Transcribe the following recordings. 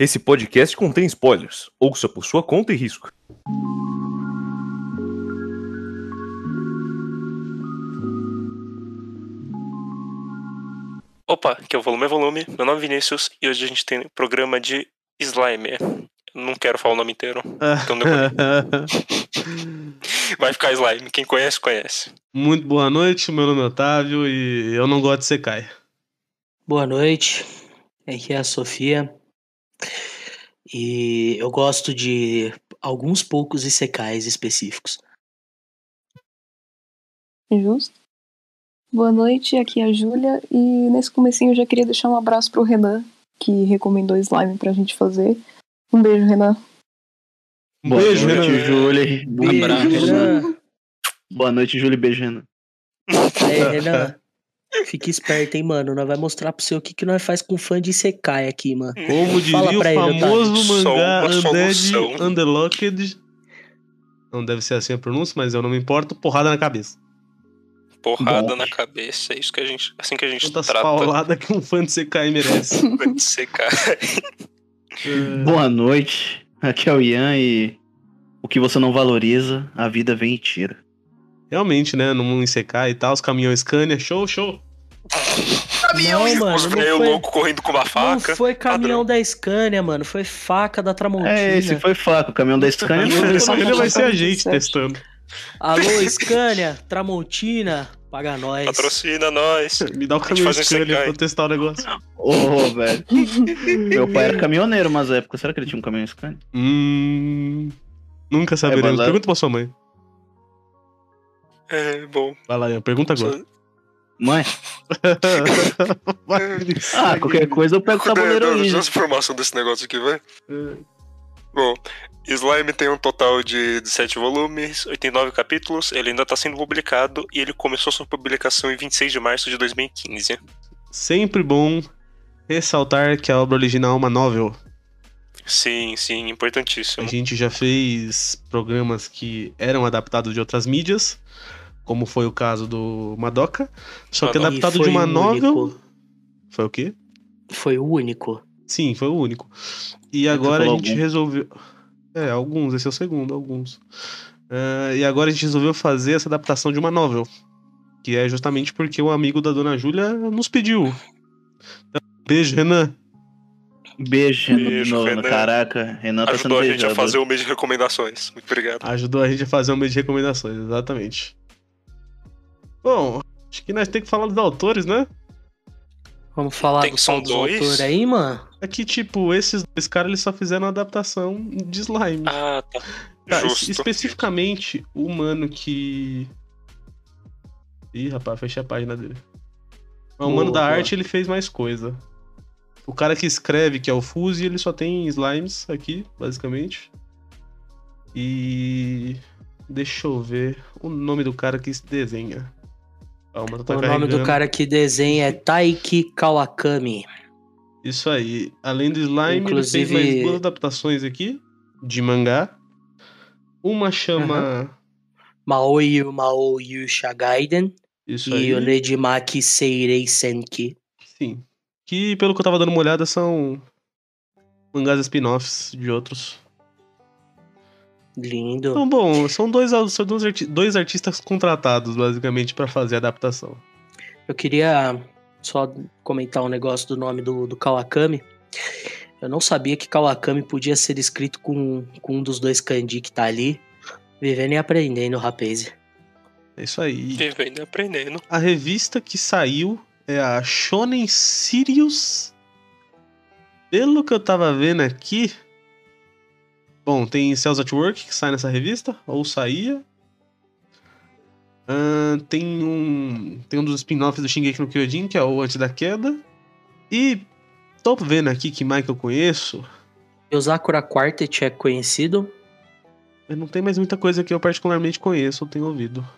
Esse podcast contém spoilers. Ouça por sua conta e risco. Opa, aqui é o Volume é Volume. Meu nome é Vinícius e hoje a gente tem um programa de slime. Não quero falar o nome inteiro. Então. Vai ficar slime. Quem conhece, conhece. Muito boa noite, meu nome é Otávio e eu não gosto de Sekai. Boa noite, aqui é a Sofia. E eu gosto de alguns poucos Isekais específicos. Justo. Boa noite, aqui é a Júlia. E nesse comecinho eu já queria deixar um abraço pro Renan, que recomendou slime pra gente fazer. Um beijo, Renan. Um Boa beijo, noite, Renan. Júlia. Beijo, Abraço. Renan. Boa noite, Júlia. Beijo, Renan. É, Renan. Fique esperto, hein, mano. Nós vai mostrar pro seu o que, que nós faz com fã de Isekai aqui, mano. Como Fala diria o ele, famoso Otávio. mangá Undead solução. Undelocked. Não deve ser assim a pronúncia, mas eu não me importo. Porrada na cabeça. Porrada Bom. na cabeça. É isso que a gente. Assim que a gente Quantas trata pauladas que um fã de Sekai merece. de secar. Boa noite. Aqui é o Ian e o que você não valoriza, a vida vem e tira. Realmente, né? No mundo Sekai e tal, os caminhões Scania, show, show. Não, mano, Os não foi, louco correndo com uma faca. não foi caminhão padrão. da Scania, mano. Foi faca da Tramontina. É, esse foi faca. O caminhão da Scania não foi Esse ele vai ser a gente 47. testando. Alô, Scania, Tramontina, paga nós. Patrocina nós. Me dá o caminhão Scania pra eu testar o negócio. Ô, velho. Meu pai era caminhoneiro umas épocas. Será que ele tinha um caminhão Scania? Hum. Nunca saberemos. lá. Pergunta pra sua mãe. É, bom. Vai lá, Ian. Pergunta agora. Mãe? Ah, qualquer coisa eu pego o tabuleiro Dando aí. as informação desse negócio aqui, vai. É. Bom, Slime tem um total de 17 volumes, 89 capítulos, ele ainda tá sendo publicado e ele começou sua publicação em 26 de março de 2015. Sempre bom ressaltar que a obra original é uma novel. Sim, sim, A importantíssimo. gente já fez programas que eram adaptados de outras mídias, como foi o caso do Madoka. Só que adaptado de uma o novel. único. Foi o quê? Foi o único. Sim, foi o único. E você agora a gente algum? resolveu. É, alguns, esse é o segundo, alguns. Ah, e agora a gente resolveu fazer essa adaptação de uma novel. Que é justamente porque o amigo da dona Júlia nos pediu. Então, beijo, Renan. Beijo, Renan. Beijo. Renan. Caraca, Renan tá sendo Ajudou a gente a beijado. fazer o mês de recomendações. Muito obrigado. Ajudou a gente a fazer um mês de recomendações, exatamente. Bom, acho que nós temos que falar dos autores, né? Vamos falar Tem- do são dos dois? autores aí, mano? É que, tipo, esses dois caras eles só fizeram a adaptação de slime. Ah, tá. Tá, es- Justo. especificamente, o mano que. Ih, rapaz, fechei a página dele. Mas o mano da Boa. arte ele fez mais coisa. O cara que escreve, que é o Fuse, ele só tem slimes aqui, basicamente. E. Deixa eu ver o nome do cara que desenha. Calma, tô o nome do cara que desenha é Taiki Kawakami. Isso aí. Além do slime, Inclusive- ele fez mais duas adaptações aqui de mangá. Uma chama. Maoi Mao Yusha Gaiden Isso e aí. o Nedimaki Seirei Senki. Sim. Que, pelo que eu tava dando uma olhada, são mangás spin-offs de outros. Lindo. Então, bom, são dois, são dois, arti- dois artistas contratados, basicamente, pra fazer a adaptação. Eu queria só comentar um negócio do nome do, do Kawakami. Eu não sabia que Kawakami podia ser escrito com, com um dos dois kanji que tá ali. Vivendo e aprendendo, rapaz. É isso aí. Vivendo e aprendendo. A revista que saiu é a Shonen Sirius. Pelo que eu tava vendo aqui. Bom, tem Cells at Work que sai nessa revista, ou saía. Ahn, tem um. Tem um dos spin-offs do Shingeki no Kyojin, que é o Antes da Queda. E tô vendo aqui que mais que eu conheço. O Sakura Quartet é conhecido. Não tem mais muita coisa que eu particularmente conheço ou tenho ouvido.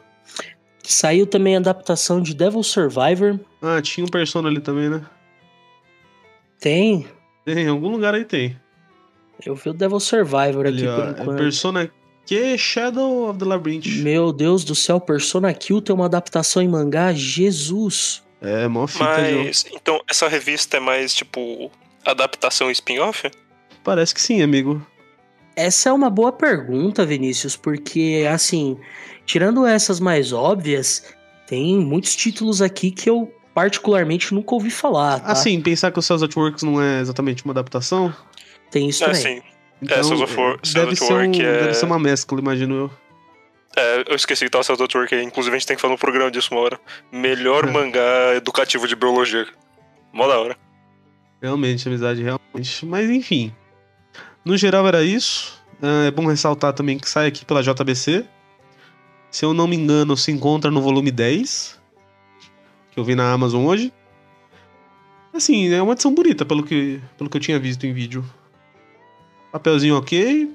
Saiu também a adaptação de Devil Survivor. Ah, tinha um Persona ali também, né? Tem. Tem, em algum lugar aí tem. Eu vi o Devil Survivor aqui por é enquanto. Persona Q Shadow of the Labyrinth. Meu Deus do céu, Persona Kill tem uma adaptação em mangá? Jesus! É, mó fita. Mas, então, essa revista é mais, tipo, adaptação spin-off? parece que sim, amigo. Essa é uma boa pergunta, Vinícius, porque, assim, tirando essas mais óbvias, tem muitos títulos aqui que eu particularmente nunca ouvi falar. Tá? Assim, pensar que o Cells at Works não é exatamente uma adaptação. Tem isso É, também. sim. Então, Cells of War- Cells deve, ser um, é- deve ser uma mescla, imagino eu. É, eu esqueci que tava Cells at Work aí. Inclusive, a gente tem que falar no programa disso uma hora. Melhor É. mangá educativo de biologia. Mó da hora. Realmente, amizade, realmente. Mas enfim. No geral era isso. Ah, É bom ressaltar também que sai aqui pela JBC. Se eu não me engano, se encontra no volume 10. Que eu vi na Amazon hoje. Assim, é uma edição bonita, pelo que, pelo que eu tinha visto em vídeo. Papelzinho ok.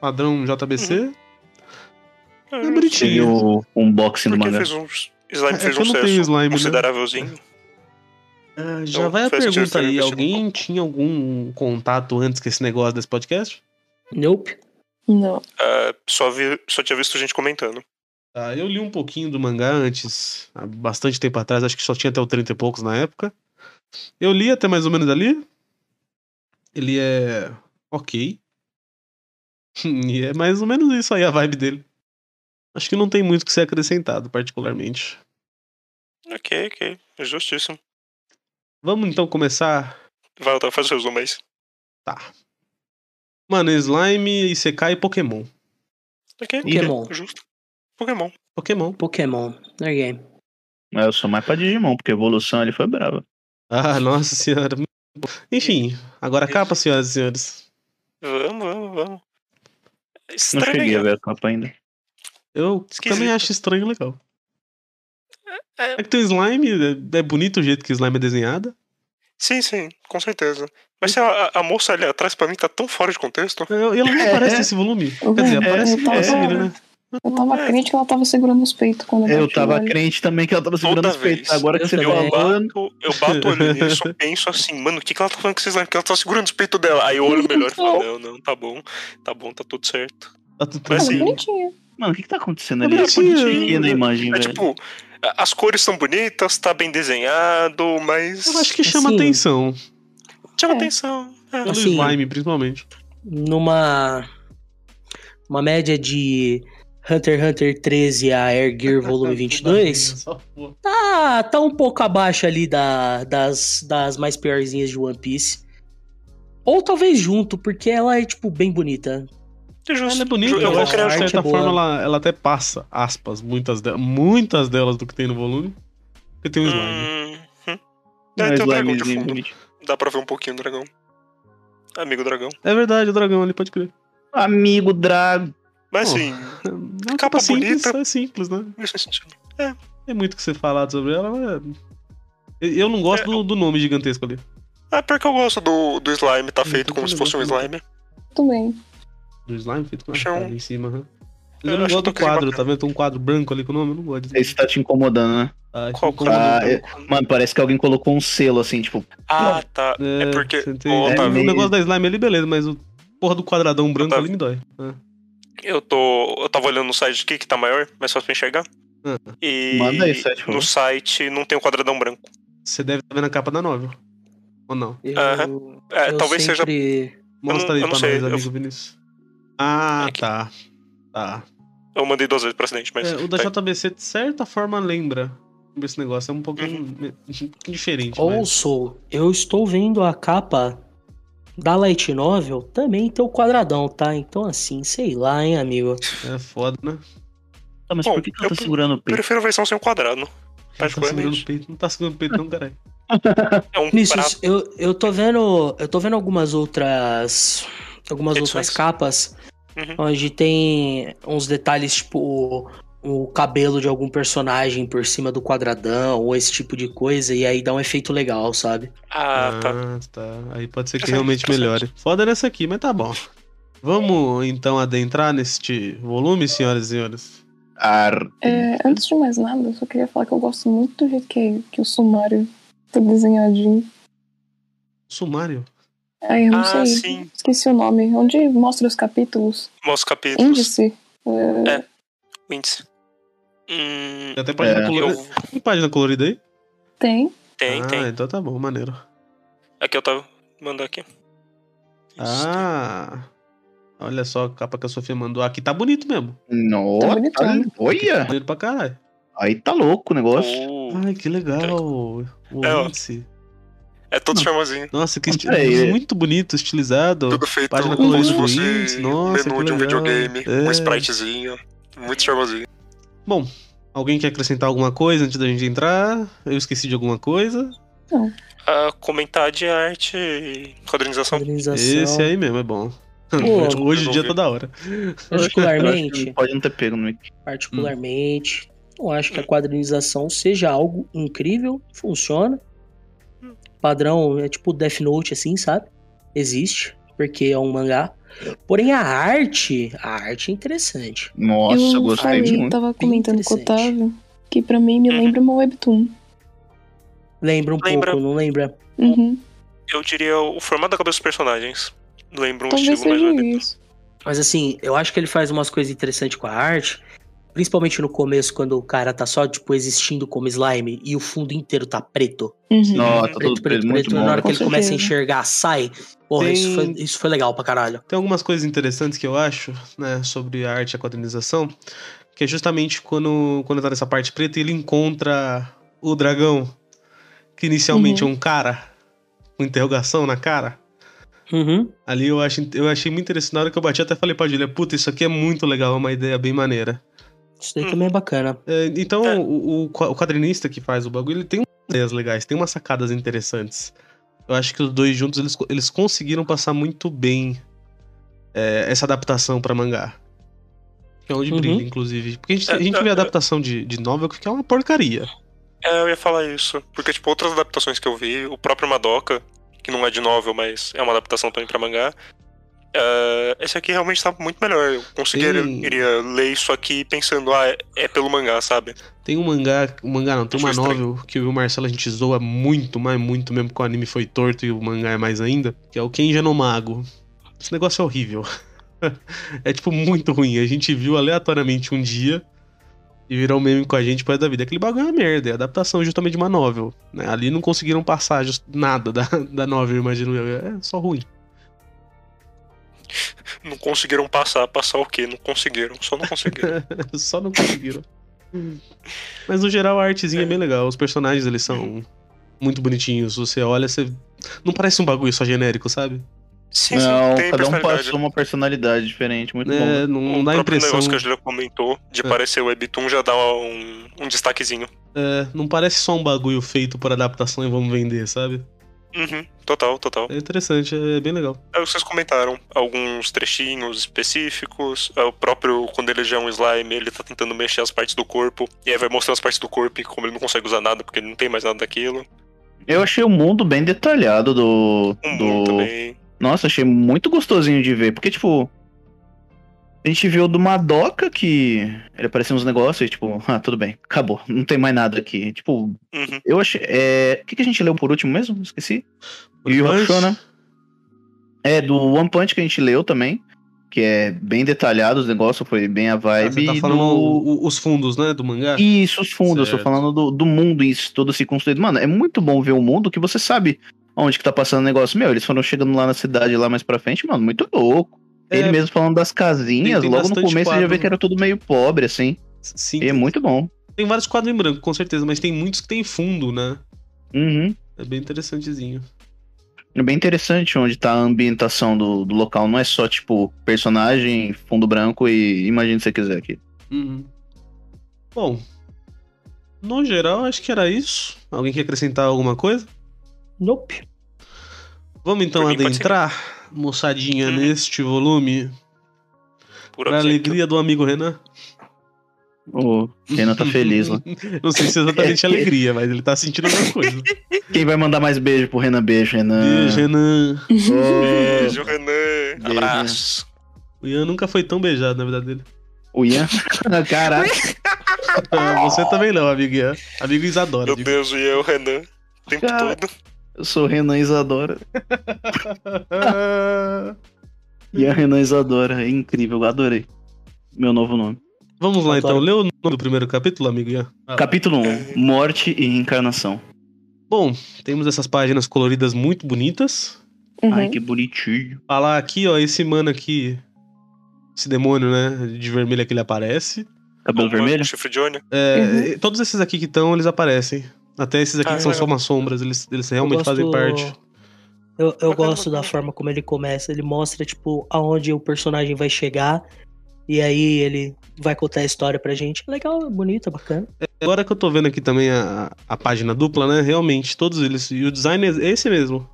Padrão JBC. É, É Tem bonitinho. o unboxing do mangá. fez um. Slime É fez que um sucesso slime, né? considerávelzinho. Ah, já Então, vai a pergunta aí. um Alguém tinha algum contato antes com esse negócio desse podcast? Nope. Não. Ah, só, vi, só tinha visto gente comentando. Ah, eu li um pouquinho do mangá antes, há bastante tempo atrás, acho que só tinha até o 30 e poucos na época. Eu li até mais ou menos ali. Ele é ok. e é mais ou menos isso aí a vibe dele. Acho que não tem muito o que ser acrescentado, particularmente. Ok, ok. Justíssimo. Vamos então começar. Vai, Otávio, faz o resumo aí. Tá. Mano, Slime, Isekai e Pokémon. Ok, Pokémon. justo. Pokémon. Pokémon. Pokémon. Game. Mas eu sou mais pra Digimon, porque a evolução ali foi brava. Ah, nossa senhora. Enfim, agora capa, senhoras e senhores. Vamos, vamos, vamos. Não Estranho, cheguei a ver a capa ainda. Eu Esquisito. também acho estranho e legal. É. É que tem slime, é- é bonito o jeito que o slime é desenhado. Sim, sim, com certeza. Mas lá, a, a moça ali atrás pra mim tá tão fora de contexto. É, E ela não É. aparece nesse volume. Eu, Quer dizer, eu aparece nesse ele, né? Eu tava É. crente que ela tava segurando os peitos quando Eu o tava olho. crente também que ela tava segurando Toda os peitos. vez. Agora que Eu você. Eu falou. bato, eu bato o olho nisso, penso assim, mano, o que, que ela tá falando com esses slime? Que ela tá segurando os peitos dela. Aí eu olho melhor e falo, não, não, tá bom, tá bom, tá tudo certo. Tá tudo Mas assim, bonitinha. Mano, o que que tá acontecendo É ali? bonitinho. Eu pequena a imagem, É velho. tipo, as cores são bonitas, tá bem desenhado, mas. Eu acho que chama Assim, atenção. chama É. atenção. É. Pelo assim, slime, principalmente. Numa. Uma média de Hunter x Hunter 13 a Air Gear Volume 22. Só porra. Tá, tá um pouco abaixo ali da, das, das mais piorzinhas de One Piece. Ou talvez junto, porque ela é, tipo, bem bonita. É justo. Ela é bonita, Eu vou criar de certa é forma ela, ela até passa, aspas, muitas, de- muitas delas do que tem no volume. Porque tem o slime. Hum, hum. Um É, tem o dragão de fundo. Dá pra ver um pouquinho do dragão. Amigo dragão. É verdade, o dragão ali, pode crer. Amigo Drago. Mas Pô. assim, É Capa capa simples, bonita. é simples, né? sentido. Tem muito o que ser falado sobre ela, mas... Eu eu não gosto É. do, do nome gigantesco ali. Ah, porque eu gosto do, do slime, tá Hum, feito como se fosse um slime. Também. Do slime feito com a um- em cima, aham. Eu Eu não gosto do toquezinho quadro, tá vendo? Tem um quadro branco ali com o nome, eu não gosto disso. Esse tá te incomodando, né? Ah, Qual como- Ah, como- é- Mano, parece que alguém colocou um selo assim, tipo. Ah, tá. É, porque. você Ô, tem- é, Otávio, o negócio da slime ali, beleza, mas o porra do quadradão branco Otávio. ali me dói. Ah. Eu tô. Eu tava olhando no site aqui que tá maior, mais fácil pra enxergar. Ah. E Manda aí, site, no site não tem o quadradão branco. Você deve estar vendo a capa da novel. Ou não? Eu, Aham. É, eu talvez seja. sempre... Mostra não- aí eu pra nós, eu- amigo Vinícius. Ah, Aqui. tá. Tá. Eu mandei duas vezes pra acidente, mas. É, o da tá. JBC, de certa forma, lembra esse negócio. É um pouquinho, Uhum. um diferente. mas- Also, eu estou vendo a capa da Light Novel também tem o quadradão, tá? Então, assim, sei lá, hein, amigo. É foda, né? Tá, mas Bom, por que, eu tá segurando o Eu peito? prefiro a versão sem o quadrado. Tá segurando o peito. Não tá segurando o peito, não, caralho. É um prato. eu, eu tô vendo. Eu tô vendo algumas outras. Algumas Edições. outras capas Uhum. onde tem uns detalhes, tipo, o cabelo de algum personagem por cima do quadradão, ou esse tipo de coisa, e aí dá um efeito legal, sabe? Ah, tá. tá. Aí pode ser que certo, realmente melhore. Foda nessa aqui, mas tá bom. Vamos então adentrar neste volume, senhoras e senhores. Ar... É, antes de mais nada, eu só queria falar que eu gosto muito do jeito que, que o sumário tá desenhadinho. Sumário. Aí eu não Ah, sei. sim. Esqueci o nome. Onde mostra os capítulos? Mostra os capítulos. Índice. É, É. O índice. Hum, Tem até página É. colorida. eu... Tem página colorida aí? Tem. Tem, ah, tem. então tá bom, maneiro. Aqui eu tava. Mandar aqui. Ah. Olha só a capa que a Sofia mandou. Aqui tá bonito mesmo. Nossa, Tá bonitão. olha! Bonito pra caralho. Aí tá louco o negócio. Oh, Ai, que legal. O É, índice. é todo charmosinho. Nossa, que esti- Peraí, é- muito bonito, estilizado. Tudo feito página colorida do índice. Nossa, menu de um videogame, É. um spritezinho. Muito charmosinho. Bom, alguém quer acrescentar alguma coisa antes da gente entrar? Eu esqueci de alguma coisa. A comentar de arte e quadrinização. Quadrinização. Esse aí mesmo é bom. Pô, Hoje em eu dia vi. toda hora. Particularmente, Pode não ter pego no particularmente, não acho que a quadrinização seja algo incrível, funciona. Padrão é tipo Death Note, assim, sabe? Existe, porque é um mangá. Porém, a arte, a arte é interessante. Nossa, eu gostei falei, muito. tava Bem comentando com o. Otávio que pra mim me Uhum. lembra uma webtoon. Lembra um Lembra. pouco, não lembra? Uhum. Eu diria o formato da cabeça dos personagens. Lembra um Talvez estilo mais isso. Mas assim, eu acho que ele faz umas coisas interessantes com a arte. Principalmente no começo, quando o cara tá só, tipo, existindo como slime e o fundo inteiro tá preto. Uhum. Nossa, tá Preto, tudo preto, preto, preto. Na hora que ele Com começa a enxergar, sai. Porra, isso, Tem- foi, isso foi legal pra caralho. Tem algumas coisas interessantes que eu acho, né, sobre a arte e a quadrinização, que é justamente quando, quando tá nessa parte preta e ele encontra o dragão, que inicialmente Uhum. é um cara, com interrogação na cara. Uhum. Ali eu, acho, eu achei muito interessante. Na hora que eu bati, eu até falei pra Julia, puta, isso aqui é muito legal, é uma ideia bem maneira. Isso daí também é bacana. É, então, É. o, o qua- o quadrinista que faz o bagulho, ele tem umas ideias legais, tem umas sacadas interessantes. Eu acho que os dois juntos, eles, eles conseguiram passar muito bem é, essa adaptação pra mangá. Que é onde Uhum. brilha, inclusive. Porque a gente, É, a gente é, vê é. adaptação de, de novel que é uma porcaria. É, eu ia falar isso. Porque, tipo, outras adaptações que eu vi, o próprio Madoka, que não é de novel, mas é uma adaptação também pra mangá. É, esse aqui realmente tá muito melhor. Eu conseguiria Tem- ler isso aqui pensando, ah, é, é pelo mangá, sabe? Tem um mangá, um mangá não, tem uma Achou estranho. novel que e o Marcelo a gente zoa muito, mas muito mesmo, porque o anime foi torto e o mangá é mais ainda, que é o Kenja no Mago. Esse negócio é horrível. é tipo muito ruim. A gente viu aleatoriamente um dia e virou meme com a gente por da vida. Aquele bagulho é uma merda, é adaptação justamente de uma novel. né? Ali não conseguiram passar just- nada da, da novel, imagino eu. É só ruim. Não conseguiram passar. Passar o quê? Não conseguiram. Só não conseguiram. só não conseguiram. Mas no geral a artezinha é bem legal. Os personagens eles são muito bonitinhos. Você olha, você. Não parece um bagulho só genérico, sabe? sim, Não, sim, tem cada um passou uma personalidade diferente, muito É, bom. não, não o dá impressão. negócio que a Julia comentou de É. parecer o Webtoon já dá um, um destaquezinho. É, não parece só um bagulho feito por adaptação e vamos vender, sabe? Uhum, total, total. É interessante, é bem legal. É o que vocês comentaram, alguns trechinhos específicos. é O próprio, quando ele já é um slime, ele tá tentando mexer as partes do corpo. E aí vai mostrando as partes do corpo e como ele não consegue usar nada, porque ele não tem mais nada daquilo. Eu achei o mundo bem detalhado do. Do... mundo também. Nossa, achei muito gostosinho de ver. Porque, tipo. A gente viu do Madoka que ele apareceu uns negócios e, tipo, ah, tudo bem, acabou, não tem mais nada aqui. Tipo, Uhum. eu achei. É... O que, que a gente leu por último mesmo? Esqueci. O Punch? Hakusho, né? É, do One Punch que a gente leu também. Que é bem detalhado os negócios, foi bem a Ah, vibe. você tá do- falando o- o- os fundos, né, do mangá? Isso, os fundos, eu Certo. tô falando do, do mundo isso todo se construído. Mano, é muito bom ver o mundo que você sabe onde que tá passando o negócio. Meu, eles foram chegando lá na cidade, lá mais pra frente, mano, muito louco. É, Ele mesmo falando das casinhas, tem logo no começo você já vê quadro. que era tudo meio pobre, assim. Sim, E é muito bom. tem vários quadros em branco, com certeza, mas tem muitos que tem fundo, né? Uhum. É bem interessantezinho. É bem interessante onde tá a ambientação do, do local. Não é só, tipo, personagem, fundo branco e imagine se você quiser aqui. Uhum. Bom, no geral, acho que era isso. Alguém quer acrescentar alguma coisa? Nope. Vamos então Por mim, pode adentrar, moçadinha, Uhum. neste volume. Por Pra alegria do amigo Renan. O Renan tá feliz lá. Não sei se é exatamente alegria, mas ele tá sentindo alguma coisa. Quem vai mandar mais beijo pro Renan? Beijo, Renan. Beijo, Renan. Ô, Beijo, Renan. Beijo. Abraço. O Ian nunca foi tão beijado na vida dele. O Ian. Caraca. Você também não, amigo Ian. Amigo Isadora. Meu digo. Deus, e eu, Renan. O tempo Cara. todo. Eu sou Renan Isadora. Ian Renan Isadora. É incrível, adorei. Meu novo nome. Vamos lá então, lê o nome do primeiro capítulo, amigo Ian. Capítulo 1. Morte e Encarnação. Bom, temos essas páginas coloridas muito bonitas. Uhum. Ai, que bonitinho. Falar aqui, ó, esse mano aqui. Esse demônio, né? De vermelho que ele aparece. Cabelo vermelho? Chifre de Oni. É, Uhum. e Todos esses aqui que estão, eles aparecem. Até esses aqui Ah, que são legal. só umas sombras, eles, eles realmente Eu fazem gosto- parte. Eu, eu gosto da forma como ele começa. Ele mostra, tipo, aonde o personagem vai chegar. E aí ele vai contar a história pra gente. Legal, é bonito, é bacana. Agora que eu tô vendo aqui também a, a página dupla, né? Realmente, todos eles. E o design é esse mesmo.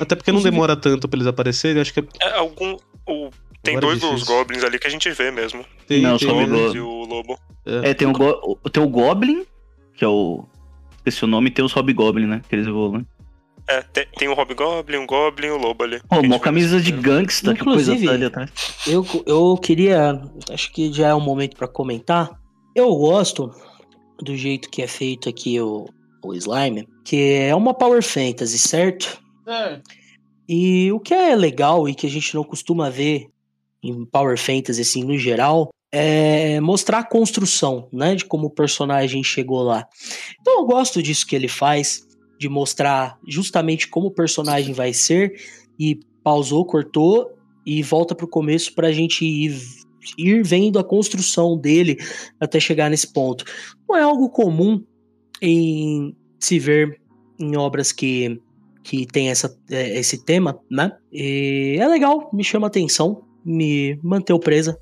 Até porque não demora tanto pra eles aparecerem, acho que é- É, algum. o- tem Agora é dois dos. Goblins ali que a gente vê mesmo. tem, Não, tem só o. Goblins e o Lobo. É, tem o, go tem o Goblin, que é o. Esqueci o nome, tem os Hobgoblin, né? Que eles evoluem. É, tem, tem o Hobgoblin, um Goblin e o Lobo ali. Pô, uma camisa de gangsta, que coisa Inclusive- tá ali atrás. Eu, eu queria. Acho que já é um momento pra comentar. Eu gosto do jeito que é feito aqui o, o Slime, que é uma Power Fantasy, certo? E o que é legal e que a gente não costuma ver em Power Fantasy, assim, no geral, é mostrar a construção, né? De como o personagem chegou lá. Então eu gosto disso que ele faz, de mostrar justamente como o personagem vai ser, e pausou, cortou e volta pro começo pra gente ir, ir vendo a construção dele até chegar nesse ponto. Não é algo comum em se ver em obras que que tem essa, é, esse tema, né? E é legal, me chama atenção, me manteu presa.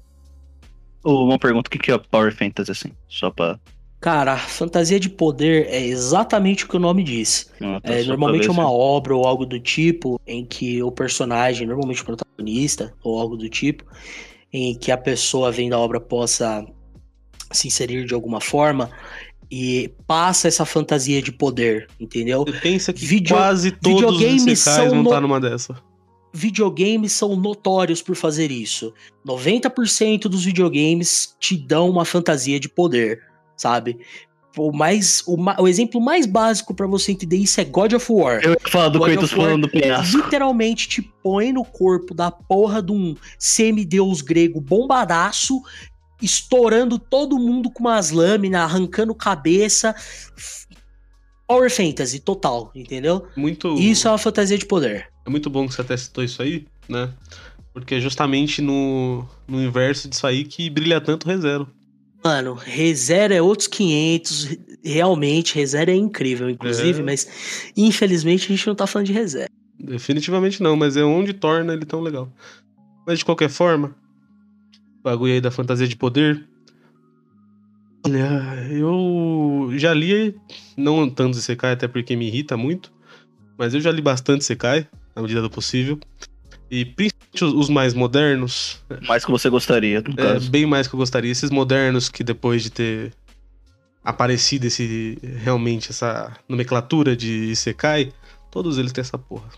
Uma pergunta, o que que é Power Fantasy, assim? Só pra... Cara, fantasia de poder é exatamente o que o nome diz. Ah, tá, É, normalmente é uma obra ou algo do tipo em que o personagem, normalmente o protagonista ou algo do tipo, em que a pessoa vendo a obra possa se inserir de alguma forma e passa essa fantasia de poder, entendeu? Você pensa que Video- quase todos os no- estar numa dessa. Videogames são notórios por fazer isso. 90% dos videogames te dão uma fantasia de poder, sabe? O, mais, o, o exemplo mais básico pra você entender isso é God of War. Eu ia falar do Kratos falando do penhasco. Literalmente te põe no corpo da porra de um semideus grego bombadaço, estourando todo mundo com umas lâminas, arrancando cabeça. Power Fantasy total, entendeu? Muito, Isso é uma fantasia de poder. é muito bom que você até citou isso aí, né? Porque é justamente no, no inverso disso aí que brilha tanto o ReZero. Mano, ReZero é outros 500. Realmente, ReZero é incrível, inclusive, É. mas infelizmente a gente não tá falando de ReZero. Definitivamente não, mas é onde torna ele tão legal. Mas de qualquer forma, o bagulho aí da fantasia de poder. Olha, eu já li, não tanto Sekai, até porque me irrita muito, mas eu já li bastante Sekai, na medida do possível. E principalmente os- os mais modernos, Mais que você gostaria, no é caso. bem mais que eu gostaria. Esses modernos que depois de ter aparecido esse realmente essa nomenclatura de Isekai, todos eles têm essa porra.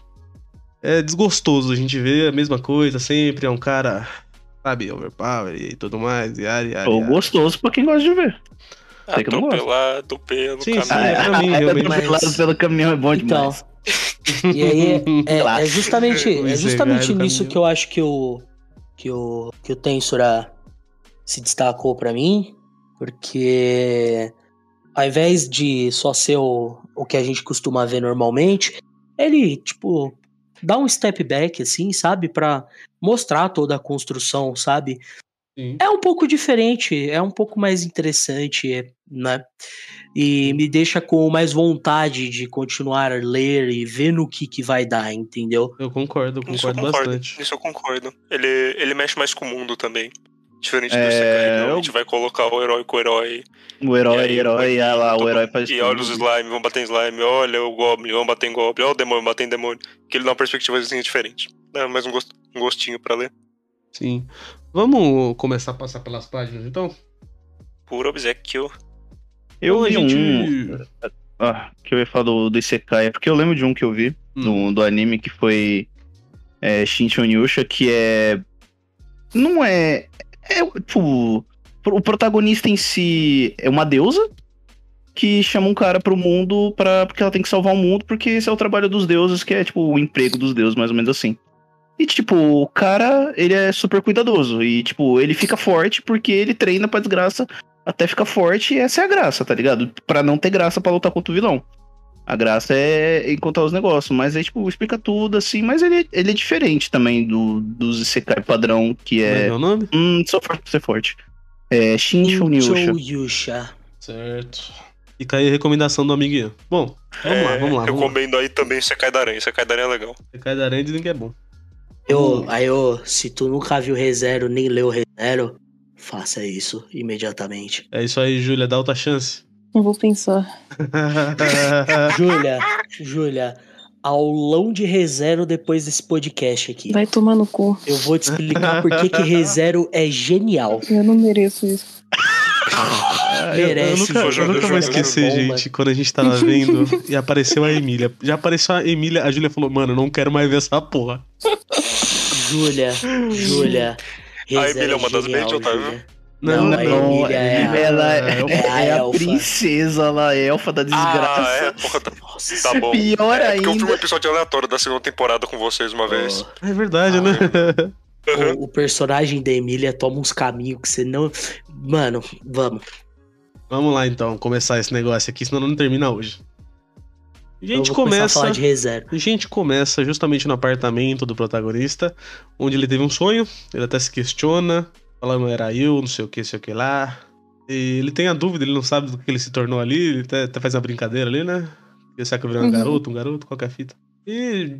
É desgostoso a gente ver a mesma coisa sempre, é um cara, sabe, overpower e tudo mais, e ari, Ou gostoso pra quem gosta de ver. Sei que não. Atropelado pelo Sim, sim, caminho. é pra mim, Ah, realmente. atropelado Mas- pelo caminhão é bom Então, demais. E aí é, é- é justamente, é justamente nisso que eu acho que o que o que o Tensura se destacou pra mim, porque ao invés de só ser o, o que a gente costuma ver normalmente, ele tipo dá um step back assim, sabe, Pra mostrar toda a construção, sabe? Sim. É um pouco diferente, é um pouco mais interessante, né? E me deixa com mais vontade de continuar a ler e ver no que, que vai dar, entendeu? Eu concordo, eu Isso eu concordo concordo. bastante. Isso eu concordo. Ele, ele mexe mais com o mundo também. Diferente É, do Sekai, eu- realmente vai colocar o herói com o herói. O herói, aí, herói, ah lá, o herói faz E olha os slime, vão bater em slime. Olha o Goblin, vão bater em Goblin. Olha o demônio, bater em demônio. Que ele dá uma perspectiva diferente. É mais um, gost- um gostinho pra ler. Sim. Vamos começar a passar pelas páginas, então? Por obsequio. Eu a vi gente- um. Ah, que eu ia falar do, do Isekai, é porque eu lembro de um que eu vi, Hum. do, do anime, que foi é, Shinchon Yusha, que é. Não é. É tipo. O protagonista em si é uma deusa que chama um cara pro mundo pra, porque ela tem que salvar o mundo, porque esse é o trabalho dos deuses, que é tipo o emprego dos deuses, mais ou menos assim. E tipo, o cara, ele é super cuidadoso. E tipo, ele fica forte porque ele treina pra desgraça até ficar forte e essa é a graça, tá ligado? Pra não ter graça pra lutar contra o vilão. A graça é encontrar os negócios, mas aí, tipo, explica tudo, assim, mas ele, ele é diferente também do, dos Isekai padrão, que é que é. é nome? Hum, só forte pra ser forte. É Shinshu Nyusha. Inchou Yusha. Certo. Fica aí a recomendação do amiguinho. Bom, vamos lá, É, vamos lá. Vamos lá. Recomendo aí também Sekai da Aranha. Sekai da Aranha é legal. Cai da aranha e dizem que é bom. Eu, aí, eu, se tu nunca viu ReZero nem leu ReZero, faça isso imediatamente. É isso aí, Júlia, dá outra chance. Eu vou pensar. Júlia, Júlia, aulão de ReZero depois desse podcast aqui. Vai tomar no cu. Eu vou te explicar por que que ReZero é genial. Eu não mereço isso. Ah, eu- eu, Merece, nunca, eu nunca vou esquecer, gente, quando a gente tava vendo e apareceu a Emília. Já apareceu a Emília, a Júlia falou, mano, não quero mais ver essa porra. Júlia, Júlia. A Emília é uma das mentes, Otávio? Não, Não, a não. Emília é a- ela é é, é a é a princesa lá, a elfa da Ah, desgraça. é, porra, tá, Nossa, tá bom. Pior É porque eu vi um ainda. episódio aleatório da segunda temporada com vocês uma vez. É verdade, Ah, né? Uhum. o, o personagem da Emília toma uns caminhos que você não. Mano, vamos. Vamos lá então, começar esse negócio aqui, senão não termina hoje. A Eu gente a começa. falar de ReZero. A gente começa justamente no apartamento do protagonista, onde ele teve um sonho, ele até se questiona, falando era eu, não sei o que, sei o que lá. E ele tem a dúvida, ele não sabe do que ele se tornou ali, ele até, até faz uma brincadeira ali, né? Será que eu virei um Uhum. garoto, um garoto, qualquer fita. E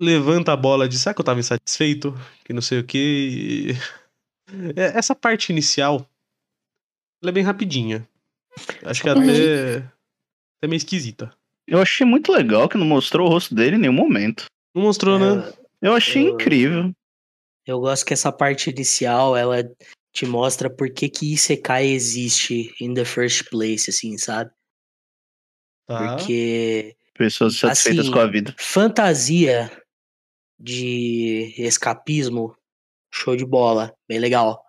levanta a bola de será que eu tava insatisfeito, que não sei o que. É, Essa parte inicial, ela é bem rapidinha. Acho que até, até meio esquisita. Eu achei muito legal que não mostrou o rosto dele em nenhum momento. Não mostrou, né? Eu achei Eu- incrível. Eu gosto que essa parte inicial, ela te mostra por que que Isekai existe in the first place, assim, sabe? Tá. Porque Pessoas satisfeitas Assim, com a vida. fantasia de escapismo, show de bola, bem legal.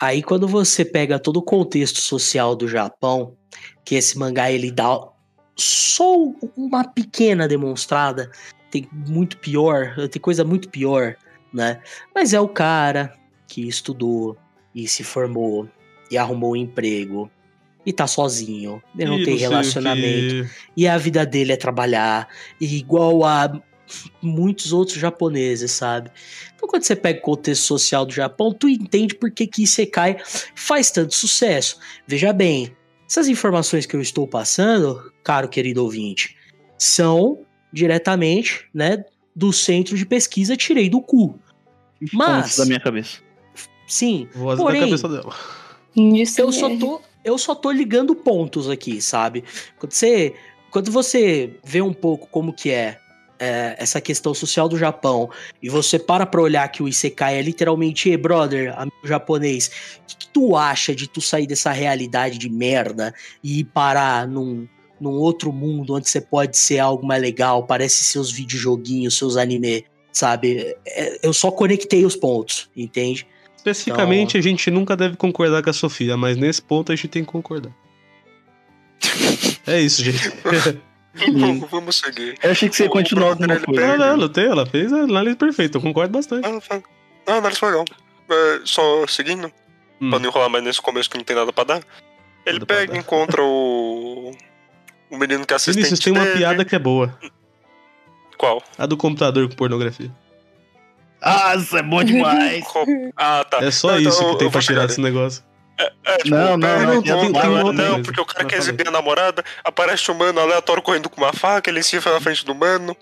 Aí quando você pega todo o contexto social do Japão, que esse mangá ele dá só uma pequena demonstrada, tem muito pior, tem coisa muito pior, né? Mas é o cara que estudou e se formou e arrumou um emprego e tá sozinho, ele não Ih, tem sei o relacionamento quê. e a vida dele é trabalhar, e igual a muitos outros japoneses, sabe? Então quando você pega o contexto social do Japão, tu entende por que que Isekai faz tanto sucesso. Veja bem, essas informações que eu estou passando, caro querido ouvinte, são diretamente, né, do centro de pesquisa tirei do cu. Mas- Pontos da minha cabeça. Sim, Voz da Porém, cabeça dela. Eu só tô eu só tô ligando pontos aqui, sabe? Quando você quando você vê um pouco como que é, é, essa questão social do Japão e você para pra olhar que o Isekai é literalmente, "Ei, brother, amigo japonês, o que, que tu acha de tu sair dessa realidade de merda e ir parar num, num outro mundo onde você pode ser algo mais legal, parece seus videojoguinhos, seus anime, sabe? É, eu só conectei os pontos, entende? Especificamente, Então- a gente nunca deve concordar com a Sofia, mas nesse ponto a gente tem que concordar. É isso, gente. Vamos seguir. Eu achei que você ia continuar alguma ele coisa. Não, pega- não, não tem, ela fez a análise perfeita, eu concordo bastante. Ah, foi- ah, análise foi legal. É, só seguindo, Hum. pra não enrolar mais nesse começo que não tem nada pra dar. Ele Nada pega e encontra o. O menino que é assistente Vinícius, tem uma dele. piada que é boa. Qual? A do computador com pornografia. Ah, isso é bom demais. Ah, tá. É só Não, então isso que tem pra tirar desse negócio. É, tipo, Não, não, não, tem outra não, coisa. porque o cara quer exibir a namorada, aparece um mano aleatório correndo com uma faca, ele enfia na frente do mano,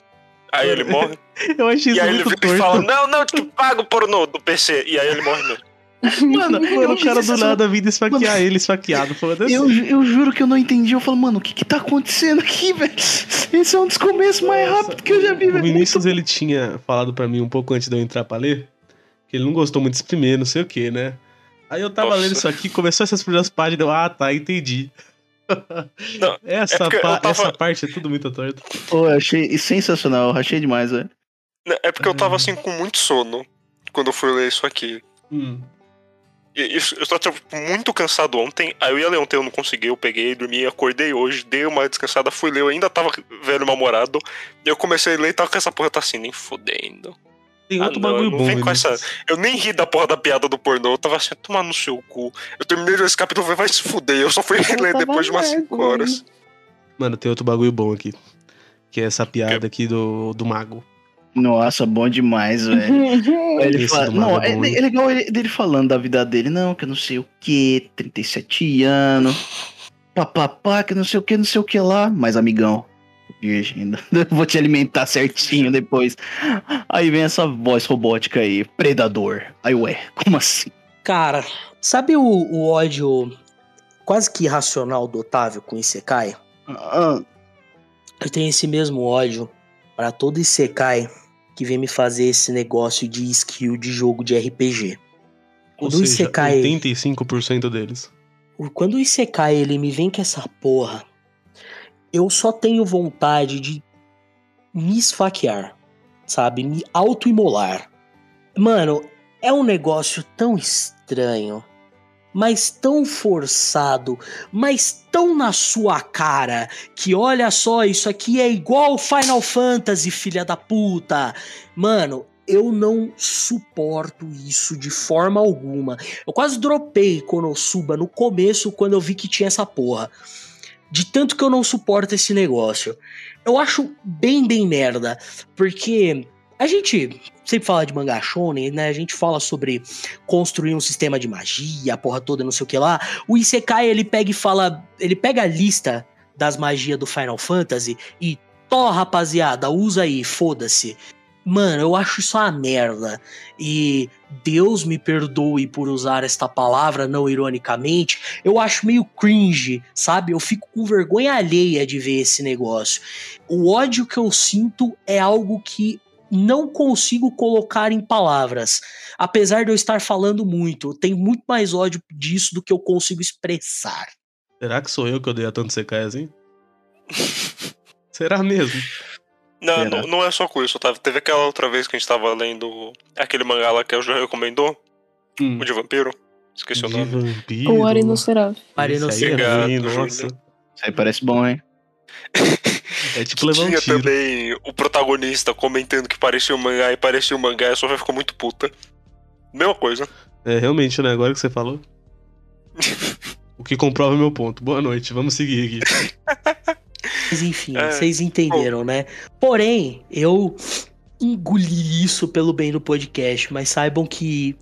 aí ele morre, Eu achei e isso aí ele vira e fala, não, não, te pago pornô do PC, e aí ele morre mesmo. Mano, eu Mano, o cara do nada vindo esfaquear ele, esfaqueado. Foda-se. Eu, eu juro que eu não entendi. Eu falo, mano, o que que tá acontecendo aqui, velho? Esse é um dos começos mais rápidos que eu já vi, O velho. Vinícius, ele tinha falado pra mim um pouco antes de eu entrar pra ler, que ele não gostou muito desse primeiro, não sei o que, né? Aí eu tava Nossa. lendo isso aqui, começou essas primeiras páginas, eu, ah, tá, entendi. Não, essa, é porque eu pa- tava- essa parte é tudo muito torto. Pô, eu achei sensacional. eu Achei demais, velho. É porque eu tava assim com muito sono quando eu fui ler isso aqui. Hum. E Isso, eu tava tipo, muito cansado ontem, aí eu ia ler ontem, eu não consegui, eu peguei, dormi, acordei hoje, dei uma descansada, fui ler, eu ainda tava velho mal-humorado, e eu comecei a ler e tava com essa porra, tá assim, nem fodendo. Tem Ah, outro não, bagulho não bom, vem com Vinícius. Eu nem ri da porra da piada do pornô, eu tava assim, tomar no seu cu. Eu terminei esse capítulo, vai se fuder, eu só fui Eu ler depois de umas lerdo, 5 horas. Mano, tem outro bagulho bom aqui. Que é essa piada aqui do, do mago. Nossa, bom demais, velho. Ele Esse fala, não, é é, é legal ele, dele falando da vida dele, não, que eu não sei o que, 37 anos, papapá, que não sei o que, não sei o que lá, mas amigão, virgem, vou te alimentar certinho depois. Aí vem essa voz robótica aí, predador. Aí, ué, como assim? Cara, sabe o, o ódio quase que irracional do Otávio com o Isekai? Ah, Eu tenho esse mesmo ódio pra todo Isekai que vem me fazer esse negócio de skill de jogo de RPG. Ou Quando o seja, Isekai, 85% deles. quando o Isekai ele me vem com essa porra, eu só tenho vontade de me esfaquear, sabe? Me autoimolar. Mano, é um negócio tão estranho, mas tão forçado, mas tão na sua cara, que olha só, isso aqui é igual Final Fantasy, filha da puta. Mano, eu não suporto isso de forma alguma. Eu quase dropei Konosuba no começo quando eu vi que tinha essa porra. De tanto que eu não suporto esse negócio. Eu acho bem, bem merda. Porque a gente sempre fala de mangá shonen, né? A gente fala sobre construir um sistema de magia, a porra toda, não sei o que lá. O Isekai, ele pega e fala... Ele pega a lista das magias do Final Fantasy e... Tó, rapaziada, usa aí, foda-se. Mano, eu acho isso uma merda. E Deus me perdoe por usar esta palavra não ironicamente, eu acho meio cringe, sabe? Eu fico com vergonha alheia de ver esse negócio. O ódio que eu sinto é algo que não consigo colocar em palavras. Apesar de eu estar falando muito, tem muito mais ódio disso do que eu consigo expressar. Será que sou eu que odeio tanto Sekai assim? Será mesmo? Não, Será? não, não é só com isso, Otávio. Teve aquela outra vez que a gente tava lendo aquele mangá lá que o João recomendou, Hum, o de vampiro. Esqueci o de nome. vampiro. O Júlio. nossa. isso aí parece bom, hein? É tipo levar um Tinha tiro. também o protagonista comentando que parecia um mangá e parecia um mangá, e a Sofia ficou muito puta. Mesma coisa. É, realmente, né? Agora que você falou. o que comprova meu ponto. Boa noite, vamos seguir aqui. Mas enfim, É, vocês entenderam, né? Porém, eu engoli isso pelo bem do podcast, mas saibam que.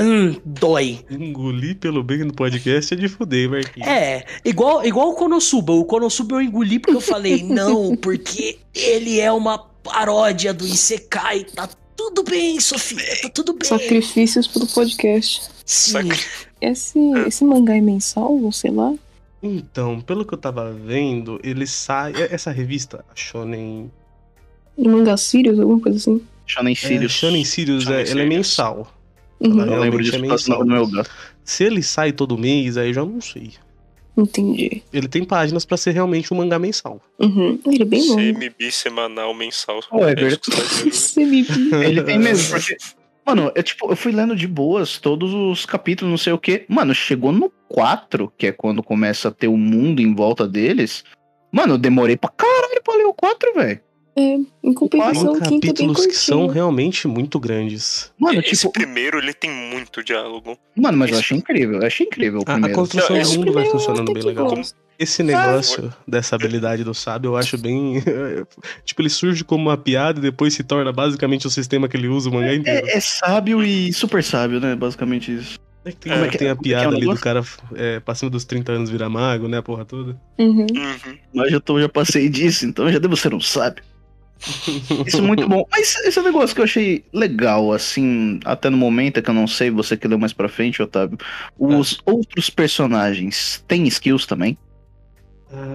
Hum, dói. Engolir pelo bem no podcast é de fuder, Marquinhos. É, igual, igual o Konosuba. O Konosuba eu engoli porque eu falei, não, porque ele é uma paródia do Isekai. Tá tudo bem, Sofia, tá tudo bem. Sacrifícios pro podcast. Sim. Sac- Esse, esse mangá é mensal, ou sei lá? Então, pelo que eu tava vendo, ele sai. é- Essa revista, a Shonen. Mangá Sirius, alguma coisa assim. Shonen É, Sirius. Shonen Sirius, Shonen é, ela é Sirius. mensal. Uhum, Eu lembro disso é mensal. do meu gato. Se ele sai todo mês, aí eu já não sei. entendi. Ele tem páginas pra ser realmente um mangá mensal. Uhum. Ele é bem longo. CMB semanal, mensal. Oh, é que tá né? CMB. Ele tem mesmo, porque. Mano, eu, tipo, eu fui lendo de boas todos os capítulos, não sei o quê. Mano, chegou no 4, que é quando começa a ter o mundo em volta deles. Mano, eu demorei pra caralho pra ler o 4, velho. Em compensação, Tem o quinto é bem capítulos que são realmente muito grandes. Mano, Esse tipo. primeiro, ele tem muito diálogo. Mano, mas eu esse- achei incrível. Eu achei incrível o A, a primeiro. construção Não, do esse mundo vai primeiro funcionando bem legal. gosto. Esse negócio dessa habilidade do sábio eu acho bem. tipo, ele surge como uma piada e depois se torna basicamente o sistema que ele usa o mangá inteiro. É, é sábio e super sábio, né? Basicamente isso. É que tem, Como é tem a é é piada ali do cara é, passando dos 30 anos virar mago, né? A porra toda. Uhum. Uhum. Mas eu tô, já passei disso, então eu já devo ser um sábio. Isso é muito bom. Mas esse é um negócio que eu achei legal, assim, até no momento é que eu não sei, você que leu mais pra frente, Otávio. Os outros personagens têm skills também?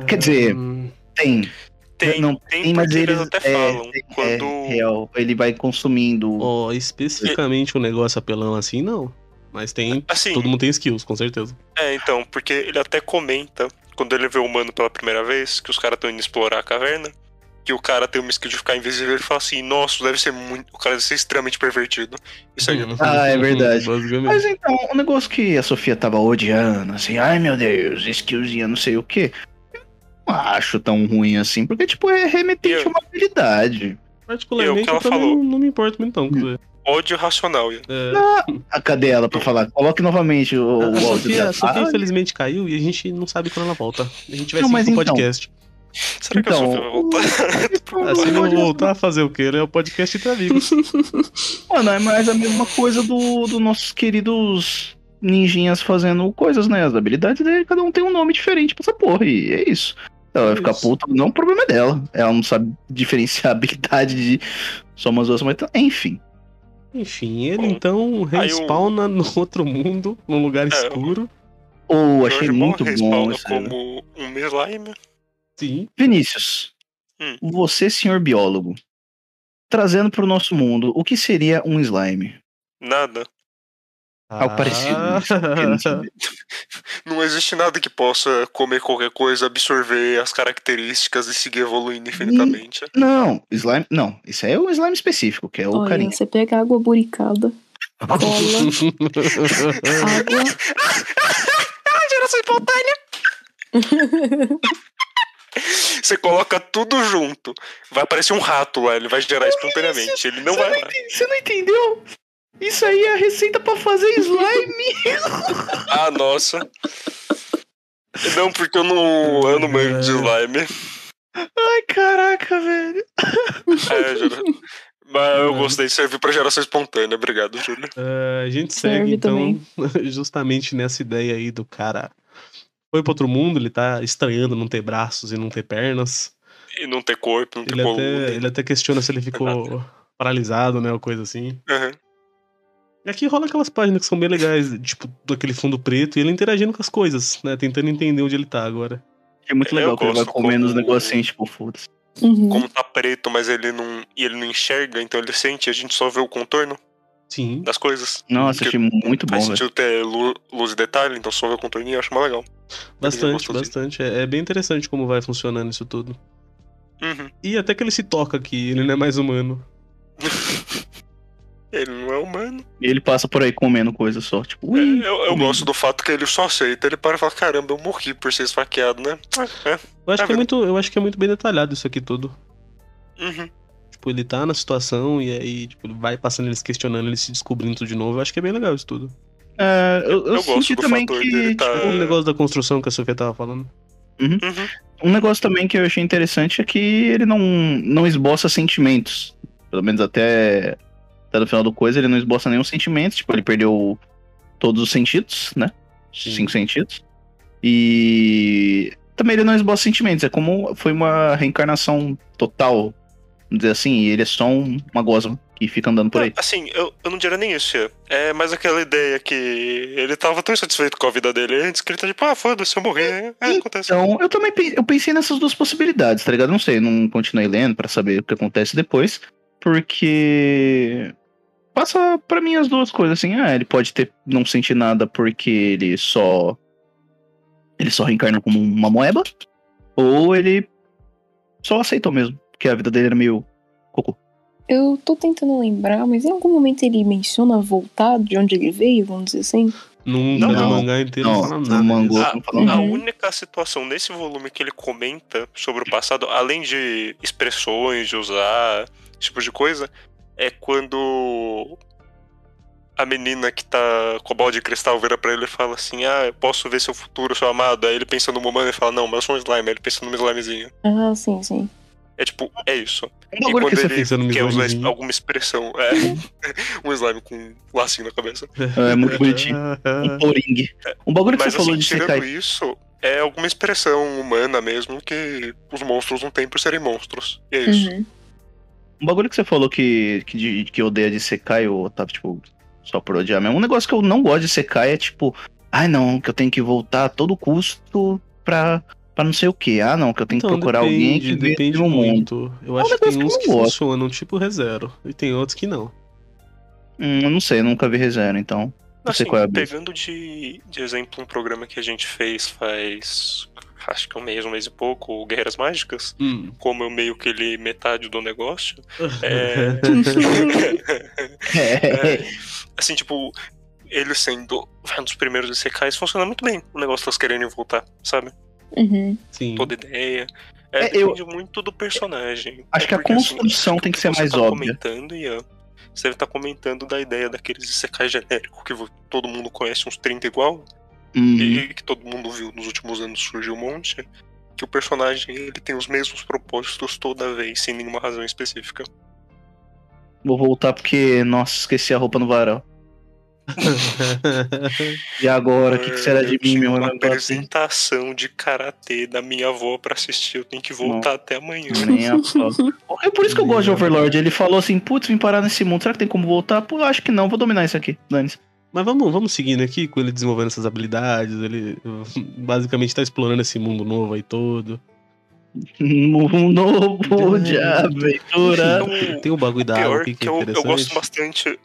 Quer dizer, Hum, Tem. Tem, não, tem, porque eles até é, falam. é quando. real. Ele vai consumindo. Ó, especificamente um negócio apelão assim, não. Mas tem. Assim, Todo mundo tem skills, com certeza. é, então, porque ele até comenta, quando ele vê o humano pela primeira vez, que os caras estão indo explorar a caverna, que o cara tem uma skill de ficar invisível, ele fala assim, nossa, deve ser muito. O cara deve ser extremamente pervertido. Isso aí. Ah, é verdade. Basicamente. Mas então, o negócio que a Sofia tava odiando, assim, ai meu Deus, skillzinha, não sei o quê. Eu não acho tão ruim assim, porque, tipo, é remetente Eu- a uma habilidade. Particularmente, E o que eu, ela também falou? não, não me importo muito, não. quer dizer, Ódio racional. É, Ah, cadê ela pra falar? Coloque novamente o, a o áudio Sofia, dela. a Sofia Ah, infelizmente caiu e a gente não sabe quando ela volta. A gente vai Não, seguir o então. podcast. Será que a Então, Sofia vai voltar? Se não voltar a fazer o quê? né? É o podcast entre amigos. Mano, é mais a mesma coisa do, do nossos queridos ninjinhas fazendo coisas, né? As habilidades dele, cada um tem um nome diferente pra essa porra, e é isso. Ela vai ficar puta, não, o problema é dela. Ela não sabe diferenciar a habilidade de só umas duas, mas enfim. Enfim, ele Bom, então o- respawna no outro mundo, num lugar É, escuro. Ou achei Jorge muito bom respawna isso. aí. como um slime. Sim. Vinícius, Hum. você, senhor biólogo, trazendo pro nosso mundo, o que seria um slime? Nada. Algo parecido. isso, eu não sabia. Não existe nada que possa comer qualquer coisa, absorver as características e seguir evoluindo infinitamente. Não, slime. Não, isso aí é um slime específico, que é o Olha, carinha. você pega água buricada, cola, água. Geração espontânea! Você coloca tudo junto. Vai aparecer um rato lá, ele vai gerar espontaneamente. Ele não você, vai não lá. enten- você não entendeu? Isso aí é a receita pra fazer slime. Ah, nossa. Não, porque eu não, eu não manjo de slime. Ai, caraca, velho. É, gera- Mas eu gostei de servir pra geração espontânea. Obrigado, Júlio. É, a gente Serve segue, então, também. justamente nessa ideia aí do cara. Foi pra outro mundo, ele tá estranhando não ter braços e não ter pernas. E não ter corpo, não ter Ele coluna. até, ele até questiona se ele ficou paralisado, né? Ou coisa assim. Uhum. E aqui rola aquelas páginas que são bem legais, tipo, daquele fundo preto, e ele interagindo com as coisas, né? Tentando entender onde ele tá agora. É muito Eu legal que ele vai comendo os negocinhos, tipo, foda-se. Uhum. Como tá preto, mas ele não. E ele não enxerga, então ele sente, a gente só vê o contorno Sim. das coisas. Nossa, Porque achei muito bom, Faz sentido ter lu- luz e detalhe, então só vê o contorninho, eu acho mais legal. Bastante, gostosinho. bastante. É, é bem interessante como vai funcionando isso tudo. Uhum. E até que ele se toca aqui, ele não é mais humano. Ele não é humano. E ele passa por aí comendo coisa só, tipo, É, eu eu gosto do fato que ele só aceita. Ele para e fala: caramba, eu morri por ser esfaqueado, né? É, é. Eu acho, É que é muito, eu acho que é muito bem detalhado isso aqui tudo. Uhum. Tipo, ele tá na situação e aí, tipo, ele vai passando, ele se questionando, ele se descobrindo tudo de novo. Eu acho que é bem legal isso tudo. É, eu, eu Eu gosto senti do também fator que, dele tá- tipo, O negócio da construção que a Sofia tava falando. Uhum. um negócio também que eu achei interessante é que ele não, não esboça sentimentos. Pelo menos até, até no final do coisa, ele não esboça nenhum sentimento. Tipo, ele perdeu todos os sentidos, né? Sim. Cinco sentidos. E também ele não esboça sentimentos. É como foi uma reencarnação total, vamos dizer assim. E ele é só um- uma gosma que fica andando por aí. Assim, eu, eu não diria nem isso, Fia. É mais aquela ideia que ele tava tão insatisfeito com a vida dele antes que ele tá tipo, ah, foda-se, eu morrer. É, acontece. Então, eu também pe- eu pensei nessas duas possibilidades, tá ligado? Não sei, não continuei lendo pra saber o que acontece depois, porque passa pra mim as duas coisas assim. Ah, ele pode ter não sentir nada porque ele só ele só reencarna como uma moeba, ou ele só aceitou mesmo, porque a vida dele era meio cocô. Eu tô tentando lembrar, mas em algum momento ele menciona voltar de onde ele veio, vamos dizer assim. Nunca Não, no não. mangá inteiro não, Não, fala nada. disso. A, não fala a única situação nesse volume que ele comenta sobre o passado, além de expressões, de usar, esse tipo de coisa, é quando a menina que tá com a bola de cristal vira pra ele e fala assim: Ah, eu posso ver seu futuro, seu amado. Aí ele pensa no humano e fala: Não, mas eu sou um slime. Aí ele pensa num slimezinho. Ah, sim, sim. É tipo, é isso. Um E bagulho quando que você ele pensa quer usar alguma expressão, é um slime com um lacinho na cabeça. É muito bonitinho. Um poring. Um bagulho que Mas você falou assim, de tirando Sekai. isso, é alguma expressão humana mesmo que os monstros não têm por serem monstros. E é isso. Uhum. Um bagulho que você falou que, que, de- que odeia de Sekai, ou tá, tipo, só por odiar mesmo. Um negócio que eu não gosto de Sekai é tipo, ai não, que eu tenho que voltar a todo custo pra, pra não sei o que. Ah não, que eu tenho que Então, procurar alguém que depende, depende veja o mundo. muito. Eu É um acho que tem uns que que funcionam, tipo ReZero. E tem outros que não. Hum, eu não sei, eu nunca vi ReZero, então. Não sei Assim, qual é a pegando de, de exemplo um programa que a gente fez faz. Acho que um mês, um mês e pouco, o Guerreiras Mágicas, Hum. como eu meio que ele metade do negócio. É. É. assim, tipo, ele sendo um dos primeiros ICKs, funciona muito bem o negócio das querendo voltar, sabe? Uhum. Sim. Toda ideia. É, É, eu- depende muito do personagem. Acho É que a assim, construção tem que ser você mais tá óbvia. comentando, Ian, você deve estar comentando da ideia daqueles Isekai genérico que todo mundo conhece uns 30 igual, Uhum. e que todo mundo viu nos últimos anos surgiu um monte. Que o personagem ele tem os mesmos propósitos toda vez, sem nenhuma razão específica. Vou voltar porque, nossa, esqueci a roupa no varal. E agora, o que, que será de eu mim, meu uma apresentação de karatê da minha avó pra assistir, eu tenho que voltar até amanhã. Nem a. É por isso que eu gosto de Overlord. Ele falou assim, putz, vim parar nesse mundo. Será que tem como voltar? Pô, acho que não. Vou dominar isso aqui. Dane-se. Mas vamos, vamos seguindo aqui com ele desenvolvendo essas habilidades. Ele basicamente tá explorando esse mundo novo aí todo. Um novo de aventura. Tem o bagulho da água que que é eu, eu interessante. gosto bastante.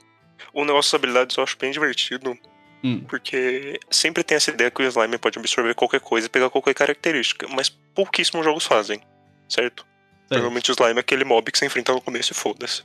O negócio das habilidades eu acho bem divertido. Hum. Porque sempre tem essa ideia que o slime pode absorver qualquer coisa e pegar qualquer característica. Mas pouquíssimos jogos fazem, certo? Normalmente o slime é aquele mob que você enfrenta no começo e foda-se.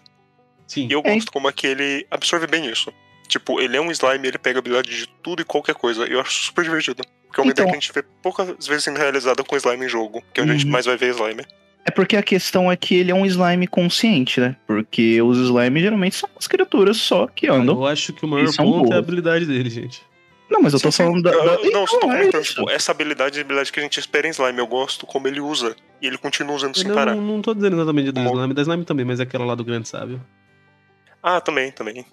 Sim. E eu É. gosto como aquele absorve bem isso. Tipo, ele é um slime, ele pega habilidade de tudo e qualquer coisa. Eu acho super divertido. Porque é uma Então- ideia que a gente vê poucas vezes sendo realizada com slime em jogo. Que é onde a gente Uhum. mais vai ver slime. É porque a questão é que ele é um slime consciente, né? Porque os slimes geralmente são as criaturas só que andam. Eu acho que o maior ponto é a boas. habilidade dele, gente. Não, mas eu tô Sim, sim. falando da. Da- eu- não, eu só tô Então, é tipo, essa habilidade é a habilidade que a gente espera em slime. Eu gosto como ele usa. E ele continua usando sem não, parar. não, não tô dizendo exatamente do Bom. slime, da slime também, mas é aquela lá do grande sábio. Ah, também, também.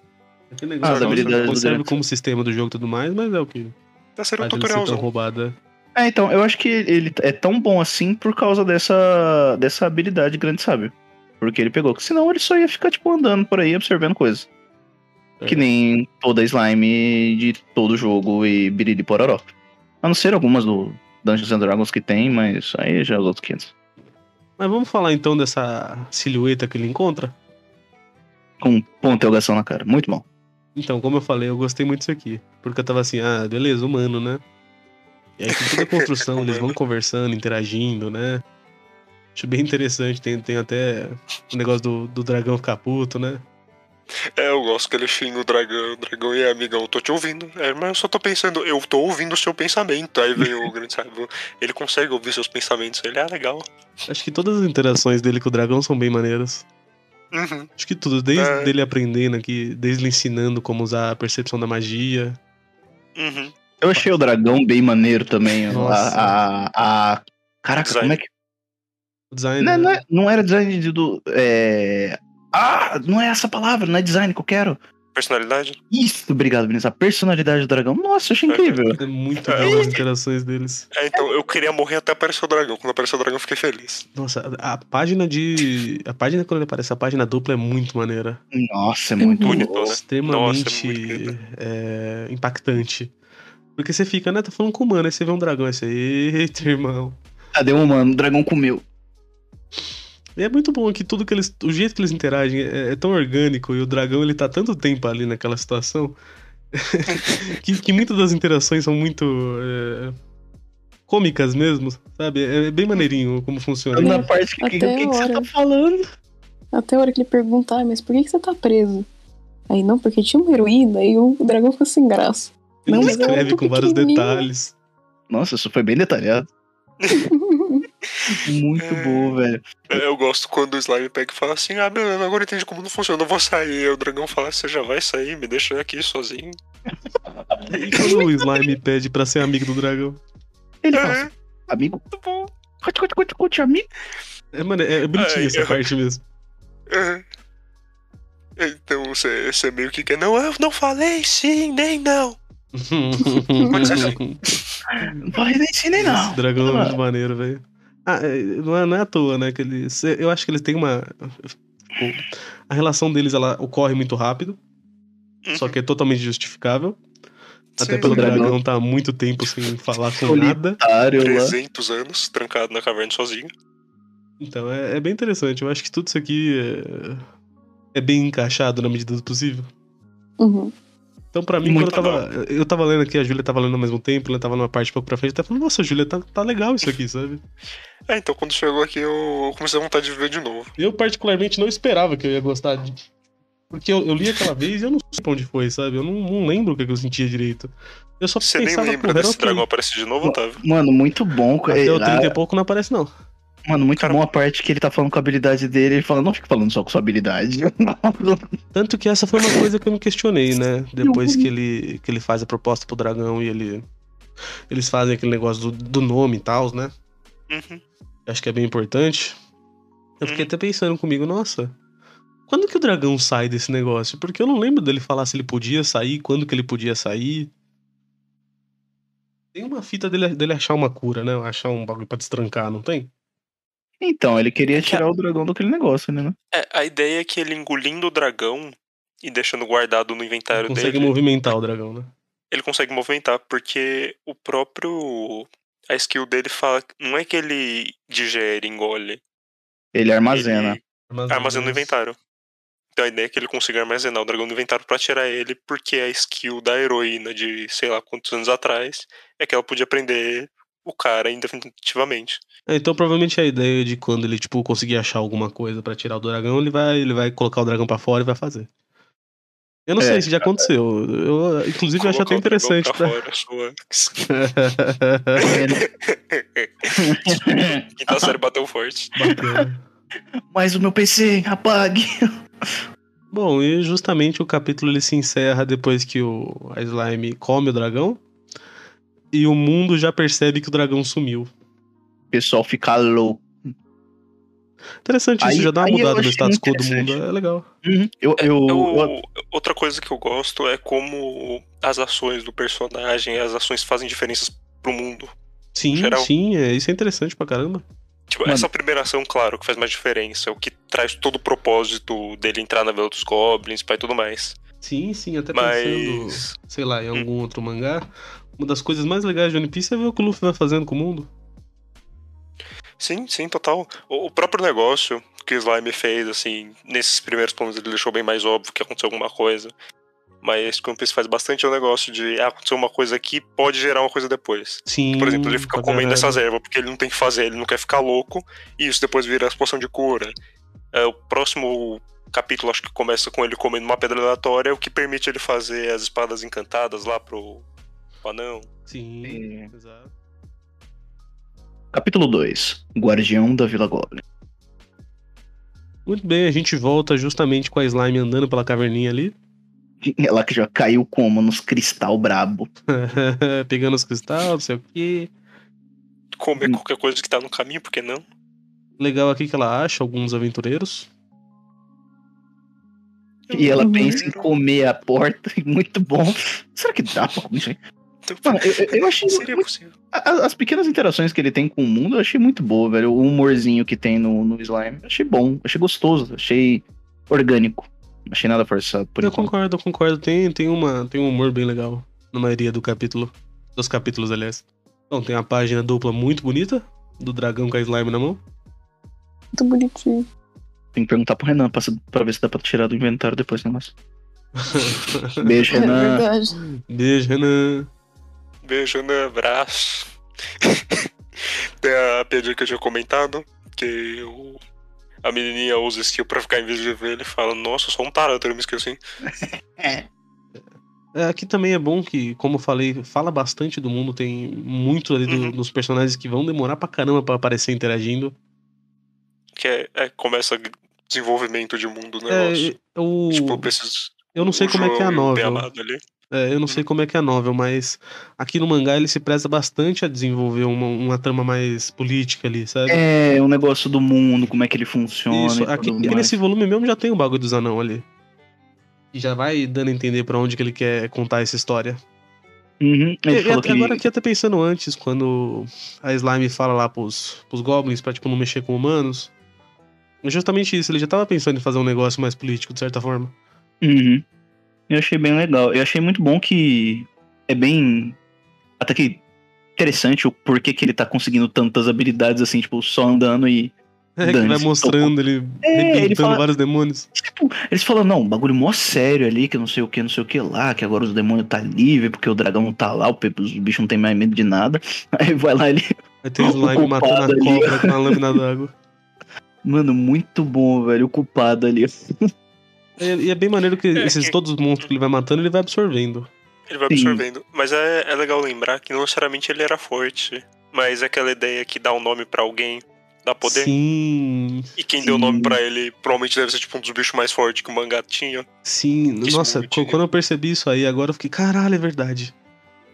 Aquele Ah, negócio as que habilidades não serve como sistema do jogo e tudo mais, mas é o que Tá sendo um ser tão tutorialzão. roubada. É, então, eu acho que ele é tão bom assim por causa dessa, dessa habilidade grande sábio. Porque ele pegou, que senão ele só ia ficar, tipo, andando por aí, observando coisas. É. Que nem toda slime de todo jogo e biriri pororó. A não ser algumas do Dungeons and Dragons que tem, mas aí já é os outros 500. Mas vamos falar então dessa silhueta que ele encontra? Com ponto de interrogação na cara. Muito bom. Então, como eu falei, eu gostei muito disso aqui. Porque eu tava assim, ah, beleza, humano, né? E aí toda a construção, eles vão conversando, interagindo, né? Acho bem interessante, tem, tem até o negócio do, do dragão ficar puto, né? É, eu gosto que ele xinga o dragão. O dragão e amigão, eu tô te ouvindo. É, mas eu só tô pensando, eu tô ouvindo o seu pensamento. Aí vem o grande sábio. Ele consegue ouvir seus pensamentos. Ele é legal. Acho que todas as interações dele com o dragão são bem maneiras. Uhum. Acho que tudo, desde É. ele aprendendo aqui, desde ele ensinando como usar a percepção da magia. Uhum. Eu achei o dragão bem maneiro também. A, Nossa. a, a- Caraca, Design. como é que. O design. Não, não, é- não era design de- do. É... Ah, não é essa palavra, não é design que eu quero. Personalidade? Isso, obrigado, Vinícius. A personalidade do dragão. Nossa, eu achei incrível. É muito É, as interações deles. É, então, eu queria morrer até aparecer o dragão. Quando apareceu o dragão, eu fiquei feliz. Nossa, a, a página de. A página quando ele aparece, a página dupla é muito maneira. Nossa, é muito Uhum. bonito. Bonito, né? Extremamente Nossa, é muito é, impactante. Porque você fica, né? Tá falando com o humano, aí você vê um dragão, aí você, eita, irmão. Cadê o mano? O dragão comeu. E é muito bom que tudo que eles. O jeito que eles interagem é, é tão orgânico e o dragão ele tá tanto tempo ali naquela situação que, que muitas das interações são muito. é, cômicas mesmo, sabe? É, é bem maneirinho como funciona. Na parte que, que, Até que, que você tá falando? Até a hora que ele pergunta, ah, mas por que, que você tá preso? Aí, não, porque tinha uma heroína e o dragão fica sem graça. Ele Não, ela é com vários detalhes. Nossa, isso foi bem detalhado. Muito bom, velho. É, Eu gosto quando o slime pega e fala assim: Ah, beleza, agora entendi como não funciona, eu vou sair. Aí o dragão fala: Você já vai sair, me deixa aqui sozinho. E quando o slime pede pra ser amigo do dragão? Ele fala É, assim, amigo, muito bom. cote, cote, cote, cote, amigo. É, mano, é, é bonitinho Ai, essa eu- parte mesmo. É. Então você, você meio que quer. Não, eu não falei sim, nem não. Assim. Não vai nem não. Esse dragão é muito maneiro, velho. Ah, é, não é, não é à toa, né? Que eles, eu acho que eles têm uma. A relação deles ela ocorre muito rápido, só que é totalmente justificável. Até Sim. pelo dragão- dragão tá há muito tempo sem falar com nada. Otário lá. 300 anos trancado na caverna sozinho. Então é, é bem interessante. Eu acho que tudo isso aqui é, é bem encaixado na medida do possível. Uhum. Então, pra mim, Muito quando eu tava. Eu tava lendo aqui, a Júlia tava lendo ao mesmo tempo, ela tava numa parte um pouco pra frente, até falando, nossa, Júlia, tá, tá legal isso aqui, sabe? É, então quando chegou aqui eu comecei a vontade de ver de novo. Eu, particularmente, não esperava que eu ia gostar de. Porque eu, eu li aquela vez e eu não sei pra onde foi, sabe? Eu não, não lembro o que, que eu sentia direito. Eu só Você nem pensava, lembra porra, era desse dragão aparecer de novo, Otávio? Mano, muito bom. Até o é, 30 e pouco não aparece, não. Mano, muito Cara- bom a parte que ele tá falando com a habilidade dele. Ele fala, não fica falando só com sua habilidade. Tanto que essa foi uma coisa que eu não questionei, né? Depois que ele, que ele faz a proposta pro dragão e ele. Eles fazem aquele negócio do, do nome e tal, né? Uhum. Acho que é bem importante. Eu fiquei Uhum. até pensando comigo, nossa, quando que o dragão sai desse negócio? Porque eu não lembro dele falar se ele podia sair, quando que ele podia sair. Tem uma fita dele, dele achar uma cura, né? Achar um bagulho pra destrancar, não tem? Então, ele queria tirar o dragão daquele negócio, né? É, a ideia é que ele engolindo o dragão e deixando guardado no inventário Consegue dele, movimentar o dragão, né? ele consegue movimentar, porque o próprio. A skill dele fala. Não é que ele digere, engole. Ele armazena. Ele armazena no inventário. Então a ideia é que ele consiga armazenar o dragão no inventário pra tirar ele, porque a skill da heroína de sei lá quantos anos atrás é que ela podia prender o cara indefinitivamente. É, então provavelmente a ideia de quando ele, tipo, conseguir achar alguma coisa pra tirar o dragão, ele vai, ele vai colocar o dragão pra fora e vai fazer. Eu não É, sei se já aconteceu. Eu, inclusive, eu acho até interessante pra pra... fora, sua- É, Quinta série bateu forte. Bacana. Mas o meu PC, apague. Bom, e justamente o capítulo ele se encerra depois que o a Slime come o dragão. E o mundo já percebe que o dragão sumiu. O pessoal fica louco. Interessante Aí- isso, já dá uma mudada no status quo do mundo. É legal. Eu, eu, Eu- eu- outra coisa que eu gosto é como as ações do personagem, as ações fazem diferenças pro mundo. Sim, Geral. sim, é, isso é interessante pra caramba. Tipo, Mano. essa primeira ação, claro, que faz mais diferença, é o que traz todo o propósito dele entrar na Vila dos Goblins pai, e tudo mais. Sim, sim, até pensando, Mas. sei lá, em algum outro mangá. Uma das coisas mais legais de One Piece é ver o que o Luffy vai fazendo com o mundo. Sim, sim, total. O, o próprio negócio que o Slime fez, assim, nesses primeiros planos ele deixou bem mais óbvio que aconteceu alguma coisa. Mas o One Piece faz bastante o negócio de ah, aconteceu uma coisa aqui, pode gerar uma coisa depois. Sim. Por exemplo, ele fica comendo essas ervas porque ele não tem que fazer, ele não quer ficar louco, e isso depois vira a poção de cura. É, o próximo capítulo, acho que começa com ele comendo uma pedra aleatória, o que permite ele fazer as espadas encantadas lá pro, pro anão. Sim, Sim. exato. Capítulo 2. Guardião da Vila Goblin. Muito bem, a gente volta justamente com a Slime andando pela caverninha ali, Ela que já caiu como? Nos cristal brabo. pegando os cristais, não sei o quê. Comer qualquer coisa que tá no caminho, por que não? Legal aqui que ela acha alguns aventureiros. E ela pensa em comer a porta. Muito bom. Será que dá pra comer isso aí? Mano, eu, eu- achei. Seria possível. a- As pequenas interações que ele tem com o mundo, eu achei muito boa, velho. O humorzinho que tem no, no slime. Eu achei bom, achei gostoso, achei orgânico. Não achei nada forçado por eu enquanto. concordo, eu concordo. Tem, tem, uma, tem um humor bem legal na maioria do capítulo. Dos capítulos, aliás. Então, tem a página dupla muito bonita, do dragão com a slime na mão. Muito bonitinho. Tem que perguntar pro Renan pra, pra ver se dá pra tirar do inventário depois, né, mas. Beijo, É Renan. verdade. Beijo, Renan. Beijo no abraço. Tem a piadinha que eu tinha comentado, que o, a menininha usa skill pra ficar invisível e ele fala, nossa, eu sou um tarado, eu me esqueci. É. É, aqui também é bom que, como eu falei, fala bastante do mundo. Tem muito ali do- Uhum. dos personagens que vão demorar pra caramba pra aparecer interagindo. Que é, é começa desenvolvimento de mundo do É, negócio. eu, tipo, preciso. eu não sei como é que é a João É, eu não sei como é que é a novel, mas aqui no mangá ele se presta bastante a desenvolver uma, uma trama mais política ali, sabe? É, o negócio do mundo, como é que ele funciona. Isso, e aqui, aqui nesse volume mesmo já tem o bagulho dos anão ali. E já vai dando a entender pra onde que ele quer contar essa história. Uhum. E, e até que agora aqui até pensando antes, quando a Slime fala lá pros, pros goblins pra, tipo, não mexer com humanos. É justamente isso, ele já tava pensando em fazer um negócio mais político, de certa forma. Uhum. Eu achei bem legal. Eu achei muito bom que é bem. Até que interessante o porquê que ele tá conseguindo tantas habilidades assim, tipo, só andando e. É, que vai Dane-se, mostrando ele É, ele rebentando fala- vários demônios. Tipo, eles falam, não, um bagulho mó sério ali, que não sei o que, não sei o que lá, que agora os demônios tá livre, porque o dragão não tá lá, os bichos não tem mais medo de nada. Aí vai lá ele. Aí tem o Slime matando a culpado ali. cobra com uma lâmina d'água. Mano, muito bom, velho. O culpado ali. E e é bem maneiro que É, esses que- todos os monstros que ele vai matando, ele vai absorvendo. Ele vai Sim. absorvendo. Mas é, é legal lembrar que não necessariamente ele era forte. Mas é aquela ideia que dá um nome pra alguém. Dá poder. Sim. E quem deu o Sim. nome pra ele provavelmente deve ser tipo um dos bichos mais fortes que o mangá tinha. Sim. Isso Nossa, muito qu- dinheiro. quando eu percebi isso aí, agora eu fiquei, caralho, é verdade.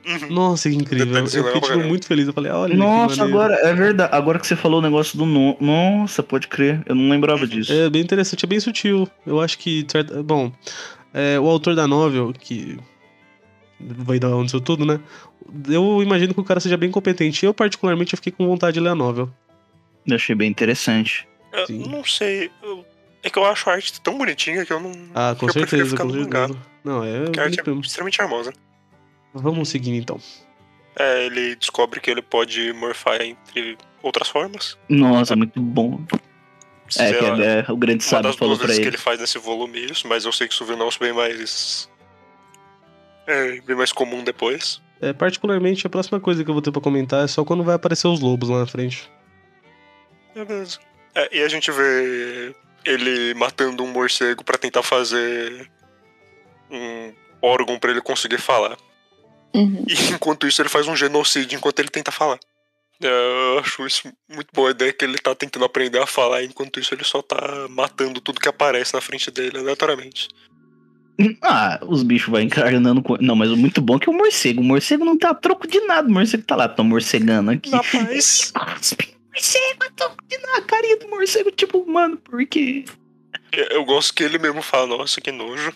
Uhum. Nossa, que incrível. Eu Detalhezinho fiquei, tipo, muito feliz. Eu falei, olha, que Nossa, agora é verdade. Agora que você falou o negócio do nome. Nossa, pode crer. Eu não lembrava disso. É bem interessante, é bem sutil. Eu acho que. Bom, é, o autor da novel, que. Vai dar onde isso tudo, né? Eu imagino que o cara seja bem competente. Eu, particularmente, eu fiquei com vontade de ler a novel. Eu achei bem interessante. Eu Sim. não sei. eu- É que eu acho a arte tão bonitinha que eu não. Ah, com eu certeza, ficar com no mangá. certeza. Não, é. Porque a arte é extremamente charmosa. Vamos seguir então. É, ele descobre que ele pode morfar entre outras formas. Nossa, muito bom. Se É, que ela- é, é, o grande uma sábio das falou duas pra vezes que ele. ele faz nesse volume isso, mas eu sei que isso negócio bem mais. É, bem mais comum depois. É, particularmente, a próxima coisa que eu vou ter pra comentar é só quando vai aparecer os lobos lá na frente. É mesmo. É, e a gente vê ele matando um morcego pra tentar fazer um órgão pra ele conseguir falar. Uhum. E enquanto isso ele faz um genocídio enquanto ele tenta falar. É, Eu acho isso muito boa a ideia que ele tá tentando aprender a falar, enquanto isso ele só tá matando tudo que aparece na frente dele, aleatoriamente. Ah, os bichos vão encarnando com. Não, mas o muito bom é que o morcego. O morcego não tá a troco de nada. O morcego tá lá, tá morcegando aqui. Rapaz. Morcego, a troco de nada. A carinha do morcego, tipo, mano, por quê? eu eu gosto que ele mesmo fala, nossa, que nojo.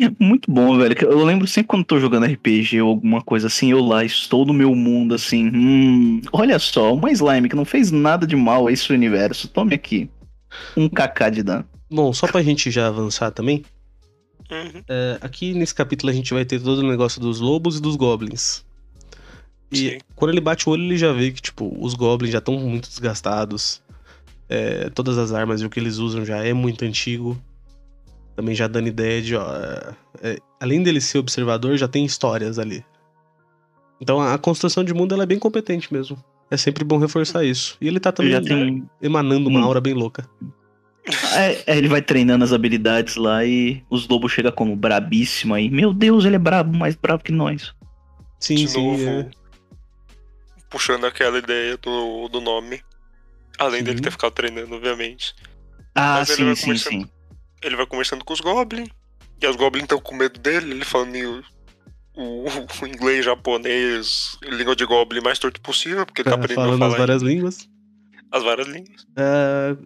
É muito bom, velho. Eu lembro sempre quando tô jogando RPG ou alguma coisa assim, eu lá estou no meu mundo assim. Hum, olha só, uma slime que não fez nada de mal a esse universo. Tome aqui. Um kk de dano. Bom, só pra gente já avançar também, Uhum. é, aqui nesse capítulo a gente vai ter todo o negócio dos lobos e dos goblins. E Sim. quando ele bate o olho, ele já vê que, tipo, os goblins já estão muito desgastados. É, todas as armas e o que eles usam já é muito antigo. Também já dando ideia de, ó. é, é, além dele ser observador, já tem histórias ali. Então a, construção de mundo ela é bem competente mesmo. É sempre bom reforçar isso. E ele tá também Já tem. emanando uma aura bem louca. É, é, ele vai treinando as habilidades lá e os lobos chegam como brabíssimo aí. Meu Deus, ele é brabo, mais brabo que nós. Sim, De sim. novo, é. puxando aquela ideia do, do nome. Além Sim. dele ter ficado treinando, obviamente. Ah, Mas ele sim, vai sim, começando- sim. Ele vai conversando com os Goblins. E os Goblins estão com medo dele, ele falando em o, o inglês, japonês, língua de Goblin mais torto possível, porque ele tá Tá aprendendo a falando falar as várias línguas. as várias línguas. É,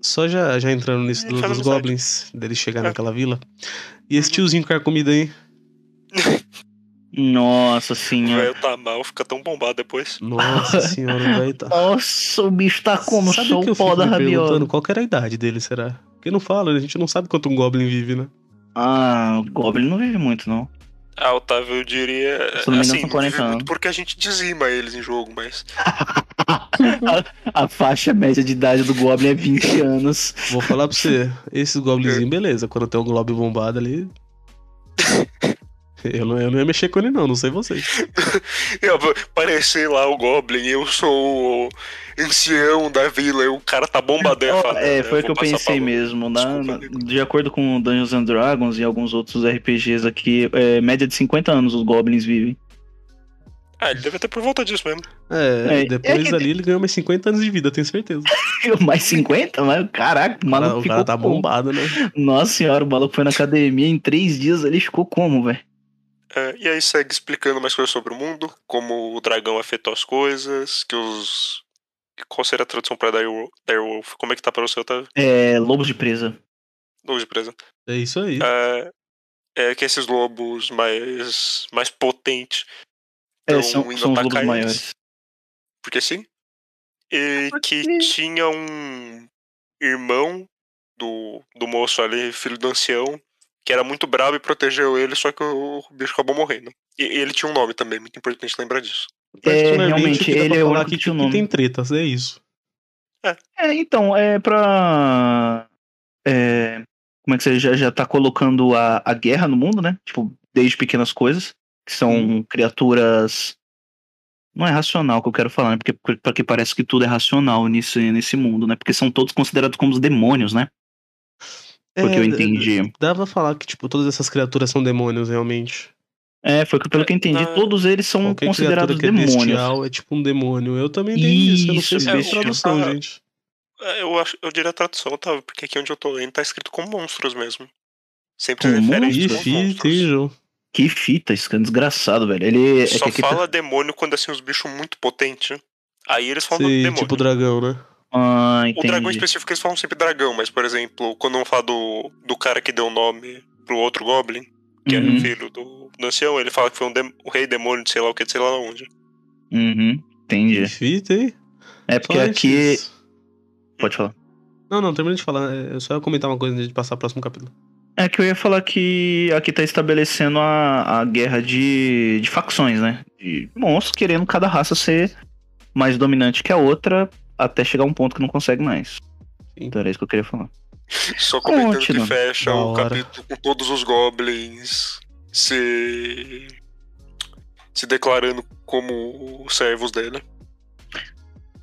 só já, já entrando nisso do- dos goblins, dele chegar É. naquela vila. E esse Uhum. tiozinho com a comida aí? Nossa O senhora. velho tá mal, fica tão bombado depois. Nossa senhora, vai tá. Nossa, o bicho tá como? Sabe Sou que eu o fico da me perguntando qual que era a idade dele, será? Porque não fala, a gente não sabe quanto um goblin vive, né? Ah, o Goblin não vive muito, não. Ah, Otávio, eu diria. Se não me engano, assim, são não 40 vive muito anos. porque a gente dizima eles em jogo, mas. A faixa média de idade do Goblin é 20 anos. Vou falar pra você, esses É. goblinzinhos, beleza. Quando tem um goblin bombado ali. Eu não, eu não ia mexer com ele, não, não sei vocês. Eu vou parecer lá o Goblin, eu sou o ancião da vila, e o cara tá bombadão. falo, É, "Né, foi o que eu pra pensei Lu." mesmo. Na- Desculpa, de acordo com Dungeons and Dragons e alguns outros RPGs aqui, é, média de 50 anos os Goblins vivem. Ah, ele deve ter por volta disso mesmo. É, É, depois é que- dali ele ganhou mais 50 anos de vida, tenho certeza. Mais 50? Mas, caraca, o O maluco cara, o ficou cara tá como? bombado, né? Nossa senhora, o maluco foi na academia em três dias ele ficou como, velho? É, e aí segue explicando mais coisas sobre o mundo, como o dragão afetou as coisas, que os. Qual seria a tradução pra Direwolf? Como é que tá pra você, Otávio? É, lobos de presa. Lobo de presa. É isso aí. É, é que esses lobos mais, mais potentes. É, são, indo são os atacar lobos eles. maiores. Porque sim. E que Porque- tinha um irmão do, do moço ali, filho do ancião, que era muito bravo e protegeu ele, só que o bicho acabou morrendo. E, e ele tinha um nome também, muito importante lembrar disso. Realmente, o que dá ele é o único que tinha o que nome. tem tretas, é isso. É, então, é pra. É, como é que você já, já tá colocando a, a guerra no mundo, né? Tipo, desde pequenas coisas, que são criaturas. Não é racional que eu quero falar, né? Porque, porque parece que tudo é racional nesse, nesse mundo, né? Porque são todos considerados como os demônios, né? Foi o que eu É, entendi. Dá pra falar que, tipo, todas essas criaturas são demônios, realmente. É, foi que- pelo que eu entendi. Na- Todos eles são Qualquer considerados que é demônios. bestial é tipo um demônio. Eu também tenho isso, eu não sei Isso, se bestial. tradução, Ah, gente. É, Eu, acho, eu diria a tradução, tá? Porque aqui onde eu tô lendo tá escrito como monstros mesmo. Sempre aos fita, hein, monstros. João? Que fita, esse cara é desgraçado, velho. Ele é Só que aqui tá- fala demônio quando assim os bichos muito potentes. Aí eles falam Sei, demônio. tipo dragão, né? Ah, O dragão específico eles falam sempre dragão, mas por exemplo, quando vão falar do, do cara que deu o nome pro outro Goblin, que era Uhum. o filho do, do ancião, ele fala que foi um dem- o rei demônio de sei lá o que, de sei lá onde. Uhum, entendi. Que fita, hein? É porque aqui. Pode falar. Não, não, termina de falar. é, Eu só ia comentar uma coisa antes de passar pro próximo capítulo. É que eu ia falar que aqui tá estabelecendo a, a guerra de, de facções, né? De monstros querendo cada raça ser mais dominante que a outra até chegar a um ponto que não consegue mais. Sim. Então era isso que eu queria falar. Só comentando Continua. que fecha Da o hora. capítulo com todos os goblins se. se declarando como servos dele.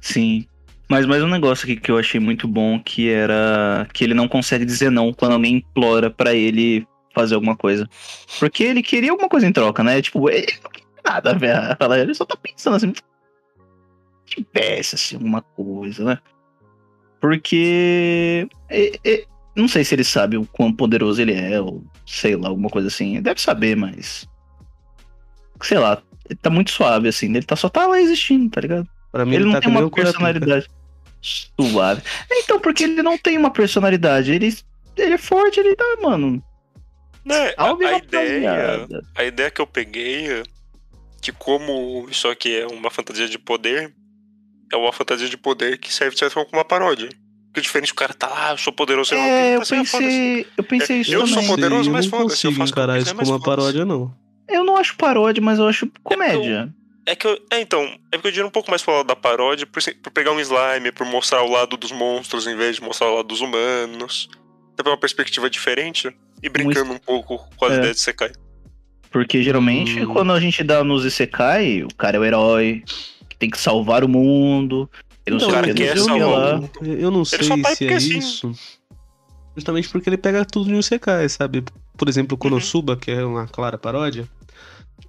Sim. Mas mais um negócio aqui que eu achei muito bom, que era que ele não consegue dizer não quando alguém implora pra ele fazer alguma coisa. Porque ele queria alguma coisa em troca, né? Tipo, ele não quer nada, velho. Ele só tá pensando assim, tivesse assim alguma coisa, né? Porque é- é- não sei se ele sabe o quão poderoso ele é, ou sei lá, alguma coisa assim. Ele deve saber, mas sei lá, ele tá muito suave assim, ele tá só tá lá existindo, tá ligado? Pra mim, Ele ele, não tá tem uma Kurapika. personalidade suave. Então, porque ele não tem uma personalidade. Ele, ele é forte, ele tá, mano. Né, a, a ideia. A ideia que eu peguei é que como isso aqui é uma fantasia de poder, é uma fantasia de poder que serve de certa forma como uma paródia. Porque diferente o cara tá lá, eu sou poderoso, É, eu ah, foda-se. pensei, eu pensei isso eu sou também. poderoso, Sei, mas eu não foda-se, eu consigo faço que eu encarar isso como uma paródia, não. Eu não acho paródia, mas eu acho comédia. É que eu, é, então, é porque eu diria um pouco mais pro lado da paródia, por, por pegar um slime, por mostrar o lado dos monstros em vez de mostrar o lado dos humanos. Dá pra uma perspectiva diferente e brincando um pouco com as É. ideias de Sekai. Porque geralmente, Hum. quando a gente dá nos Isekai, o cara é o herói, que tem que salvar o mundo. Ele não Então, sei cara o que, quer não sei o que salvar o. Eu não sei só tá aí se é porque sim. isso. Justamente porque ele pega tudo em um Sekai, sabe? Por exemplo, o Uhum. Konosuba, que é uma clara paródia,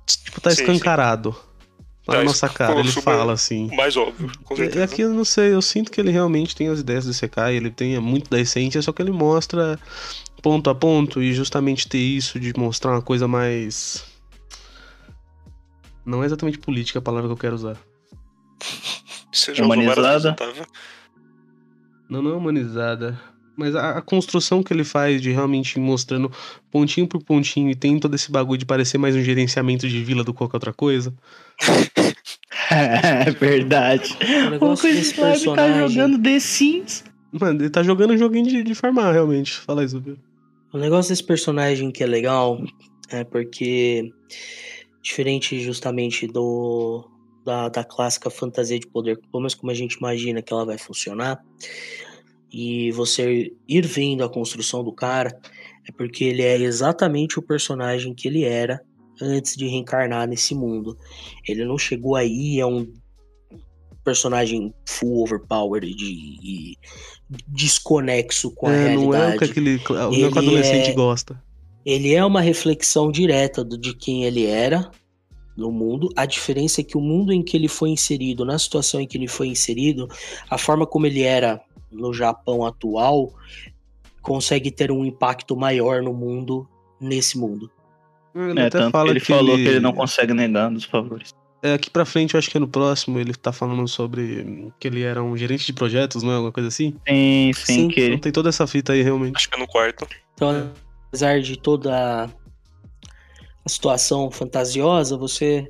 tipo, tá Sim, sim. escancarado. Tá Tá, na nossa cara, ele Konosuba fala assim. Mais óbvio, com E certeza. aqui eu não sei, eu sinto que ele realmente tem as ideias do Sekai, ele tem muito da essência, só que ele mostra ponto a ponto e justamente ter isso de mostrar uma coisa mais. Não é exatamente política a palavra que eu quero usar. Você já usou várias vezes, Humanizada. Não, não é humanizada. Mas a, a construção que ele faz de realmente ir mostrando pontinho por pontinho e tem todo esse bagulho de parecer mais um gerenciamento de vila do que qualquer outra coisa. É verdade. O desse Slime tá personagem. jogando The Sims. Mano, ele tá jogando um joguinho de, de farmar, realmente. Fala isso, viu? O negócio desse personagem que é legal é porque, diferente justamente do da, da clássica fantasia de poder, pelo menos como a gente imagina que ela vai funcionar, e você ir vendo a construção do cara, é porque ele é exatamente o personagem que ele era antes de reencarnar nesse mundo. Ele não chegou aí, é um personagem full overpowered e, e desconexo com a É, não é o realidade. que aquele o que adolescente é- gosta. Ele é uma reflexão direta do- de quem ele era no mundo. A diferença é que o mundo em que ele foi inserido, na situação em que ele foi inserido, a forma como ele era no Japão atual, consegue ter um impacto maior no mundo, nesse mundo. Ele É, até tanto que fala ele falou que ele não consegue negar dos favores. É, aqui pra frente, eu acho que é no próximo, ele tá falando sobre que ele era um gerente de projetos, não é? Alguma coisa assim? Sim, sim, que Então tem toda essa fita aí, realmente. Acho que é no quarto. Então, apesar de toda a situação fantasiosa, você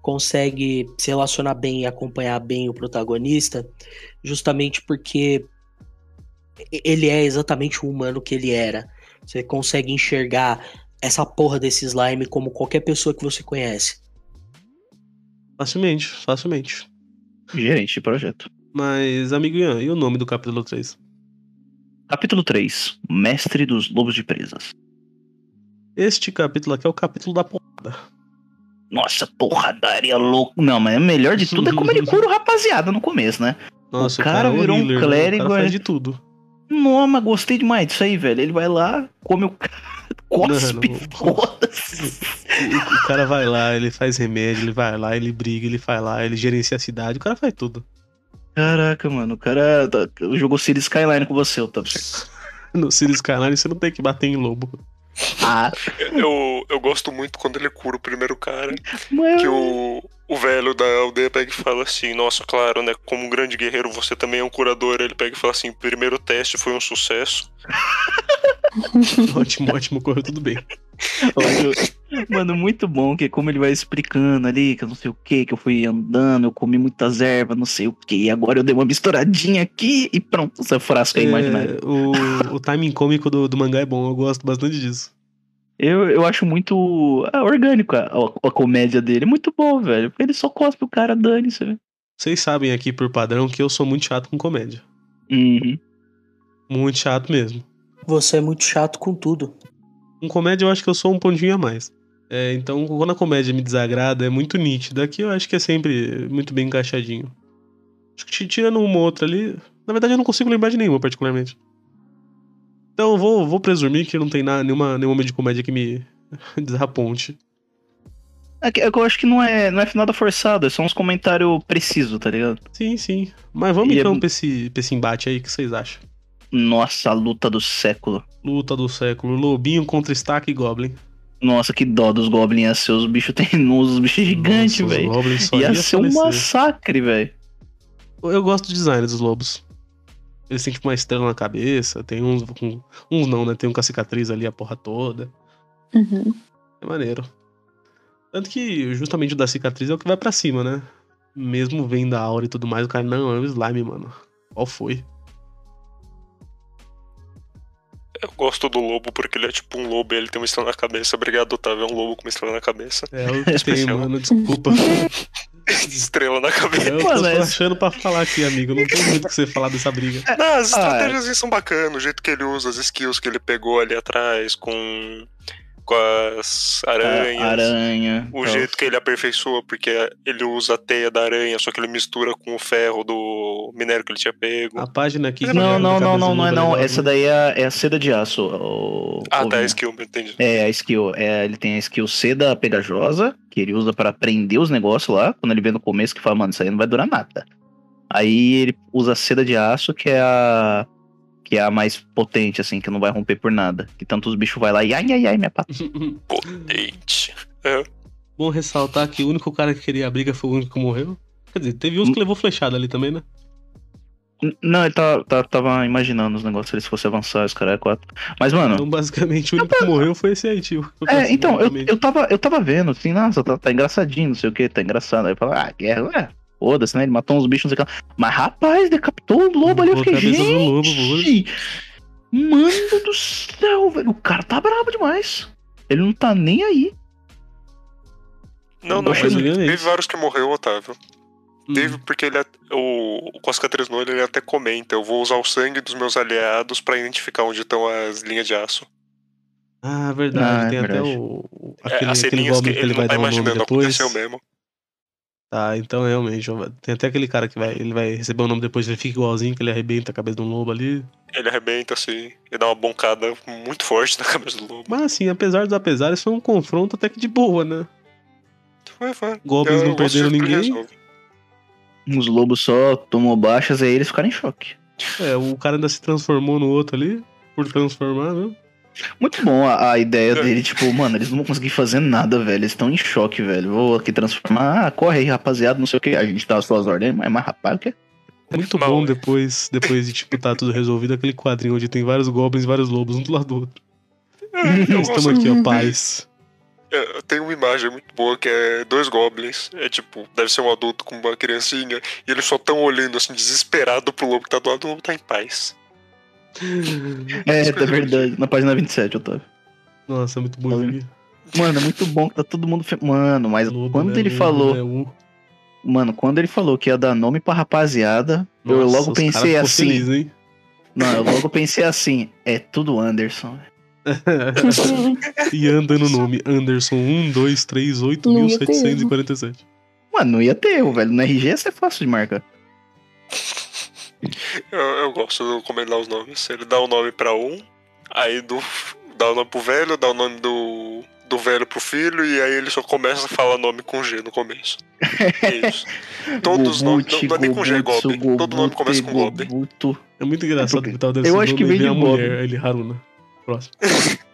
consegue se relacionar bem e acompanhar bem o protagonista, justamente porque ele é exatamente o humano que ele era. Você consegue enxergar essa porra desse slime como qualquer pessoa que você conhece. Facilmente, facilmente. gerente de projeto. Mas, amigo Ian, e o nome do capítulo 3? Capítulo 3. Mestre dos Lobos de Presas. Este capítulo aqui é o capítulo da porrada. Nossa, porradaria louco. Não, mas o melhor de tudo é como ele cura o rapaziada no começo, né? Nossa, O cara é virou um healer, né? clérigo, O cara faz é. de tudo. Não, mas gostei demais disso aí, velho. Ele vai lá, come o cara, cospe, foda-se. O, o cara vai lá, ele faz remédio, ele vai lá, ele briga, ele vai lá, ele gerencia a cidade, o cara faz tudo. Caraca, mano, o cara tá- jogou City Skyline com você, Otávio. No Sirius Canais você não tem que bater em lobo. Ah, Eu, eu gosto muito quando ele cura o primeiro cara. mano. Que o, o velho da aldeia pega e fala assim: Nossa, claro, né? Como um grande guerreiro, você também é um curador. Ele pega e fala assim: Primeiro teste foi um sucesso. ótimo, ótimo, correu tudo bem. Mano, muito bom, que como ele vai explicando ali, que eu não sei o que, que eu fui andando, eu comi muitas ervas, não sei o que, agora eu dei uma misturadinha aqui e pronto, essa frasca é imaginária. É, o, o timing cômico do, do mangá é bom, eu gosto bastante disso. Eu, eu acho muito ah, orgânico a, a, a comédia dele, é muito bom, velho. Ele só cospe o cara, dane-se, velho. Vocês sabem aqui por padrão que eu sou muito chato com comédia. Uhum. Muito chato mesmo. Você é muito chato com tudo. Com comédia eu acho que eu sou um pontinho a mais. É, então, quando a comédia me desagrada, é muito nítida. Aqui eu acho que é sempre muito bem encaixadinho. Acho que tirando uma ou outra ali. Na verdade, eu não consigo lembrar de nenhuma, particularmente. Então, eu vou, vou presumir que não tem nada, nenhuma, nenhuma de comédia que me desaponte. É que, é que eu acho que não é, não é nada forçado, é só uns comentários precisos, tá ligado? Sim, sim. Mas vamos E é então mu- pra, esse, pra esse embate aí, o que vocês acham? Nossa, luta do século. Luta do século, Lobinho contra Stack e Goblin. Nossa, que dó dos goblins ia ser os bichos teimosos, os bichos gigantes, velho. Ia ia ser um falecer. massacre, velho. Eu gosto do design dos lobos. Eles têm tipo uma estrela na cabeça, tem uns com. Uns não, né? Tem um com a cicatriz ali a porra toda. Uhum. É maneiro. Tanto que justamente o da cicatriz é o que vai pra cima, né? Mesmo vendo a aura e tudo mais, o cara, não, é o slime, mano. Qual foi? Eu gosto do lobo porque ele é tipo um lobo e ele tem uma estrela na cabeça. Obrigado, Otávio. É um lobo com uma estrela na cabeça. É o que tem, Especial. mano. Desculpa. estrela na cabeça. Eu Mano, tô é- achando pra falar aqui, amigo. Não tem muito o que você falar dessa briga. Não, as Ah, estratégias aí são bacanas, o jeito que ele usa, as skills que ele pegou ali atrás com, com as aranhas. A- Aranha. O tal. jeito que ele aperfeiçoa, porque ele usa a teia da aranha, só que ele mistura com o ferro do minério que ele tinha pego. A página aqui. que Não, é não, não, não, não é lobo não. Essa né? daí é, a- é a seda de aço. O, ah, o tá, a skill, entendi. É, a skill. É, ele tem a skill seda pegajosa, que ele usa pra prender os negócios lá, quando ele vê no começo que fala, mano, isso aí não vai durar nada. Aí ele usa a seda de aço, que é a. Que é a mais potente, assim, que não vai romper por nada. Que tanto os bichos vai lá e ai, ai, ai, minha pata. Potente. Bom ressaltar que o único cara que queria a briga foi o único que morreu. Quer dizer, teve uns que levou flechada ali também, né? Não, ele tá, tá- tava imaginando os negócios, se eles fossem avançar, os caras é quatro. Mas, mano. Então, basicamente, o único que morreu foi esse aí, tio. É, então, eu, eu, tava, eu tava vendo, assim, nossa, tá, tá engraçadinho, não sei o que, tá engraçado. Aí eu falei, ah, guerra, é, foda-se, né? Ele matou uns bichos, não sei o que lá. Mas, rapaz, decapitou o lobo ali, eu fiquei, cabeça do lobo, gente, mano do céu, velho, o cara tá brabo demais. Ele não tá nem aí. Não, não, mas brilhante. teve vários que morreu, Otávio. Hum. Teve porque ele, o, o Coscatres no olho, ele até comenta: eu vou usar o sangue dos meus aliados pra identificar onde estão as linhas de aço. Ah, verdade. Ah, é tem verdade. até o. É, Aquele, as aquele que goblin que ele ele vai não tá imaginando, depois. aconteceu mesmo. Tá, então realmente. Tem até aquele cara que vai. Ele vai receber o nome depois, ele fica igualzinho, que ele arrebenta a cabeça de um lobo ali. Ele arrebenta assim, e dá uma boncada muito forte na cabeça do lobo. Mas assim, apesar dos apesares, foi um confronto até que de boa, né? Foi, foi. Goblins não perderam ninguém. resolve. Os lobos só tomou baixas, aí eles ficaram em choque. É, o cara ainda se transformou no outro ali, por transformar, né? Muito bom a, a ideia É. dele, tipo, mano, eles não vão conseguir fazer nada, velho. Eles estão em choque, velho. Vou aqui transformar. Ah, corre aí, rapaziada, não sei o que. A gente dá as suas ordens, mas, mas rapaz, o quê? Muito Mal, bom é. depois, depois de, tipo, tá tudo resolvido, aquele quadrinho onde tem vários goblins e vários lobos, um do lado do outro. É, Estamos aqui, ó, paz. É, Tem uma imagem muito boa que é dois goblins. É tipo, deve ser um adulto com uma criancinha. E eles só tão olhando assim, desesperado pro lobo que tá do lado. O lobo tá em paz. É, é verdade. Na página 27, Otávio. Nossa, é muito bom Tá isso aqui. Mano, é muito bom que tá todo mundo. Fe... Mano, mas quando né, ele falou. né, um. Mano, quando ele falou que ia dar nome pra rapaziada, eu Nossa, logo os cara pensei assim. Feliz, hein? Não, eu logo pensei assim. É tudo Anderson. e anda no nome Anderson 1, 2, 3, 8, Não ia ter 1747. Mano, não ia ter erro, velho. No RG ia ser fácil de marcar. Eu, eu gosto do como ele dá os nomes. Ele dá o nome pra um, aí do, dá o nome pro velho, dá o nome do, do velho pro filho, e aí ele só começa a falar nome com G no começo. É isso. Todos os nomes. Não, não é nem com G, é Goblin. Todo nome começa com Goblin. Gobuto. É muito engraçado que tava desse eu acho que vem de mulher, ele Haruna. Próximo.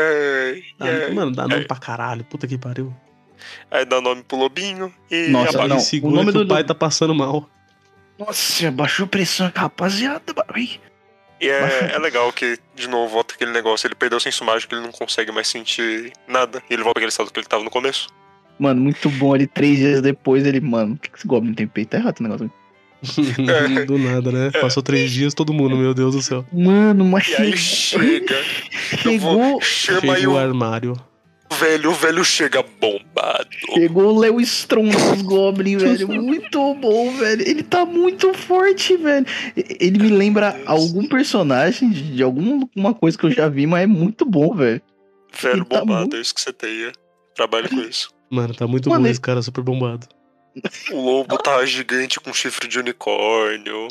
É, Dá- é, mano, dá nome pra caralho. Puta que pariu. Aí dá nome pro lobinho e Nossa, abaixa. não, segura o nome do- o pai tá passando mal. Nossa, baixou a pressão aqui, rapaziada. Ai. E é, é legal que, de novo, volta aquele negócio, ele perdeu o senso mágico, ele não consegue mais sentir nada. E ele volta aquele estado que ele tava no começo. Mano, muito bom. Ele, três dias depois, ele, mano, por que, que esse Goblin tem peito? Tá errado esse negócio. Do nada, né? Passou três dias, todo mundo, meu Deus do céu. Mano, mas E aí chega. Eu vou, chegou, chama aí Chegou o o armário. Velho, o velho chega bombado. chegou o Léo Strong dos Goblin, velho. Muito bom, velho. Ele tá muito forte, velho. Ele me lembra algum personagem de de alguma coisa que eu já vi, mas é muito bom, velho. Velho Ele tá bombado, muito- é isso que você tem. Trabalha com isso. Mano, tá muito Mano, bom ele- esse cara, super bombado. O lobo tá gigante com chifre de unicórnio.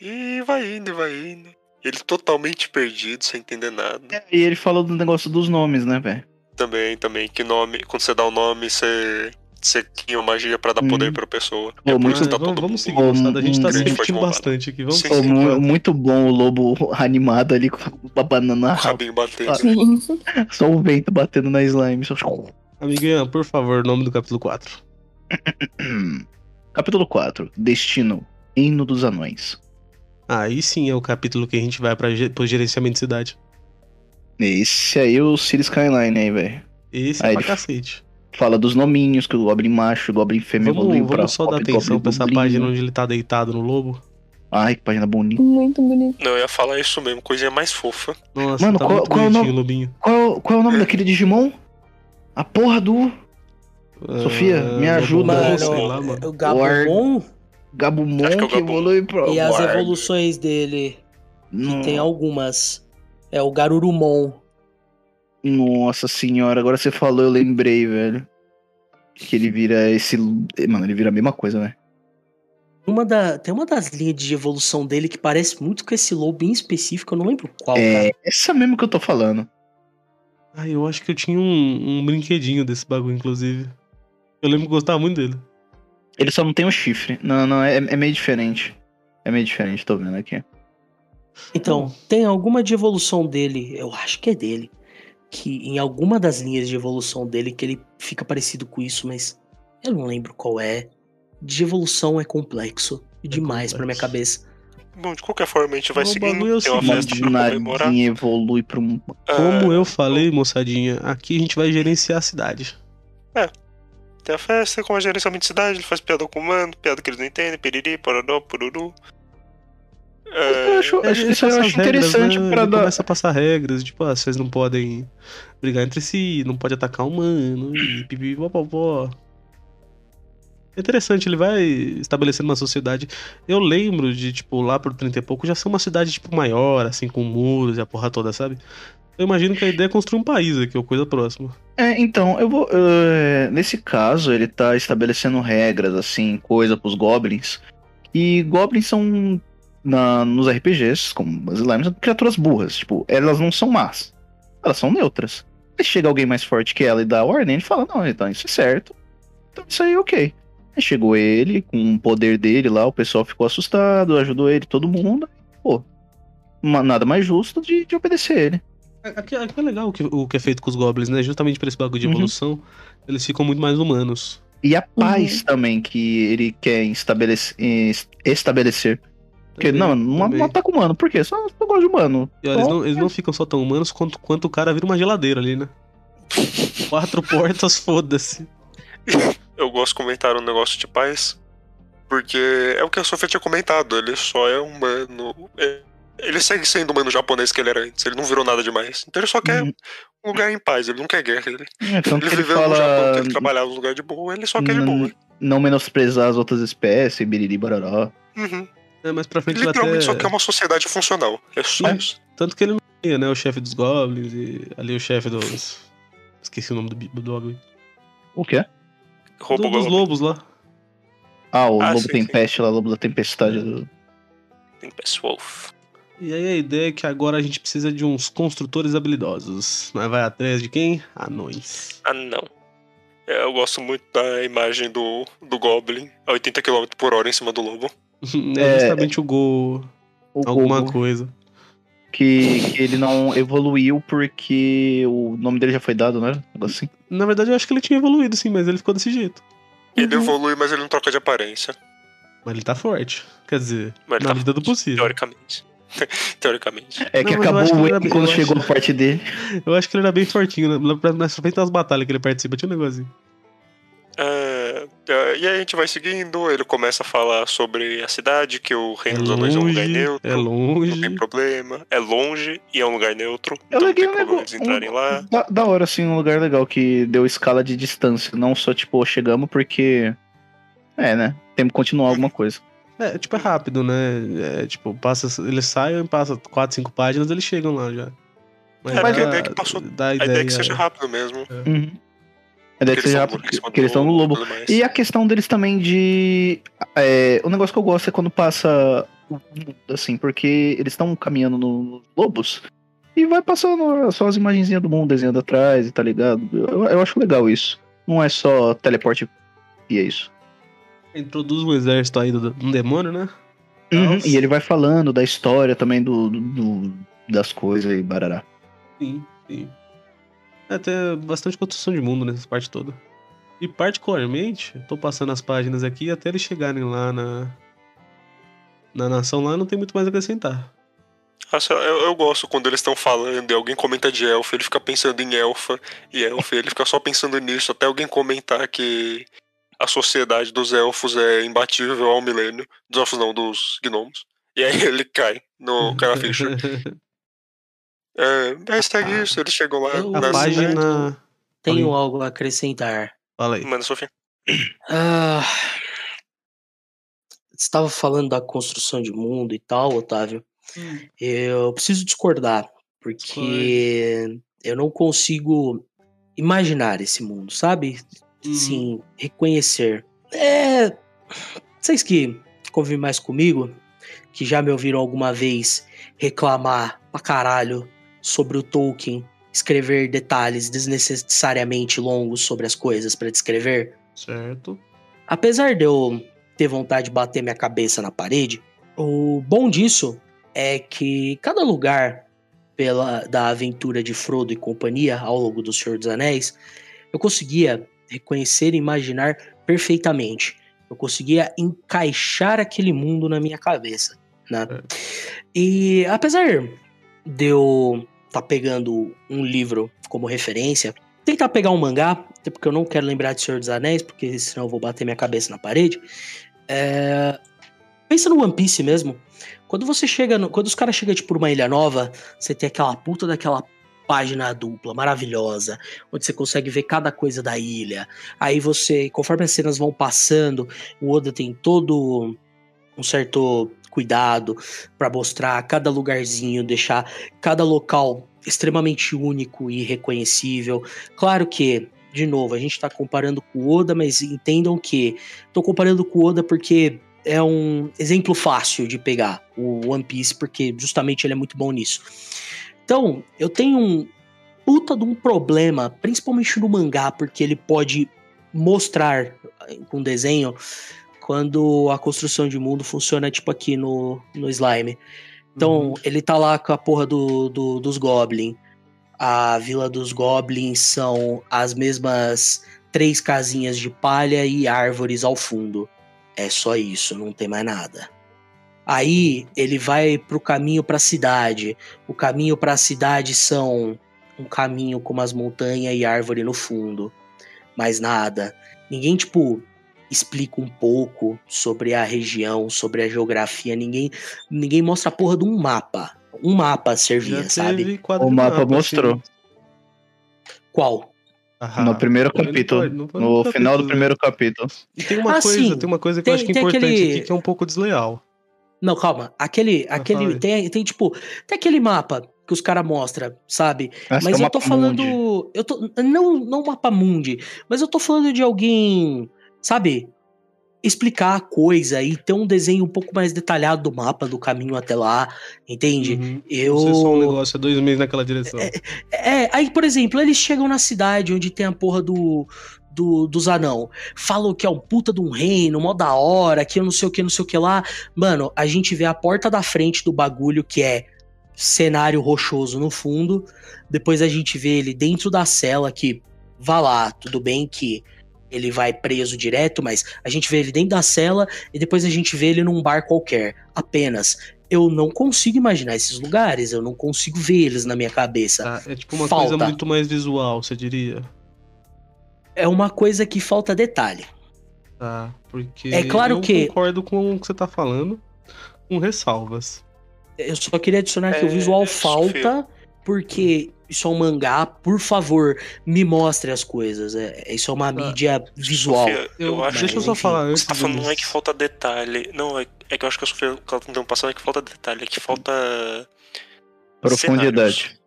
E vai indo, vai indo. Ele totalmente perdido, sem entender nada. E ele falou do negócio dos nomes, né, velho? Também, também, que nome, quando você dá o nome, você, você tinha magia pra dar Hum. poder pra pessoa. Pô, é por muito- tá vamos, todo vamos seguir, mundo moçada. A gente tá um se forte bastante aqui. Vamos Sim, Pô, sim. mu- muito bom o lobo animado ali com a banana o rabinho batendo. Ah. Só o vento batendo na slime. Só... Amiguinha, por favor, nome do capítulo 4. Capítulo 4. Destino. Hino dos Anões. Aí sim é o capítulo que a gente vai ge- pro gerenciamento de cidade. Esse aí é o City Skyline aí, velho. Esse Aí é pra cacete. Fala dos nominhos, que o Goblin macho, o Goblin fêmea Vamos, evoluiu pra vamos só dar atenção pra essa Goblin. página onde ele tá deitado no lobo. Ai, que página bonita. Muito bonito. Não, eu ia falar isso mesmo, coisinha mais fofa. Nossa, Mano, tá qual- qual é o bonitinho nome? o lobinho. Qual, qual é o nome daquele Digimon? A porra do Sofia, me Ah, ajuda. Mano, sei lá, mano. o Gabumon Gabumon que é o que Gabumon. evolui pra. e as evoluções dele, No- tem algumas. É o Garurumon. Nossa senhora, agora você falou, eu lembrei, velho. Que ele vira esse. Mano, ele vira a mesma coisa, né? Uma da, tem uma das linhas de evolução dele que parece muito com esse lobo em específico, eu não lembro qual, É, cara. essa mesmo que eu tô falando. Ah, eu acho que eu tinha um, um brinquedinho desse bagulho, inclusive. Eu lembro que gostava muito dele. Ele só não tem o chifre. Não, não, é, é meio diferente. É meio diferente, tô vendo aqui. Então, tem alguma de evolução dele, eu acho que é dele, que em alguma das linhas de evolução dele que ele fica parecido com isso, mas eu não lembro qual é. De evolução é complexo demais pra minha cabeça. Bom, de qualquer forma, a gente vai O seguindo. bagulho é o seguinte, nadinha evolui pra um. Como É, eu falei, moçadinha, aqui a gente vai gerenciar a cidade. Tem a festa com a gerenciamento de cidade, ele faz piada com o mano, piada que eles não entendem, piriri, pororó, pururu. É, Eu acho, É, acho- isso eu acho as regras, interessante né? pra Ele dar. começa a passar regras, tipo, ah, vocês não podem brigar entre si, não pode atacar um mano, e pipipopopó. É interessante, ele vai estabelecendo uma sociedade. Eu lembro de, tipo, lá pro 30 e pouco já ser uma cidade, tipo, maior, assim, com muros e a porra toda, sabe? Eu imagino que a ideia é construir um país aqui, ou coisa próxima. É, então, eu vou. é, nesse caso, ele tá estabelecendo regras, assim, coisa pros goblins. E goblins são. Na, nos RPGs, como as slimes, criaturas burras. Tipo, elas não são más. Elas são neutras. Aí chega alguém mais forte que ela e dá ordem, ele fala, não, então isso é certo. Então isso aí é ok. Aí chegou ele, com o poder dele lá, o pessoal ficou assustado, ajudou ele, todo mundo. Pô, uma- nada mais justo de, de obedecer ele. Aqui, aqui é legal o que, o que é feito com os goblins, né? Justamente por esse bagulho de Uhum. evolução, eles ficam muito mais humanos. E a paz também que ele quer estabelecer. estabelecer. Porque, Também, não, não, também. não ataca humano. Por quê? Só eu gosto de humano. E olha, eles, Só- não, eles não ficam só tão humanos quanto, quanto o cara vira uma geladeira ali, né? Quatro portas, foda-se. Eu gosto de comentar um negócio de paz, porque é o que a Sofia tinha comentado, ele só é humano. é- Ele segue sendo o humano japonês que ele era antes, ele não virou nada demais. Então ele só quer Uhum. um lugar em paz, ele não quer guerra. Ele, É, tanto ele que ele viveu no Japão, que fala ele trabalhava num lugar de boa, ele só quer de boa. não menosprezar as outras espécies, biriri bararó. Uhum. É, mas pra frente Literalmente só até... quer uma sociedade funcional. É só É. isso. Tanto que ele não ia, né? O chefe dos goblins e ali o chefe dos... Esqueci o nome do, do bagulho. O quê? Roubo Do- dos Goblin. lobos lá. Ah, o Ah, Lobo sim, Tempeste lá, o Lobo da Tempestade. do- Tem Pass Wolf. E aí a ideia é que agora a gente precisa de uns construtores habilidosos. Mas vai atrás de quem? Anões. Ah, não. É, Eu gosto muito da imagem do, do Goblin a 80 km por hora em cima do lobo. É, É, justamente o gol, O alguma Gogo, coisa. que, que ele não evoluiu porque o nome dele já foi dado, né? Um assim. Na verdade, eu acho que ele tinha evoluído, sim, mas ele ficou desse jeito. Ele Uhum. evolui, mas ele não troca de aparência. Mas ele tá forte. Quer dizer, Mas na tá medida do possível. Teoricamente. Teoricamente. É que Não, acabou o Wayne quando chegou acho- a parte dele. Eu acho que ele era bem fortinho. né? Lá Na frente das batalhas que ele participa, tinha um negocinho. É, é, e aí a gente vai seguindo, ele começa a falar sobre a cidade, que o É Reino dos Anões é um lugar longe, neutro. é Não tem longe. problema. É longe e é um lugar neutro. Eu então não leguei tem um problema negócio. eles entrarem lá. Da, da hora, assim, um lugar legal que deu escala de distância. Não só, tipo, chegamos porque. É, né? Temos que continuar alguma coisa. É, tipo, é rápido, né? É, tipo, passa, eles saem, passa 4, 5 páginas, eles chegam lá já. Mas É, porque a ideia é que passou- dá A ideia é que seja rápido mesmo. Uhum. A ideia é que seja rápido, porque eles estão no lobo. e a questão deles também de. É, o negócio que eu gosto é quando passa. o mundo, Assim, porque eles estão caminhando no- nos lobos e vai passando só as imagenzinhas do mundo desenhando atrás e tá ligado? Eu, eu acho legal isso. Não é só teleporte e é isso. Introduz um exército aí do, um demônio, né? Uhum. E ele vai falando da história também do, do- do- das coisas e barará. Sim, sim. É, tem bastante construção de mundo nessa parte toda. E particularmente, eu tô passando as páginas aqui até eles chegarem lá na. Na nação lá, não tem muito mais a acrescentar. Ah, eu, eu gosto quando eles estão falando e alguém comenta de elfa, ele fica pensando em elfa e elfa, ele fica só pensando nisso, até alguém comentar que a sociedade dos elfos é imbatível ao milênio. Dos elfos não, dos gnomos. E aí ele cai no cara ficha. É, é segue isso, eles chegam lá Eu- A na cidade. página. Tenho Falei. algo a acrescentar. Fala aí. Manda, Sofia. Ah, você estava falando da construção de mundo e tal, Otávio. Eu preciso discordar, porque eu não consigo imaginar esse mundo, sabe? Uhum. Sim, reconhecer. É. Vocês que convivem mais comigo, que já me ouviram alguma vez reclamar pra caralho sobre o Tolkien escrever detalhes desnecessariamente longos sobre as coisas pra descrever, Certo. apesar de eu ter vontade de bater minha cabeça na parede, o bom disso é que cada lugar pela da aventura de Frodo e companhia ao longo do Senhor dos Anéis, eu conseguia reconhecer e imaginar perfeitamente. Eu conseguia encaixar aquele mundo na minha cabeça, né? E apesar de eu estar pegando um livro como referência, tentar pegar um mangá, até porque eu não quero lembrar de Senhor dos Anéis, porque senão eu vou bater minha cabeça na parede. É, Pensa no One Piece mesmo. Quando você chega, no- quando os caras chegam tipo numa ilha nova, você tem aquela puta daquela página dupla maravilhosa, onde você consegue ver cada coisa da ilha. Aí você, conforme as cenas vão passando, o Oda tem todo um certo cuidado pra mostrar cada lugarzinho, deixar cada local extremamente único e reconhecível. Claro que, de novo, a gente tá comparando com o Oda, mas entendam que tô comparando com o Oda porque é um exemplo fácil de pegar o One Piece, porque justamente ele é muito bom nisso. Então, eu tenho um puta de um problema, principalmente no mangá, porque ele pode mostrar eh, com desenho quando a construção de mundo funciona tipo aqui no, no Slime. Então, Uhum. ele tá lá com a porra do, do- dos Goblin. A vila dos Goblins são as mesmas três casinhas de palha e árvores ao fundo. É só isso, não tem mais nada. Aí ele vai pro caminho pra cidade. O caminho pra cidade são um caminho com umas montanhas e árvore no fundo. Mais nada. Ninguém, tipo, explica um pouco sobre a região, sobre a geografia. Ninguém, ninguém mostra a porra de um mapa. Um mapa servia, Já sabe? O mapa mostrou. assim. Qual? Ah, no primeiro capítulo. pode, não pode no no final do capítulo, primeiro capítulo. E tem uma Ah, coisa, sim. tem uma coisa que Tem- eu acho que é importante aquele- aqui, que é um pouco desleal. Não, calma. Aquele. Aquele tem, tem, tipo. Tem aquele mapa que os caras mostram, sabe? Essa Mas é eu tô falando. mundi. Eu tô. Não, não mapa mundi, mas eu tô falando de alguém. Sabe? explicar a coisa e ter um desenho um pouco mais detalhado do mapa, do caminho até lá, entende? Uhum. Eu. Não só um negócio, é dois meses naquela direção. É, aí, por exemplo, eles chegam na cidade onde tem a porra do. Do, dos anão. Falam que é um puta de um reino, mó da hora, que eu não sei o que, não sei o que lá. Mano, a gente vê a porta da frente do bagulho que é cenário rochoso no fundo. Depois a gente vê ele dentro da cela que, vá lá, tudo bem que ele vai preso direto, mas a gente vê ele dentro da cela e depois a gente vê ele num bar qualquer. Apenas. Eu não consigo imaginar esses lugares, eu não consigo ver eles na minha cabeça. Tá, É tipo uma Falta. coisa muito mais visual, você diria. É uma coisa que falta detalhe. Tá, porque É claro eu que- concordo com o que você tá falando, com ressalvas. Eu só queria adicionar que o É, visual falta, porque isso é um mangá, por favor, me mostre as coisas. É, isso é uma mídia visual. Sofia, eu, acho deixa eu só enfim, falar o que antes. você tá falando não é que falta detalhe. Não, é, é que eu acho que a Sofia, o que ela tá tentando passar é que falta detalhe, é que falta. Profundidade. Cenários.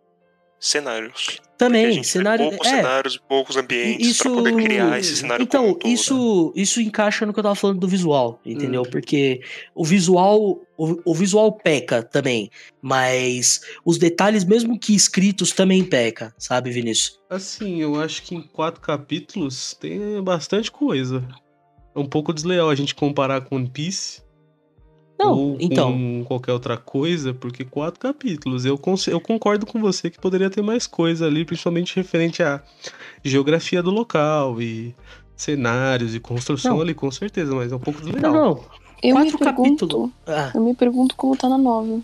A Também, cenário. Poucos é, cenários e poucos ambientes Isso, pra poder criar esse cenário então, como um todo, né? isso, isso encaixa no que eu tava falando do visual, entendeu? Hum. Porque o visual, o, o visual peca também, mas os detalhes, mesmo que escritos, também peca, sabe, Vinícius? Assim, eu acho que em quatro capítulos tem bastante coisa. É um pouco desleal a gente comparar com One Piece Não, ou então, com qualquer outra coisa, porque quatro capítulos. Eu, eu concordo com você que poderia ter mais coisa ali, principalmente referente à geografia do local e cenários e construção Não. ali, com certeza, mas é um pouco não, desleal. não. Eu me Quatro pergunto. capítulos. Ah, Eu me pergunto como tá na novel.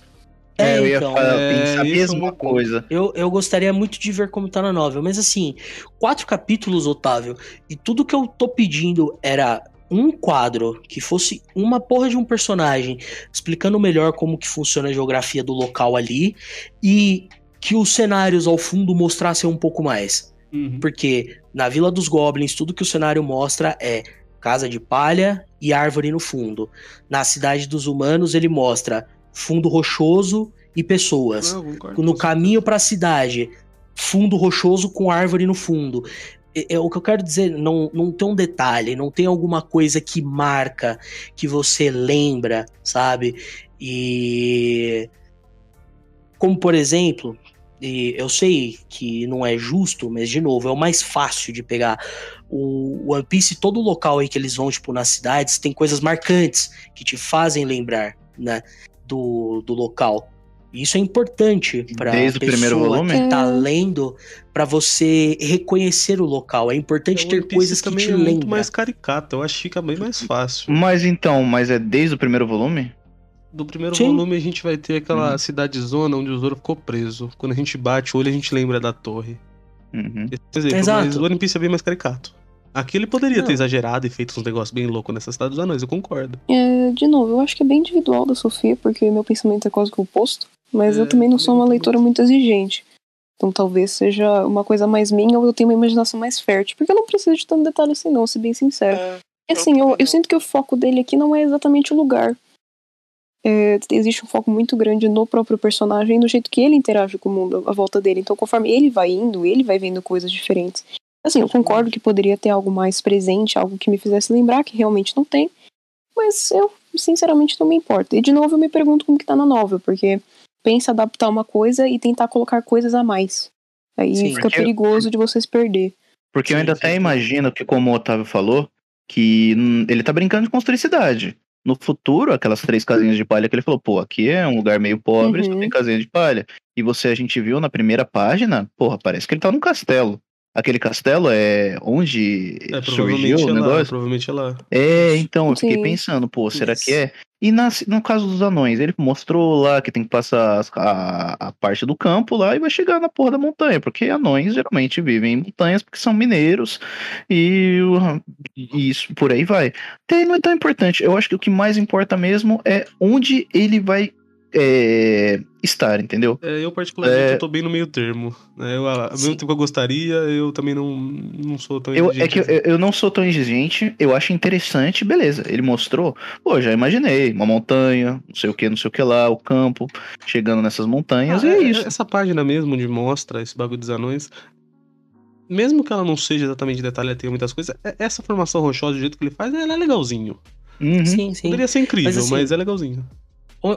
é, eu ia então. falar, É, pensar a mesma coisa. Eu, eu gostaria muito de ver como tá na novel, mas assim, quatro capítulos, Otávio, e tudo que eu tô pedindo era um quadro que fosse uma porra de um personagem explicando melhor como que funciona a geografia do local ali e que os cenários ao fundo mostrassem um pouco mais. Uhum. Porque na Vila dos Goblins, tudo que o cenário mostra é casa de palha e árvore no fundo. Na Cidade dos Humanos, ele mostra fundo rochoso e pessoas Não, no caminho pra cidade, fundo rochoso com árvore no fundo. É, é o que eu quero dizer, não, não tem um detalhe, não tem alguma coisa que marca, que você lembra, sabe? E como por exemplo, e eu sei que não é justo, mas de novo, é o mais fácil de pegar o One Piece, todo local aí que eles vão, tipo, nas cidades, tem coisas marcantes que te fazem lembrar, né, do, do local. Isso é importante para Desde o primeiro volume? que tá É. lendo para você reconhecer o local. É importante É, o ter coisas que te é muito lembram. mais caricato, eu acho que fica bem mais fácil. Mas então, mas é desde o primeiro volume? Do primeiro Sim. volume a gente vai ter aquela Uhum. cidade zona onde o Zoro ficou preso. Quando a gente bate o olho, a gente lembra da torre. Uhum. Esse exemplo, Exato. mas o One Piece é bem mais caricato. Aqui ele poderia Não. ter exagerado e feito uns negócios bem loucos nessa cidade dos anões, eu concordo. É, de novo, eu acho que é bem individual da Sofia, porque meu pensamento é quase que o oposto. Mas É, eu também não sou uma leitora muito exigente. Então talvez seja uma coisa mais minha ou eu tenho uma imaginação mais fértil. Porque eu não preciso de tanto detalhe assim, não, ser bem sincero. É, E assim, eu, eu sinto que o foco dele aqui não é exatamente o lugar. É, existe um foco muito grande no próprio personagem e no jeito que ele interage com o mundo à volta dele. Então, conforme ele vai indo, ele vai vendo coisas diferentes. Assim, eu concordo que poderia ter algo mais presente, algo que me fizesse lembrar, que realmente não tem. Mas eu, sinceramente, não me importo. E, de novo, eu me pergunto como que tá na novel, porque pensa adaptar uma coisa e tentar colocar coisas a mais. Aí Sim. fica Porque- perigoso de você se perder. Porque eu ainda sim, até sim. imagino que, como o Otávio falou, que ele tá brincando de construir cidade. No futuro, aquelas três casinhas de palha que ele falou, pô, aqui é um lugar meio pobre, só Uhum. tem casinha de palha. E você, a gente viu na primeira página, porra, parece que ele tá num castelo. Aquele castelo é onde É, surgiu provavelmente o é lá, negócio? provavelmente é lá. É, então, eu fiquei Sim. pensando, pô, será Isso. que é? E na- no caso dos anões, ele mostrou lá que tem que passar as- a, a parte do campo lá e vai chegar na porra da montanha, porque anões geralmente vivem em montanhas porque são mineiros e, o- e isso por aí vai. Até não é tão importante. Eu acho que o que mais importa mesmo é onde ele vai é, estar, entendeu? É, eu, particularmente, É. eu tô bem no meio termo. né? Eu, ao mesmo tempo que eu gostaria, eu também não, não sou tão Eu, é exigente que eu, assim. eu não sou tão exigente, eu acho interessante, beleza. Ele mostrou, pô, já imaginei, uma montanha, não sei o que, não sei o que lá, o campo, chegando nessas montanhas, Ah, e é é- isso. Essa página mesmo, onde mostra esse bagulho dos anões, mesmo que ela não seja exatamente detalhada, tenha muitas coisas, é- essa formação rochosa, do jeito que ele faz, ela é legalzinho. Uhum. Sim, sim. Poderia ser incrível, Mas, mas, assim, é legalzinho.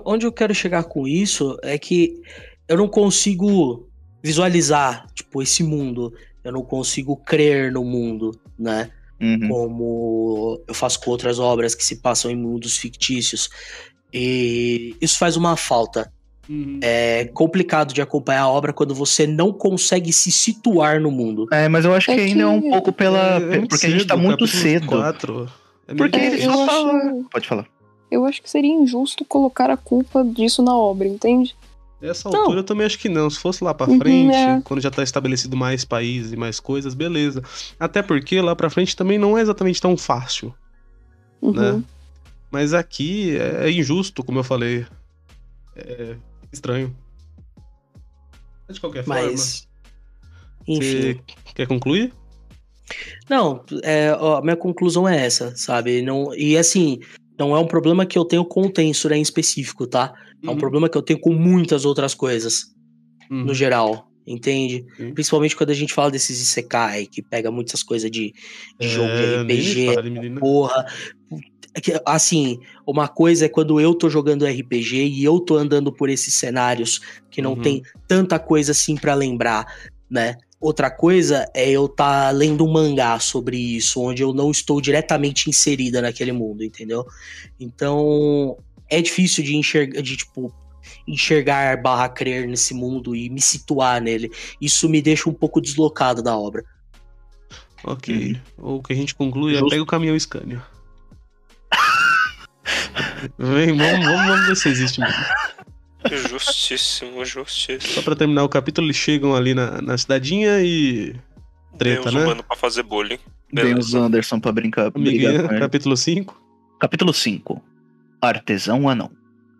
Onde eu quero chegar com isso é que eu não consigo visualizar, tipo, esse mundo. Eu não consigo crer no mundo, né? Uhum. Como eu faço com outras obras que se passam em mundos fictícios. E isso faz uma falta. É complicado de acompanhar a obra quando você não consegue se situar no mundo. É, mas eu acho É que ainda é um que- pouco pela. É- é porque a gente tá cedo, muito cedo. quatro. É meio Porque É, ele só fala. acho- Pode falar. Eu acho que seria injusto colocar a culpa disso na obra, entende? Essa Não. altura eu também acho que não. Se fosse lá pra Uhum, frente, é. quando já tá estabelecido mais países e mais coisas, beleza. Até porque lá pra frente também não é exatamente tão fácil, Uhum. né? Mas aqui é injusto, como eu falei. É estranho. De qualquer Mas. forma. Enfim. Você quer concluir? Não, é, ó, a minha conclusão é essa, sabe? Não, e assim, não é um problema que eu tenho com o Tensor em específico, tá? É um Uhum, problema que eu tenho com muitas outras coisas, uhum. no geral, entende? Sim. Principalmente quando a gente fala desses Isekai, que pega muitas coisas de, de jogo de É, nem me RPG, menina. porra. É Assim, uma coisa é quando eu tô jogando RPG e eu tô andando por esses cenários que não Uhum. tem tanta coisa assim pra lembrar, né? Outra coisa é eu tá lendo um mangá sobre isso, onde eu não estou diretamente inserida naquele mundo, entendeu? Então, é difícil de enxergar, de tipo, enxergar barra crer nesse mundo e me situar nele. Isso me deixa um pouco deslocado da obra. Ok. O que a gente conclui é pega o caminhão Scania. Vem, vamos, vamos, vamos ver se existe mesmo. Justíssimo, justíssimo. Só pra terminar o capítulo, eles chegam ali na, na cidadinha e. Treta, Tem uns né? humanos pra fazer bullying. Vem os Beleza. Anderson pra brincar. Amiguinha, brigar capítulo 5. Capítulo 5. Artesão anão.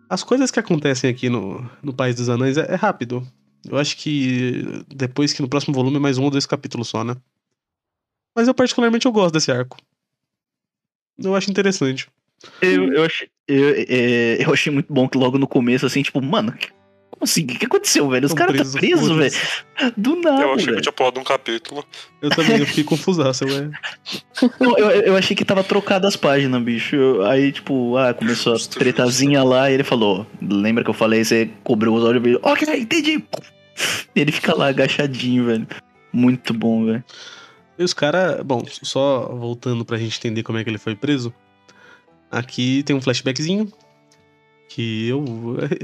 As coisas que acontecem aqui no, no País dos Anões é, é rápido. Eu acho que depois que no próximo volume é mais um ou dois capítulos só, né? Mas eu particularmente eu gosto desse arco. Eu acho interessante. Eu, eu, achei, eu, é, eu achei muito bom que logo no começo, assim, tipo, mano, que- como assim? O que, que aconteceu, velho? Os caras tá preso, velho. Do nada, Eu achei que velho. tinha pulado um capítulo. Eu também, eu fiquei confusaço, ué. Não, eu, eu achei que tava trocado as páginas, bicho. Eu- aí, tipo, ah, começou a tretazinha lá e ele falou: Lembra que eu falei? Você cobriu os olhos e ok, entendi. E ele fica lá agachadinho, velho. Muito bom, velho. E os caras. Bom, só voltando pra gente entender como é que ele foi preso. Aqui tem um flashbackzinho. Que eu.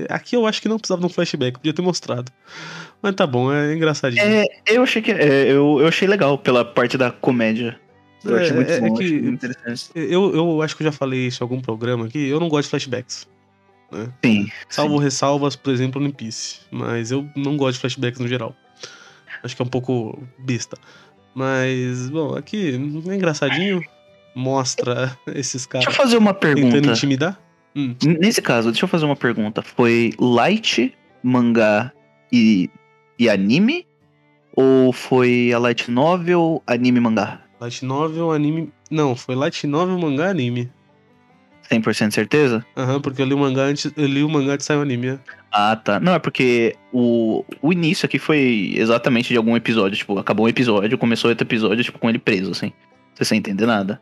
Aqui eu acho que não precisava de um flashback, podia ter mostrado. Mas tá bom, é engraçadinho. É, eu achei que. é, eu, eu achei legal pela parte da comédia. Eu É, achei muito é- é bom, que- achei muito interessante. Eu, eu acho que eu já falei isso em algum programa aqui. Eu não gosto de flashbacks. Sim. Salvo ressalvas, por exemplo, One Piece. Mas eu não gosto de flashbacks no geral. Acho que é um pouco besta. Mas, bom, aqui é engraçadinho. Mostra esses Deixa eu caras fazer uma tentando pergunta. intimidar. Hum. Nesse caso, deixa eu fazer uma pergunta. Foi light, mangá e, e anime? Ou foi a light novel, anime mangá? Light Novel, anime. Não, foi Light Novel, mangá, anime. 100% certeza? Aham, porque eu li o mangá antes. Eu li o mangá antes de sair o anime. é. Ah, tá. Não, é porque o, o início aqui foi exatamente de algum episódio. Tipo, acabou um episódio, começou outro episódio, tipo, com ele preso, assim. Você sem entender nada.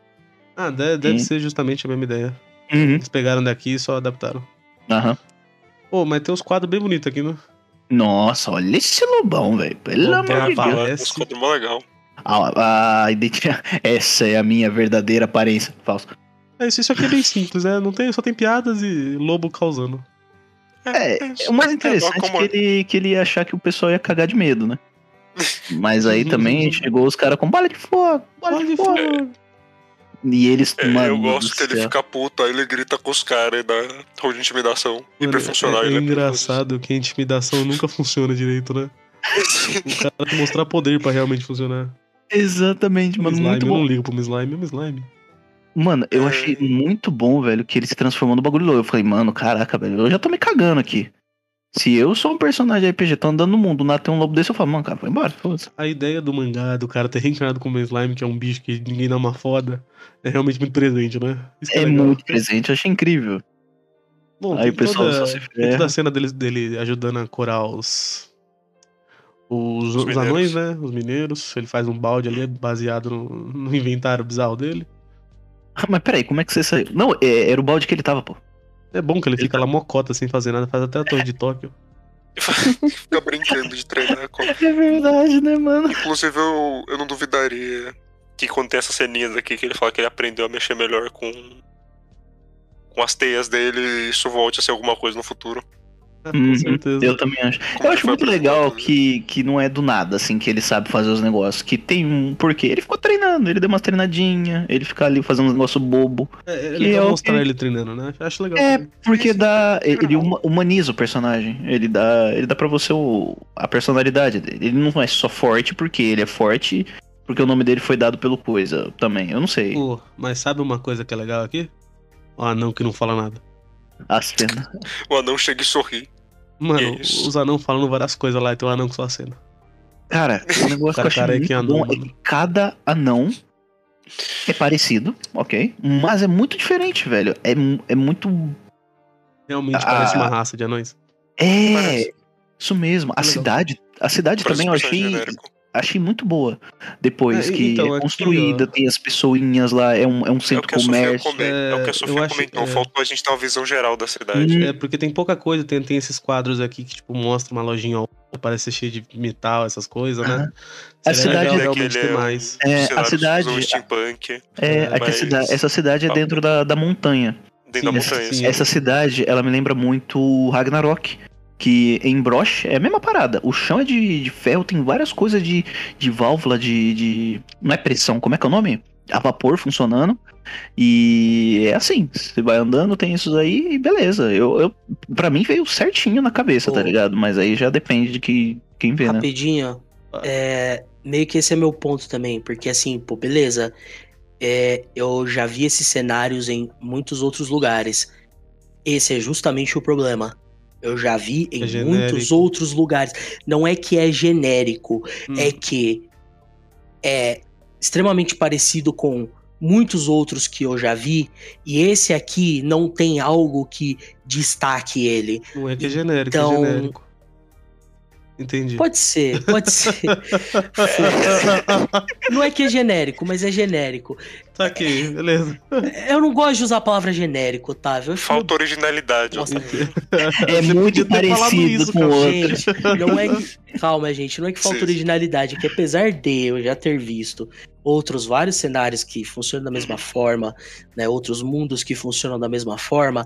Ah, deve, deve ser justamente a mesma ideia. Uhum. Eles pegaram daqui e só adaptaram. Aham. Pô, mas tem uns quadros bem bonitos aqui, né? Nossa, olha esse lobão, velho. Pelo Lobão, amor de. Deus. Esse quadro é mó legal. Ah, a identi- Essa é a minha verdadeira aparência. Falso. É, isso, isso aqui é bem simples, né? Não tem, só tem piadas e lobo causando. É, o mais interessante é como que ele, que ele ia achar que o pessoal ia cagar de medo, né? Mas aí também chegou os caras com bala de fogo, bala de fogo. E eles, É, mano eu gosto que ele fica puto, aí ele grita com os caras e dá rol de intimidação. Hiperfuncional. é, é ele engraçado que a intimidação nunca funciona direito, né? O cara tem que mostrar poder pra realmente funcionar. Exatamente, mano, slime, muito eu bom. não ligo um slime, é um slime. Mano, eu É. achei muito bom, velho, que ele se transformou no bagulho louco. Eu falei, mano, caraca, velho, eu já tô me cagando aqui. Se eu sou um personagem RPG, tô andando no mundo, do nada tem um lobo desse, eu falo, mano, cara, vai embora, foda-se. A ideia do mangá, do cara ter reencarnado como um slime, que é um bicho que ninguém dá uma foda, é realmente muito presente, né? É legal. muito presente, eu achei incrível. Bom, Aí tem o pessoal toda, só se tem ferra. toda a cena dele, dele ajudando a curar os. Os, os mineiros. anões, né? Os mineiros. Ele faz um balde ali baseado no, no inventário bizarro dele. Ah, Mas peraí, como é que você saiu? Não, é- era o balde que ele tava, pô. É bom que ele fica lá mocota sem fazer nada, faz até a torre de Tóquio. Fica brincando de treinar com. É verdade, né, mano? Inclusive, eu, eu não duvidaria que quando tem essas ceninhas aqui que ele fala que ele aprendeu a mexer melhor com. com as teias dele, isso volte a ser alguma coisa no futuro. É, com Uhum, certeza. Eu também acho. Eu acho muito legal que, que não é do nada, assim, que ele sabe fazer os negócios. Que tem um porquê. Ele ficou treinando, ele deu umas treinadinhas, ele fica ali fazendo um negócio bobo. É, é que legal é mostrar que- ele treinando, né? Acho legal. É, também. porque Isso, dá. é Ele humaniza o personagem. Ele dá. Ele dá pra você o, a personalidade dele. Ele não é só forte porque ele é forte. Porque o nome dele foi dado pelo coisa também. Eu não sei. Pô, mas sabe uma coisa que é legal aqui? O anão que não fala nada. A cena. O anão chega e sorri. Mano, Isso. os anão falando várias coisas lá e tem um anão com sua cena. Cara, o negócio que eu Cara, achei cara, é muito que anão, bom é mano. que cada anão é parecido, ok? Mas é muito diferente, velho. É, é muito. Realmente Ah. parece uma raça de anões. É. Parece. Isso mesmo. A Legal. cidade. A cidade Parece também eu achei. genérico. Achei muito boa. Depois É, que então, é aqui, construída, ó. tem as pessoainhas lá, é um, é um É o centro que a Sofia, comércio. come... é o que É, a Sofia eu acho- comentou. é. Faltou a gente ter uma visão geral da cidade. Hum. É, porque tem pouca coisa, tem, tem esses quadros aqui que, tipo, mostra uma lojinha, ó, parece ser cheia de metal, essas coisas, né? Aham. A cidade é- realmente é um- mais. É, a cidade. steampunk, É, É, aqui a mas- cida- essa cidade é Ah. dentro da, da montanha. dentro da Sim, montanha. sim. assim. Essa cidade, ela me lembra muito Ragnarok. Que em Brosh é a mesma parada. O chão é de, de ferro, tem várias coisas de, de válvula, de, de. Não é pressão, como é que é o nome? A vapor funcionando. E é assim, você vai andando, tem isso aí e beleza. Eu, eu, pra mim veio certinho na cabeça, tá Ô. ligado? Mas aí já depende de que, quem vê, né? Rapidinho, é, meio que esse é meu ponto também, porque assim, pô, beleza, é, eu já vi esses cenários em muitos outros lugares. Esse é justamente o problema. Eu já vi em É muitos outros lugares. Não é que é genérico, Hum, é que é extremamente parecido com muitos outros que eu já vi, e esse aqui não tem algo que destaque ele. Não é que é genérico, então- é genérico. Entendi. Pode ser, pode ser. Não é que é genérico, mas é genérico. Tá aqui, beleza. Eu não gosto de usar a palavra genérico, Otávio. Eu Falta originalidade. Nossa, É Você muito parecido isso, com o outro. Gente, não é que... Calma, gente, não é que falta Sim. originalidade, é que apesar de eu já ter visto outros vários cenários que funcionam da mesma forma, né, outros mundos que funcionam da mesma forma,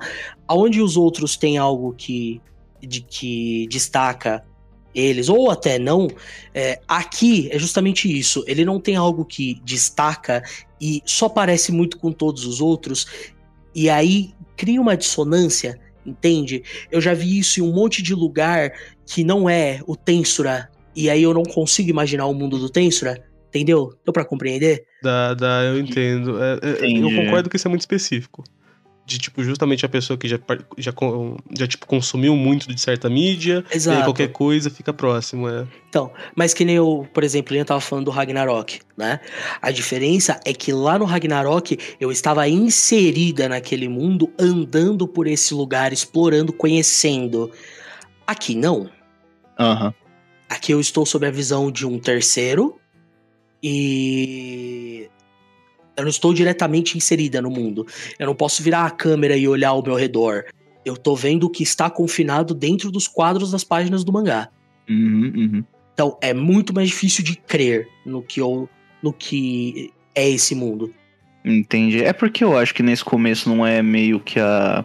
aonde os outros têm algo que, de, que destaca eles, ou até não, é, aqui é justamente isso, ele não tem algo que destaca e só parece muito com todos os outros, e aí cria uma dissonância, entende? Eu já vi isso em um monte de lugar que não é o Tensura, e aí eu não consigo imaginar o mundo do Tensura, entendeu? Deu pra compreender? Dá, dá, eu entendo. É, é, eu concordo que isso é muito específico. De, tipo, justamente a pessoa que já, já, já tipo, consumiu muito de certa mídia, e aí Exato. qualquer coisa fica próximo, é. Mas que nem eu, por exemplo, eu tava falando do Ragnarok, né? A diferença é que lá no Ragnarok eu estava inserida naquele mundo, andando por esse lugar, explorando, conhecendo. Aqui não. Aham. Aqui eu estou sob a visão de um terceiro e eu não estou diretamente inserida no mundo. Eu não posso virar a câmera e olhar ao meu redor. Eu tô vendo o que está confinado dentro dos quadros das páginas do mangá. Uhum, uhum. Então é muito mais difícil de crer no que eu, no que é esse mundo. Entendi. É porque eu acho que nesse começo não é meio que a.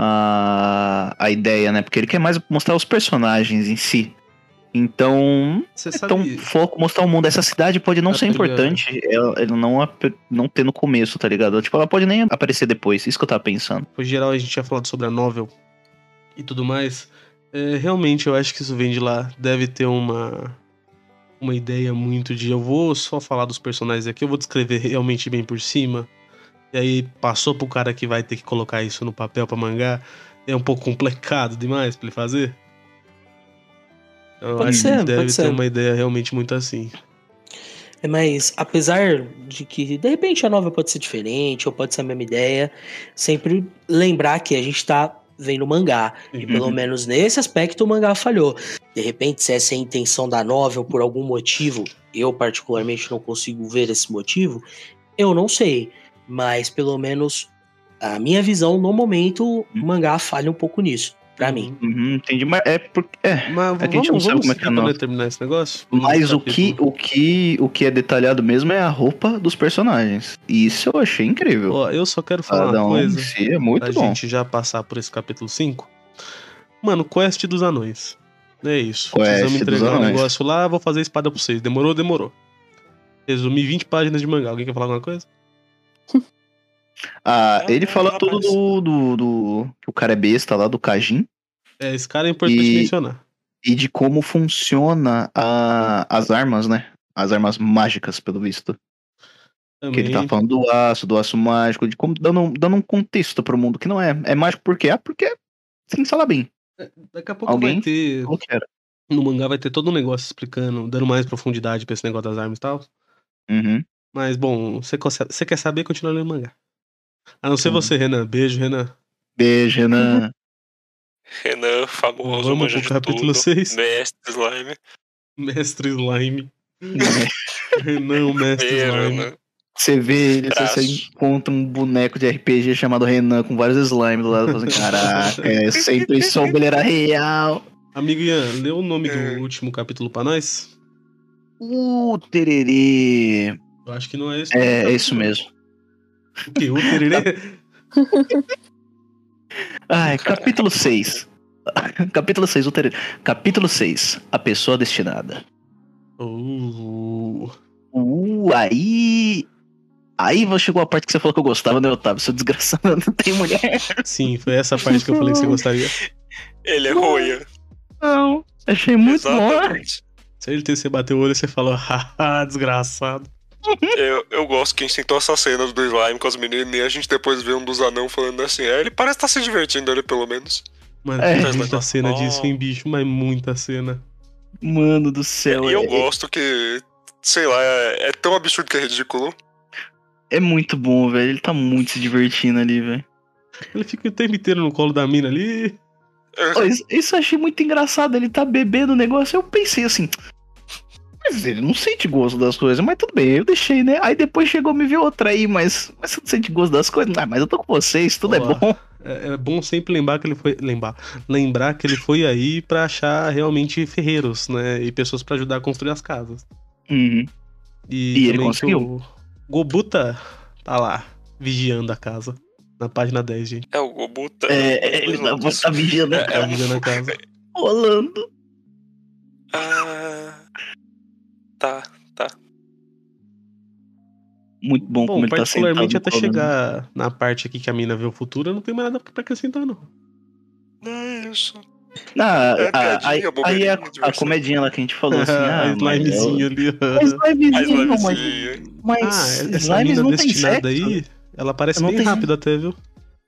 A, a ideia, né? Porque ele quer mais mostrar os personagens em si. Então, então sabe. foco, mostrar o mundo. Essa cidade pode não ser tá ligado. importante, ela, ela não, não ter no começo, tá ligado? Tipo, ela pode nem aparecer depois, isso que eu tava pensando. Por geral, a gente tinha falado sobre a novel e tudo mais. É, realmente, eu acho que isso vem de lá. Deve ter uma, uma ideia muito de. Eu vou só falar dos personagens aqui, eu vou descrever realmente bem por cima. E aí, passou pro cara que vai ter que colocar isso no papel pra mangá. É um pouco complicado demais pra ele fazer. Eu Pode acho ser, que deve ter ser. uma ideia realmente muito assim. É, Mas apesar de que de repente a nova pode ser diferente ou pode ser a mesma ideia, sempre lembrar que a gente tá vendo mangá. E Uhum. pelo menos nesse aspecto o mangá falhou. De repente, se essa é a intenção da novel por algum motivo, eu particularmente não consigo ver esse motivo, eu não sei. Mas pelo menos a minha visão, no momento, o mangá falha um pouco nisso, pra mim. Uhum, entendi. Mas é porque. É. Mas É que a gente vamos, não sabe vamos como é que é a nota. terminar esse negócio? Mas o que, o, que, o que é detalhado mesmo é a roupa dos personagens. E isso eu achei incrível. Ó, eu só quero falar Cada uma um coisa. si é muito pra bom. gente já passar por esse capítulo 5. Mano, quest dos anões. É isso. Quest Precisamos dos entregar um anões. negócio lá, vou fazer a espada pra vocês. Demorou? Demorou. Resumi 20 páginas de mangá. Alguém quer falar alguma coisa? Ah, ele Ah, fala rapaz. tudo do, do, do- que o cara é besta lá, do Kajin. É, esse cara é importante E- mencionar. E de como funciona a, as armas, né? As armas mágicas, pelo visto. Que Também. ele tá falando do aço, do aço mágico, de como dando, um- dando um contexto pro mundo que não é. É mágico por quê? Ah, porque sim, fala bem. Daqui a pouco Alguém? vai ter. Que era? No mangá vai ter todo um negócio explicando, dando mais profundidade pra esse negócio das armas e tal. Uhum. Mas, bom, você você quer saber, continua lendo mangá. A não ser Sim. você, Renan. Beijo, Renan. Beijo, Renan. Renan, famoso, Vamos pro de capítulo tudo, 6. Mestre Slime. Mestre Slime. Renan, o mestre Slime. né? Você vê ele, você, Traço. você encontra um boneco de RPG chamado Renan com vários slime do lado, fazendo caraca, eu sempre soube ele era real. Amigo Ian, lê o nome É. do último capítulo pra nós? Uh, tererê. Eu acho que não é esse. É, é isso mesmo. O quê? O tererê? Ai, capítulo 6. capítulo 6, o tererê. Capítulo 6, a pessoa destinada. Uh, Uh, aí. Aí chegou a parte que você falou que eu gostava, né, Otávio? Seu desgraçado não tem mulher. sim, foi essa parte que eu falei que você gostaria. Ele é roia. Não. Achei muito bom. Exatamente. Certeza que você bateu o olho e você falou, haha, desgraçado. Eu, eu gosto que a gente tentou essa cena do slime com as meninas e a gente depois vê um dos anão falando assim, é, ele parece estar se divertindo ali pelo menos. Mano, É. tem muita cena Oh. disso, hein, bicho? Mas muita cena. Mano do céu. e eu é- gosto que, sei lá, é, é tão absurdo que é ridículo. É muito bom, velho. Ele tá muito se divertindo ali, velho. Ele fica o tempo inteiro no colo da mina ali. Ó, Isso, isso eu achei muito engraçado. Ele tá bebendo o negócio. Eu pensei assim. Mas ele não sente gosto das coisas, mas tudo bem, eu deixei, né? Aí depois chegou me ver outra aí, mas, mas você não sente gosto das coisas? Ah, mas eu tô com vocês, tudo é Olá. bom. É, é bom sempre lembrar que ele foi. Lembrar, lembrar que ele foi aí pra achar realmente ferreiros, né? E pessoas pra ajudar a construir as casas. Uhum. E, E ele conseguiu? O Gobuta tá lá, vigiando a casa. Na página 10, gente. É, o Gobu tá... É, ele tá, tá vigiando a Tá casa, vigiando a casa. rolando. Ah, tá. Muito bom, Bom, como ele tá particularmente até rolando. chegar na parte aqui que a mina vê o futuro, eu não tenho mais nada pra acrescentar, não. Não é isso. Ah, É a- piadinha, aí, aí é a, a comedinha lá que a gente falou assim. ah, a mas slimezinho ali. é A slimezinho, mas, mas Ah, essa mina não tem destinada aí, ela parece Não bem tem- rápida até, viu?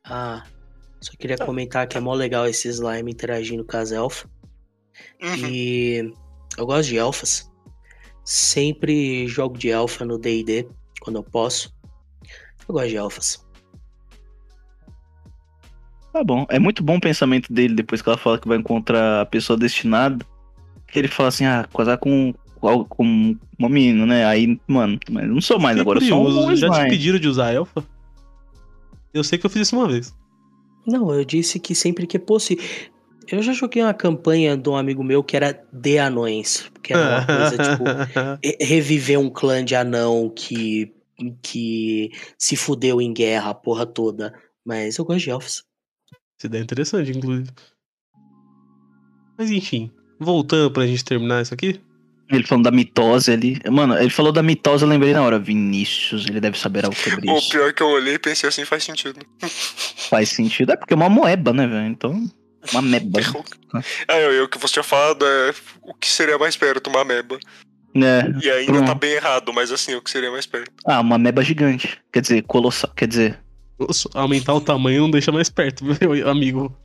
Ah, só queria comentar que é mó legal esse slime interagindo com as elfas. Uhum. E eu gosto de elfas. Sempre jogo de elfa no D&D, quando eu posso. Eu gosto de elfas. Tá bom. É muito bom o pensamento dele depois que ela fala que vai encontrar a pessoa destinada. Que ele fala assim, ah, casar com, com, uma menina, né? Aí, mano, mas não sou mais Fiquei agora, eu sou curioso, um Já te slime. pediram de usar elfa? Eu sei que eu fiz isso uma vez. Não, eu disse que sempre que possível. Eu já joguei uma campanha de um amigo meu que era de anões. Que era uma coisa tipo. re- Reviver um clã de anão que. que se fudeu em guerra a porra toda. Mas eu gosto de elfos. Essa ideia é interessante, inclusive. Mas enfim, voltando pra gente terminar isso aqui. Ele falando da mitose ali. Mano, ele falou da mitose, eu lembrei na hora. Vinícius, ele deve saber algo sobre O isso. pior que eu olhei e pensei assim, faz sentido. Faz sentido. É porque é uma moeba, né, velho? Então, uma meba. Ah, eu, eu, o que você tinha falado é o que seria mais perto, uma meba. né? E ainda Pronto. tá bem errado, mas assim, o que seria mais perto. Ah, uma meba gigante. Quer dizer, colossal. Quer dizer, Nossa, Aumentar o tamanho não deixa mais perto, meu amigo.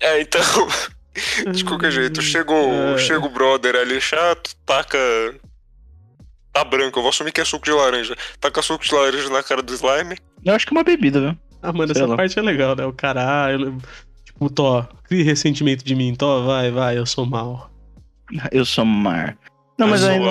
É, então. De qualquer jeito, chega o, É. chega o brother ali chato, taca. Tá branco, eu vou assumir que é suco de laranja. Taca suco de laranja na cara do slime. eu acho que é uma bebida, viu? Ah, mano, Sei essa lá. parte é legal, né? O cara, ah, eu- tipo, Tó, cria ressentimento de mim, Tó, vai, vai, eu sou mal. Eu sou mar. Não, mas Eu aí, no-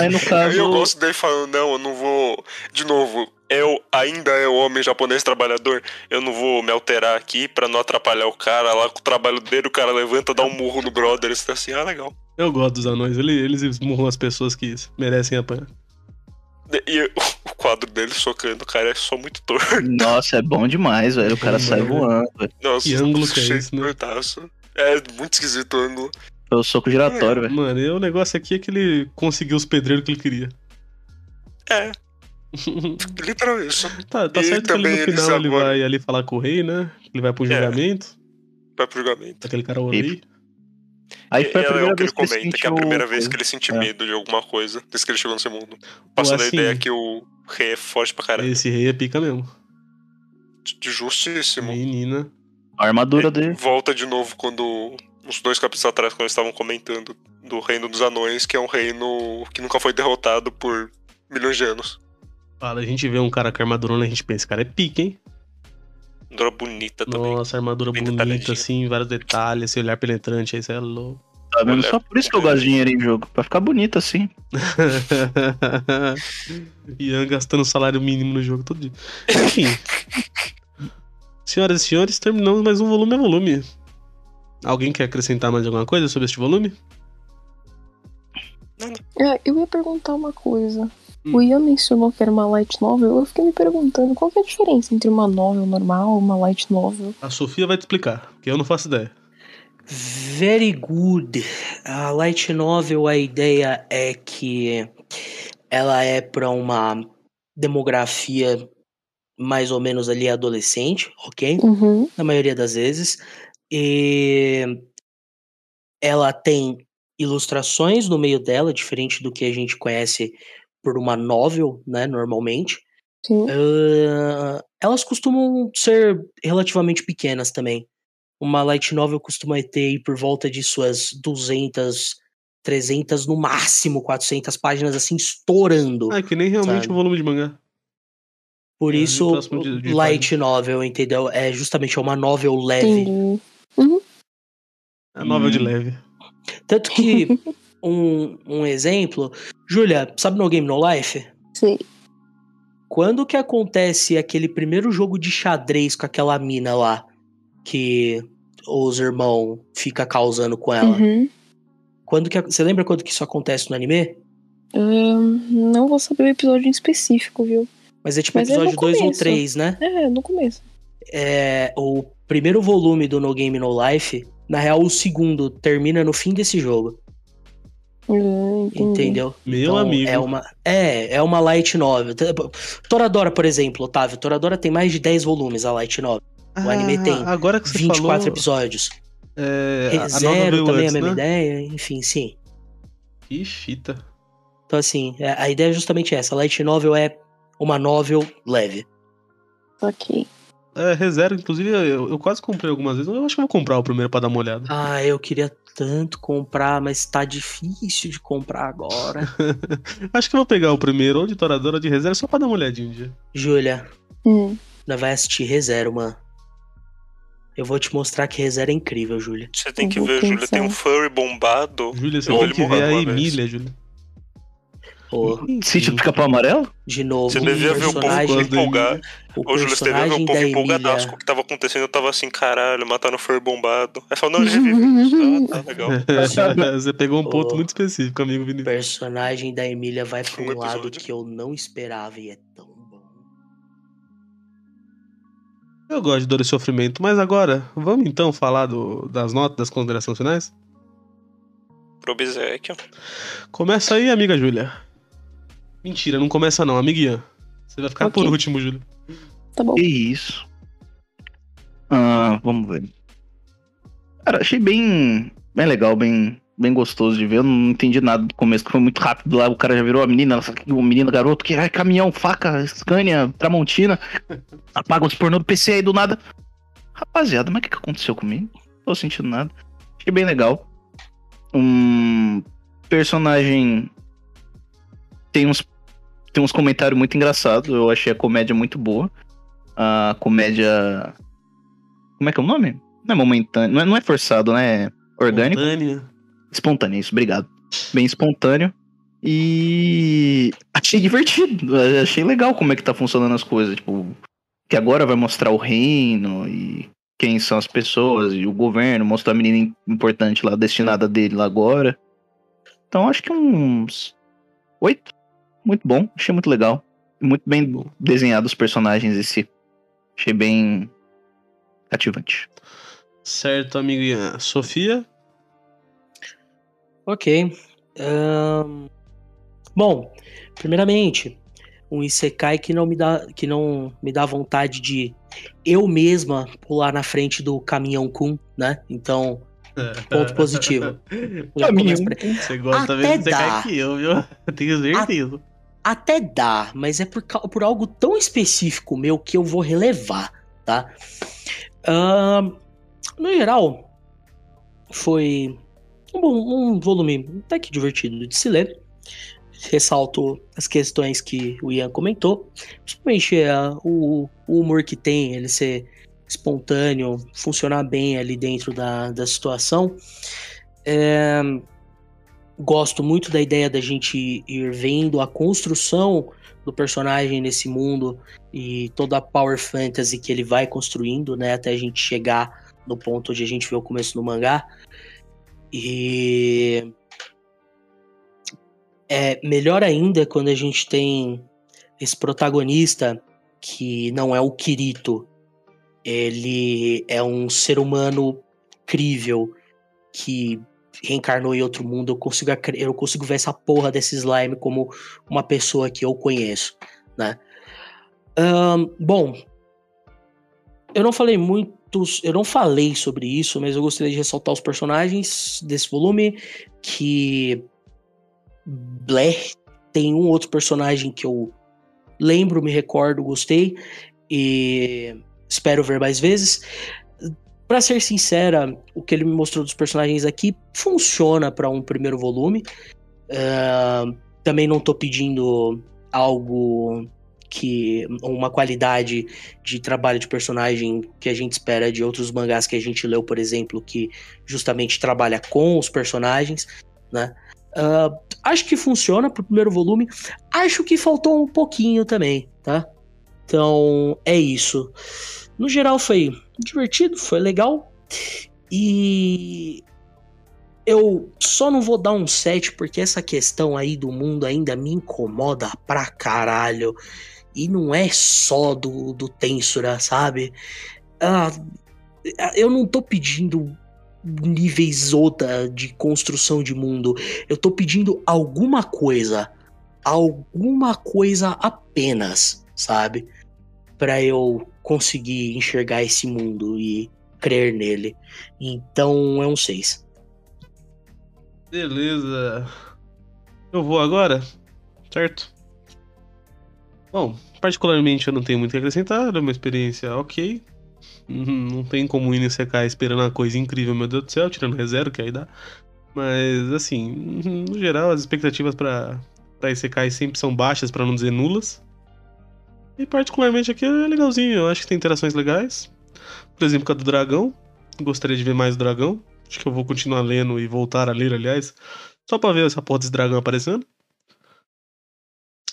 aí no caso. Eu gosto dele falando, não, eu não vou. De novo, eu ainda é o homem japonês trabalhador. Eu não vou me alterar aqui pra não atrapalhar o cara lá com o trabalho dele. O cara levanta, dá um murro no brother. Você tá assim, ah, legal. Eu gosto dos anões, ele- eles esmurram as pessoas que merecem apanhar. E o quadro dele socando o cara é só muito torto. Nossa, é bom demais, velho. O cara Bom, sai voando, velho. Nossa, Que ângulo que é cheio esse, de né? É muito esquisito o ângulo. É o soco giratório, velho. Mano, e o negócio aqui é que ele conseguiu os pedreiros que ele queria. É, literal isso. tá, tá E certo que ali também no final ele agora- vai ali falar com o rei, né? Ele vai pro É. julgamento, Vai pro julgamento. aquele cara o rei. Aí foi a é, é primeira o que ele vez que ele comenta, que é a primeira vez que ele sente É. medo de alguma coisa, desde que ele chegou nesse mundo. Passando assim- a ideia que o rei é forte pra caralho. Esse rei é pica mesmo. De justíssimo. Menina. A armadura dele. Volta de novo quando. Uns dois capítulos atrás, quando eles estavam comentando do Reino dos Anões, que é um reino que nunca foi derrotado por milhões de anos. Fala, a gente vê um cara com armadurona, a gente pensa, esse cara é pica, hein? Armadura bonita também. Nossa, armadura Bem bonita, assim, vários detalhes, esse olhar penetrante, aí você é louco. Tá vendo? Só por isso que eu gosto de dinheiro em jogo. Pra ficar bonito assim. Ian gastando salário mínimo no jogo todo dia. Enfim. Senhoras e senhores, terminamos mais um volume a volume. Alguém quer acrescentar mais alguma coisa sobre este volume? É, eu ia perguntar uma coisa. Hum. O Ian mencionou que era uma light novel. Eu fiquei me perguntando qual que é a diferença entre uma novel normal e uma light novel. A Sofia vai te explicar, que eu não faço ideia. Very good. A light novel, a ideia é que ela é para uma demografia mais ou menos ali adolescente, ok? Uhum. Na maioria das vezes. E ela tem ilustrações no meio dela, diferente do que a gente conhece por uma novel, né, normalmente. Sim. Ah, elas costumam ser relativamente pequenas também. Uma light novel costuma ter aí por volta de suas 200, 300, no máximo 400 páginas, assim, estourando. Ah, é que nem realmente Sabe. um volume de mangá. Por é, isso, de- de light novel, entendeu? É justamente uma novel leve. Entendi. É novel de Hum. leve. Tanto que, um, um exemplo, Júlia, sabe No Game No Life? Sei. Quando que acontece aquele primeiro jogo de xadrez com aquela mina lá, que os irmãos fica causando com ela? Uhum. Quando que, você lembra quando que isso acontece no anime? Não vou saber o episódio em específico, viu? Mas é tipo Mas é episódio 2 ou começo. 3, né? É, no começo. É, o primeiro volume do No Game No Life, na real, o segundo termina no fim desse jogo. Ah, entendi. Entendeu? Meu Então, amigo. É uma, é, é uma light novel. Toradora, por exemplo, Otávio. Toradora tem mais de 10 volumes, a light novel. O anime Ah, tem Agora que você 24 falou, episódios. é, a- a Zero veio também antes, é a mesma né? ideia. Enfim, sim. Que fita. Então, assim, é- a ideia é justamente essa. A light novel é uma novel leve. Ok. É, ReZero, inclusive, eu, eu quase comprei algumas vezes. Eu acho que eu vou comprar o primeiro pra dar uma olhada. Ah, eu queria tanto comprar, mas tá difícil de comprar agora. Acho que eu vou pegar o primeiro, ou de Toradora ou de ReZero, só pra dar uma olhadinha um dia. Júlia, Hum. nós vai assistir ReZero, mano. Eu vou te mostrar que ReZero é incrível, Júlia. Você tem Eu que ver, Júlia. Tem um furry bombado. Júlia, você tem que ver a. Emília, Júlia. Ô, Sítio do Capão Amarelo? de novo, Você devia ver o povo personagem, gosto da empolgar. o Ô, Júlia, você devia ver personagem o da povo empolgadasco Emília. com o que tava acontecendo. Eu tava assim, caralho, mataram o furry bombado. Aí falou, não, ele revive. Ah, tá legal. você pegou um ponto muito específico, amigo O Vinícius. personagem da Emília vai pra Um um lado que eu não esperava e é tão bom. Eu gosto de dor e sofrimento, mas agora, vamos então falar do- das notas, das considerações finais? Pro obsequio. Começa aí, amiga Júlia. Mentira, não começa não, amiga Ian. Você vai ficar Ok. por último, Júlia. Tá bom. Que isso. Ah, vamos ver. Cara, achei bem, bem legal, bem, bem gostoso de ver. Eu não entendi nada do começo, que foi muito rápido lá. O cara já virou a menina, o menino, garoto, que ai, caminhão, faca, Scania, Tramontina. Apaga os pornô do PC aí do nada. Rapaziada, mas o que, que aconteceu comigo? Não tô sentindo nada. Achei bem legal. Um personagem tem uns tem uns comentários muito engraçados. Eu achei a comédia muito boa. A comédia. Como é que é o nome? Não é momentâneo. Não é, não é forçado, né? É orgânico. Tânia. Espontâneo, isso, obrigado. bem espontâneo. E achei divertido, achei legal como é que tá funcionando as coisas. Tipo, que agora vai mostrar o reino e quem são as pessoas e o governo, mostrou a menina importante lá, destinada dele lá agora. Então acho que uns oito. Muito bom, achei muito legal. Muito bem desenhado os personagens em si. Achei bem cativante. Certo, amiguinha. Sofia? Ok. Ahn, Bom, primeiramente, um Isekai que não me dá, que não me dá vontade de eu mesma pular na frente do caminhão Kun, né? Então, ponto positivo. Caminhão Você gosta Até mesmo de dá. Sekai que eu, viu? Eu Tenho certeza. Até dá, mas é por, por algo tão específico meu que eu vou relevar, tá? Ahn, no geral, foi um, bom, um volume até que divertido de se ler. Ressalto as questões que o Ian comentou, principalmente é, o, o humor que tem, ele ser espontâneo, funcionar bem ali dentro da, da situação. É, gosto muito da ideia da gente ir vendo a construção do personagem nesse mundo e toda a power fantasy que ele vai construindo, né, até a gente chegar no ponto onde a gente vê o começo do mangá. E é melhor ainda quando a gente tem esse protagonista que não é o Kirito. Ele é um ser humano crível que reencarnou em outro mundo. Eu consigo, eu consigo ver essa porra desse slime como uma pessoa que eu conheço, né? Ahn, bom, eu não falei muitos, eu não falei sobre isso, mas eu gostaria de ressaltar os personagens desse volume que Blair tem um outro personagem que eu lembro, me recordo, gostei e espero ver mais vezes. Pra ser sincera, o que ele me mostrou dos personagens aqui funciona pra um primeiro volume. Ah, também não tô pedindo algo que uma qualidade de trabalho de personagem que a gente espera de outros mangás que a gente leu, por exemplo, que justamente trabalha com os personagens, né? Ah, acho que funciona pro primeiro volume. Acho que faltou um pouquinho também, tá? Então é isso. No geral foi divertido, foi legal. E eu só não vou dar um 7 porque essa questão aí do mundo ainda me incomoda pra caralho. E não é só do, do Tensura, sabe? Ah, eu não tô pedindo níveis Oda de construção de mundo. Eu tô pedindo alguma coisa. Alguma coisa apenas, sabe? Pra eu conseguir enxergar esse mundo e crer nele. Então é um 6. Beleza. Eu vou agora, certo? Bom, particularmente eu não tenho muito o que acrescentar, é uma experiência ok. Uhum, Não tem como ir no secar esperando uma coisa incrível, meu Deus do céu, tirando rezero, que aí dá. Mas, assim, uhum, no geral, as expectativas pra, pra Isekai sempre são baixas, pra não dizer nulas. E particularmente aqui é legalzinho, eu acho que tem interações legais. Por exemplo, com a do dragão. Gostaria de ver mais do dragão. Acho que eu vou continuar lendo e voltar a ler, aliás. Só pra ver essa porra desse dragão aparecendo.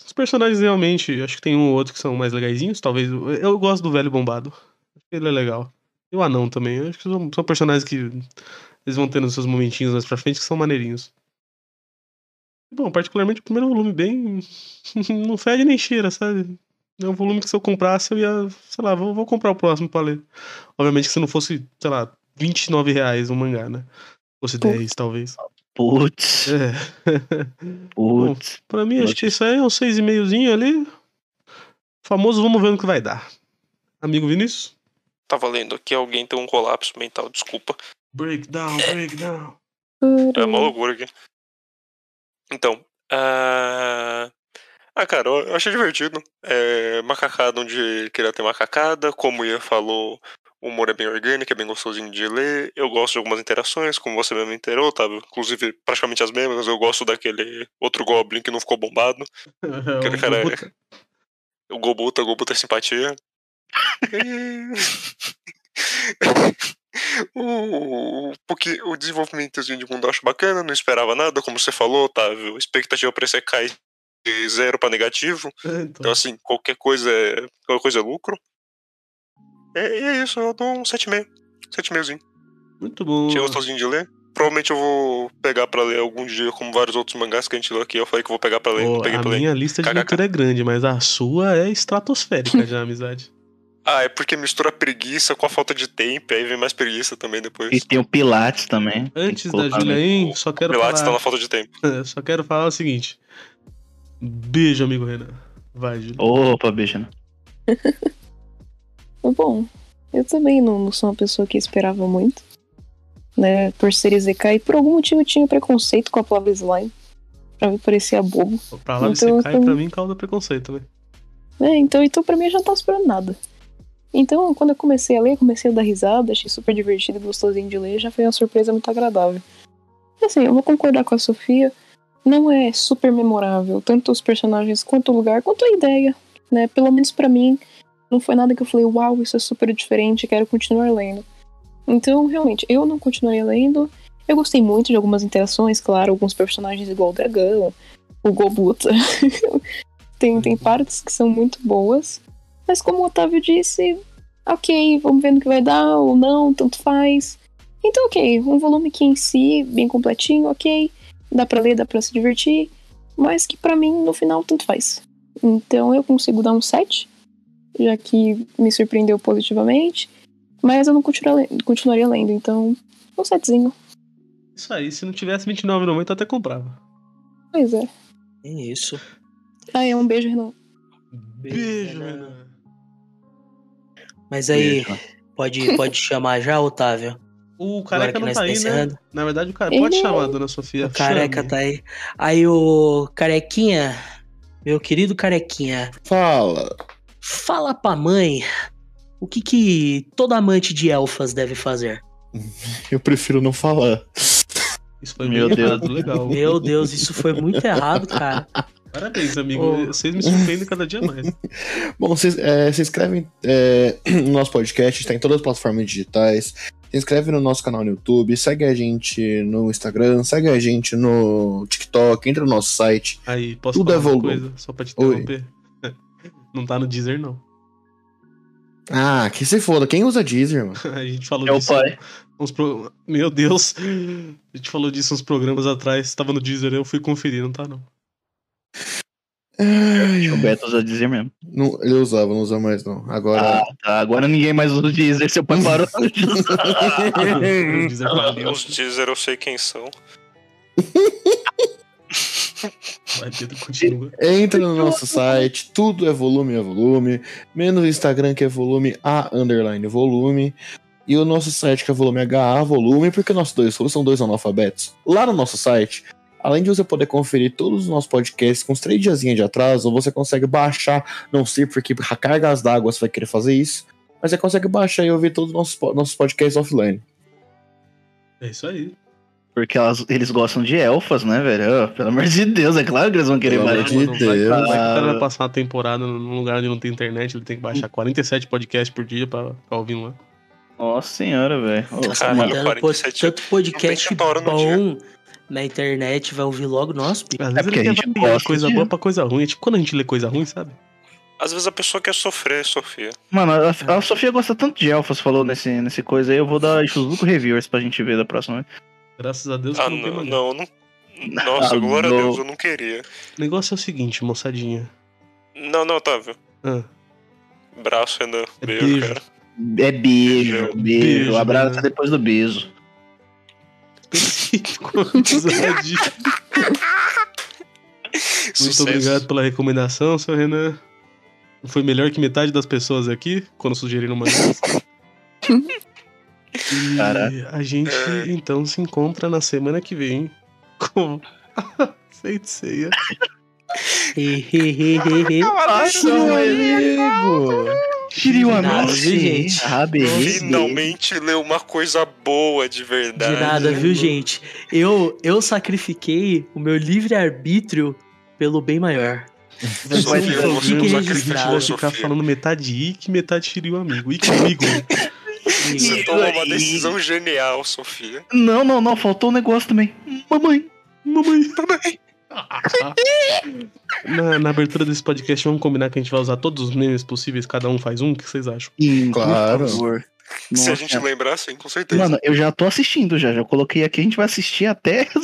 Os personagens realmente, acho que tem um ou outro que são mais legaisinhos. Talvez. Eu gosto do velho bombado. Ele é legal. E o anão também. Acho que são, são personagens que eles vão tendo seus momentinhos mais pra frente que são maneirinhos. Bom, particularmente o primeiro volume bem. não fede nem cheira, sabe? É um volume que se eu comprasse, eu ia. Sei lá, vou, vou comprar o próximo pra ler. Obviamente que se não fosse, sei lá, 29 reais o mangá, né? Fosse Pô. 10, talvez. Putz, É. putz. Pra mim, acho que isso aí é um 6,5zinho ali. Famoso, vamos ver no que vai dar. Amigo Vinícius? Tava lendo aqui, alguém tem um colapso mental, desculpa. Breakdown, breakdown. É uma loucura aqui. Então, ah... ah, cara, eu achei divertido. É, macacada onde queria ter macacada, como o Ian falou, o humor é bem orgânico, é bem gostosinho de ler. Eu gosto de algumas interações, como você mesmo inteirou, tá? Inclusive, praticamente as mesmas. Eu gosto daquele outro Goblin que não ficou bombado. Aquele cara é... O Gobuta, o Gobuta é simpatia. O, porque o desenvolvimentozinho de mundo eu acho bacana, não esperava nada, como você falou, Otávio. A expectativa pra esse cai zero pra negativo. É, Então, então. assim, qualquer coisa é, qualquer coisa é lucro. É, e é isso, eu dou um 7,5. 7,5zinho. Muito bom. Tinha gostosinho de ler. Provavelmente eu vou pegar pra ler algum dia, como vários outros mangás que a gente leu aqui. Eu falei que eu vou pegar pra ler, peguei a pra ler. minha lista de KKK. leitura é grande, mas a sua é estratosférica já, amizade. Ah, é porque mistura preguiça com a falta de tempo, aí vem mais preguiça também depois. E tem o Pilates também. Antes da aí, só O quero Pilates tá falar, na falta de tempo. só quero falar o seguinte. Beijo, amigo Renan. Vai, Júlia. Opa, beijo. né? Bom, eu também não, não sou uma pessoa que esperava muito. Né, por ser Izekai, e por algum motivo eu tinha preconceito com a palavra slime. Pra mim parecia bobo. Pra lá Então, você cai, então- pra mim causa preconceito, né? É, então, então pra mim eu já não tava esperando nada. Então, quando eu comecei a ler, comecei a dar risada, achei super divertido e gostosinho de ler, já foi uma surpresa muito agradável. Assim, eu vou concordar com a Sofia, não é super memorável, tanto os personagens quanto o lugar, quanto a ideia, né? Pelo menos pra mim, não foi nada que eu falei, uau, isso é super diferente, quero continuar lendo. Então, realmente, eu não continuaria lendo. Eu gostei muito de algumas interações, claro, alguns personagens igual o dragão, o Gobuta. tem, tem partes que são muito boas. Mas como o Otávio disse, ok, vamos ver no que vai dar ou não, tanto faz. Então, ok, um volume que em si, bem completinho, ok. Dá pra ler, dá pra se divertir. Mas que pra mim, no final, tanto faz. Então eu consigo dar um 7, já que me surpreendeu positivamente. Mas eu não continua- continuaria lendo, então um 7zinho. Isso aí, se não tivesse R$29,90 eu até comprava. Pois é. É isso. Ah, é um beijo, Renan. Beijo, Renan. Renan. Mas aí, Beijo. pode, pode chamar já, Otávio? O careca não tá aí, né? encerrando. Na verdade, o cara. Ele Pode chamar, dona Sofia. O careca chame. tá aí. Aí o carequinha, meu querido carequinha, Fala. fala pra mãe o que que todo amante de elfas deve fazer. Eu prefiro não falar. Isso foi Meu Deus. errado, legal. Meu Deus, isso foi muito errado, cara. Parabéns, amigo. Vocês me surpreendem cada dia mais. Bom, vocês é, se inscrevem é, no nosso podcast, está em todas as plataformas digitais. Se inscreve no nosso canal no YouTube, segue a gente no Instagram, segue a gente no TikTok, entra no nosso site. Aí, posso Tudo falar é uma coisa? Só pra te Oi. interromper. Não tá no Deezer, não. Ah, que se foda, quem usa Deezer, mano? A gente falou É o disso. pai. Uns pro... Meu Deus. A gente falou disso uns programas atrás. Tava no Deezer, eu fui conferir, não tá não. Ai, O Beto usa dizer mesmo. não, ele usava, não usa mais não. Agora. Ah, tá. Agora ninguém mais usa o dizer, seu pai parou. Deezer. Os Deezer eu sei quem são. Vai, Pedro, continua. Entra no nosso site, tudo é volume a volume, menos o Instagram que é volume A underline volume, e o nosso site que é volume HA volume, porque nós dois são dois analfabetos. Lá no nosso site, além de você poder conferir todos os nossos podcasts com uns três diazinhos de atraso, você consegue baixar, não sei porque cargas d'água você vai querer fazer isso, mas você consegue baixar e ouvir todos os nossos, nossos podcasts offline. É isso aí. Porque elas- eles gostam de elfas, né, velho? Ô, Pelo amor de Deus, é claro que eles vão querer Pelo amor baixar. de vai, Deus. vai o cara vai passar uma temporada num lugar onde não tem internet, ele tem que baixar 47 podcasts por dia pra ficar ouvindo lá. Nossa senhora, velho. Caralho, Tanto, 47 tanto podcast bom na internet, vai ouvir logo nosso. Pi. Às É vezes porque ele a gente gosta coisa boa pra coisa ruim. É tipo quando a gente lê coisa ruim, sabe? Às vezes a pessoa quer sofrer, Sofia. Mano, a, a Sofia gosta tanto de elfas, falou nesse, nesse coisa aí. Eu vou dar Chuzuko Reviewers pra gente ver da próxima vez. Graças a Deus Ah, não não, não, não. Nossa, Ah, glória a não. Deus, eu não queria. O negócio é o seguinte, moçadinha. Não, não, Otávio. Ah, Braço, Renan. É Beijo, beijo. cara. É beijo, Beijo. beijo. Beijo, abraço né? é depois do beijo. Muito Sucesso. obrigado pela recomendação, seu Renan. Foi melhor que metade das pessoas aqui, quando sugeriram mangás. E Caraca. a gente, É. então, se encontra na semana que vem com he, he, he. amigo! Viu, gente? Ah, beleza. Finalmente leu uma coisa boa de De verdade. nada, viu, gente? Eu, eu sacrifiquei o meu livre-arbítrio pelo bem maior. Um a gente sacrificou, vai ficar falando metade Ikki, metade Shiryu amigo. Ikki amigo. Você tomou uma decisão genial, Sofia. Não, não, não, faltou um negócio também. Mamãe. Mamãe. Na, na abertura desse podcast, vamos combinar que a gente vai usar todos os memes possíveis, cada um faz um? O que vocês acham? Sim, Claro. Por favor. Se a Nossa. gente lembrar, sim, com certeza. Mano, eu já tô assistindo já, já coloquei aqui, a gente vai assistir até.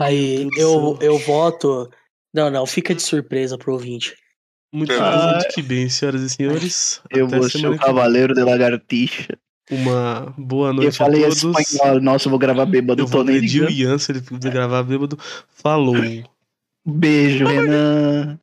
Aí eu, eu voto. Não, não, fica de surpresa pro ouvinte. Muito, Ah. muito que bem, senhoras e senhores. eu Até vou ser o cavaleiro de lagartixa. Uma boa Eu noite a falei todos. espanhol, nossa, eu vou gravar bêbado, Eu tô vou nem agredir o ligando. Ian se ele gravar bêbado. Falou. Beijo, Renan.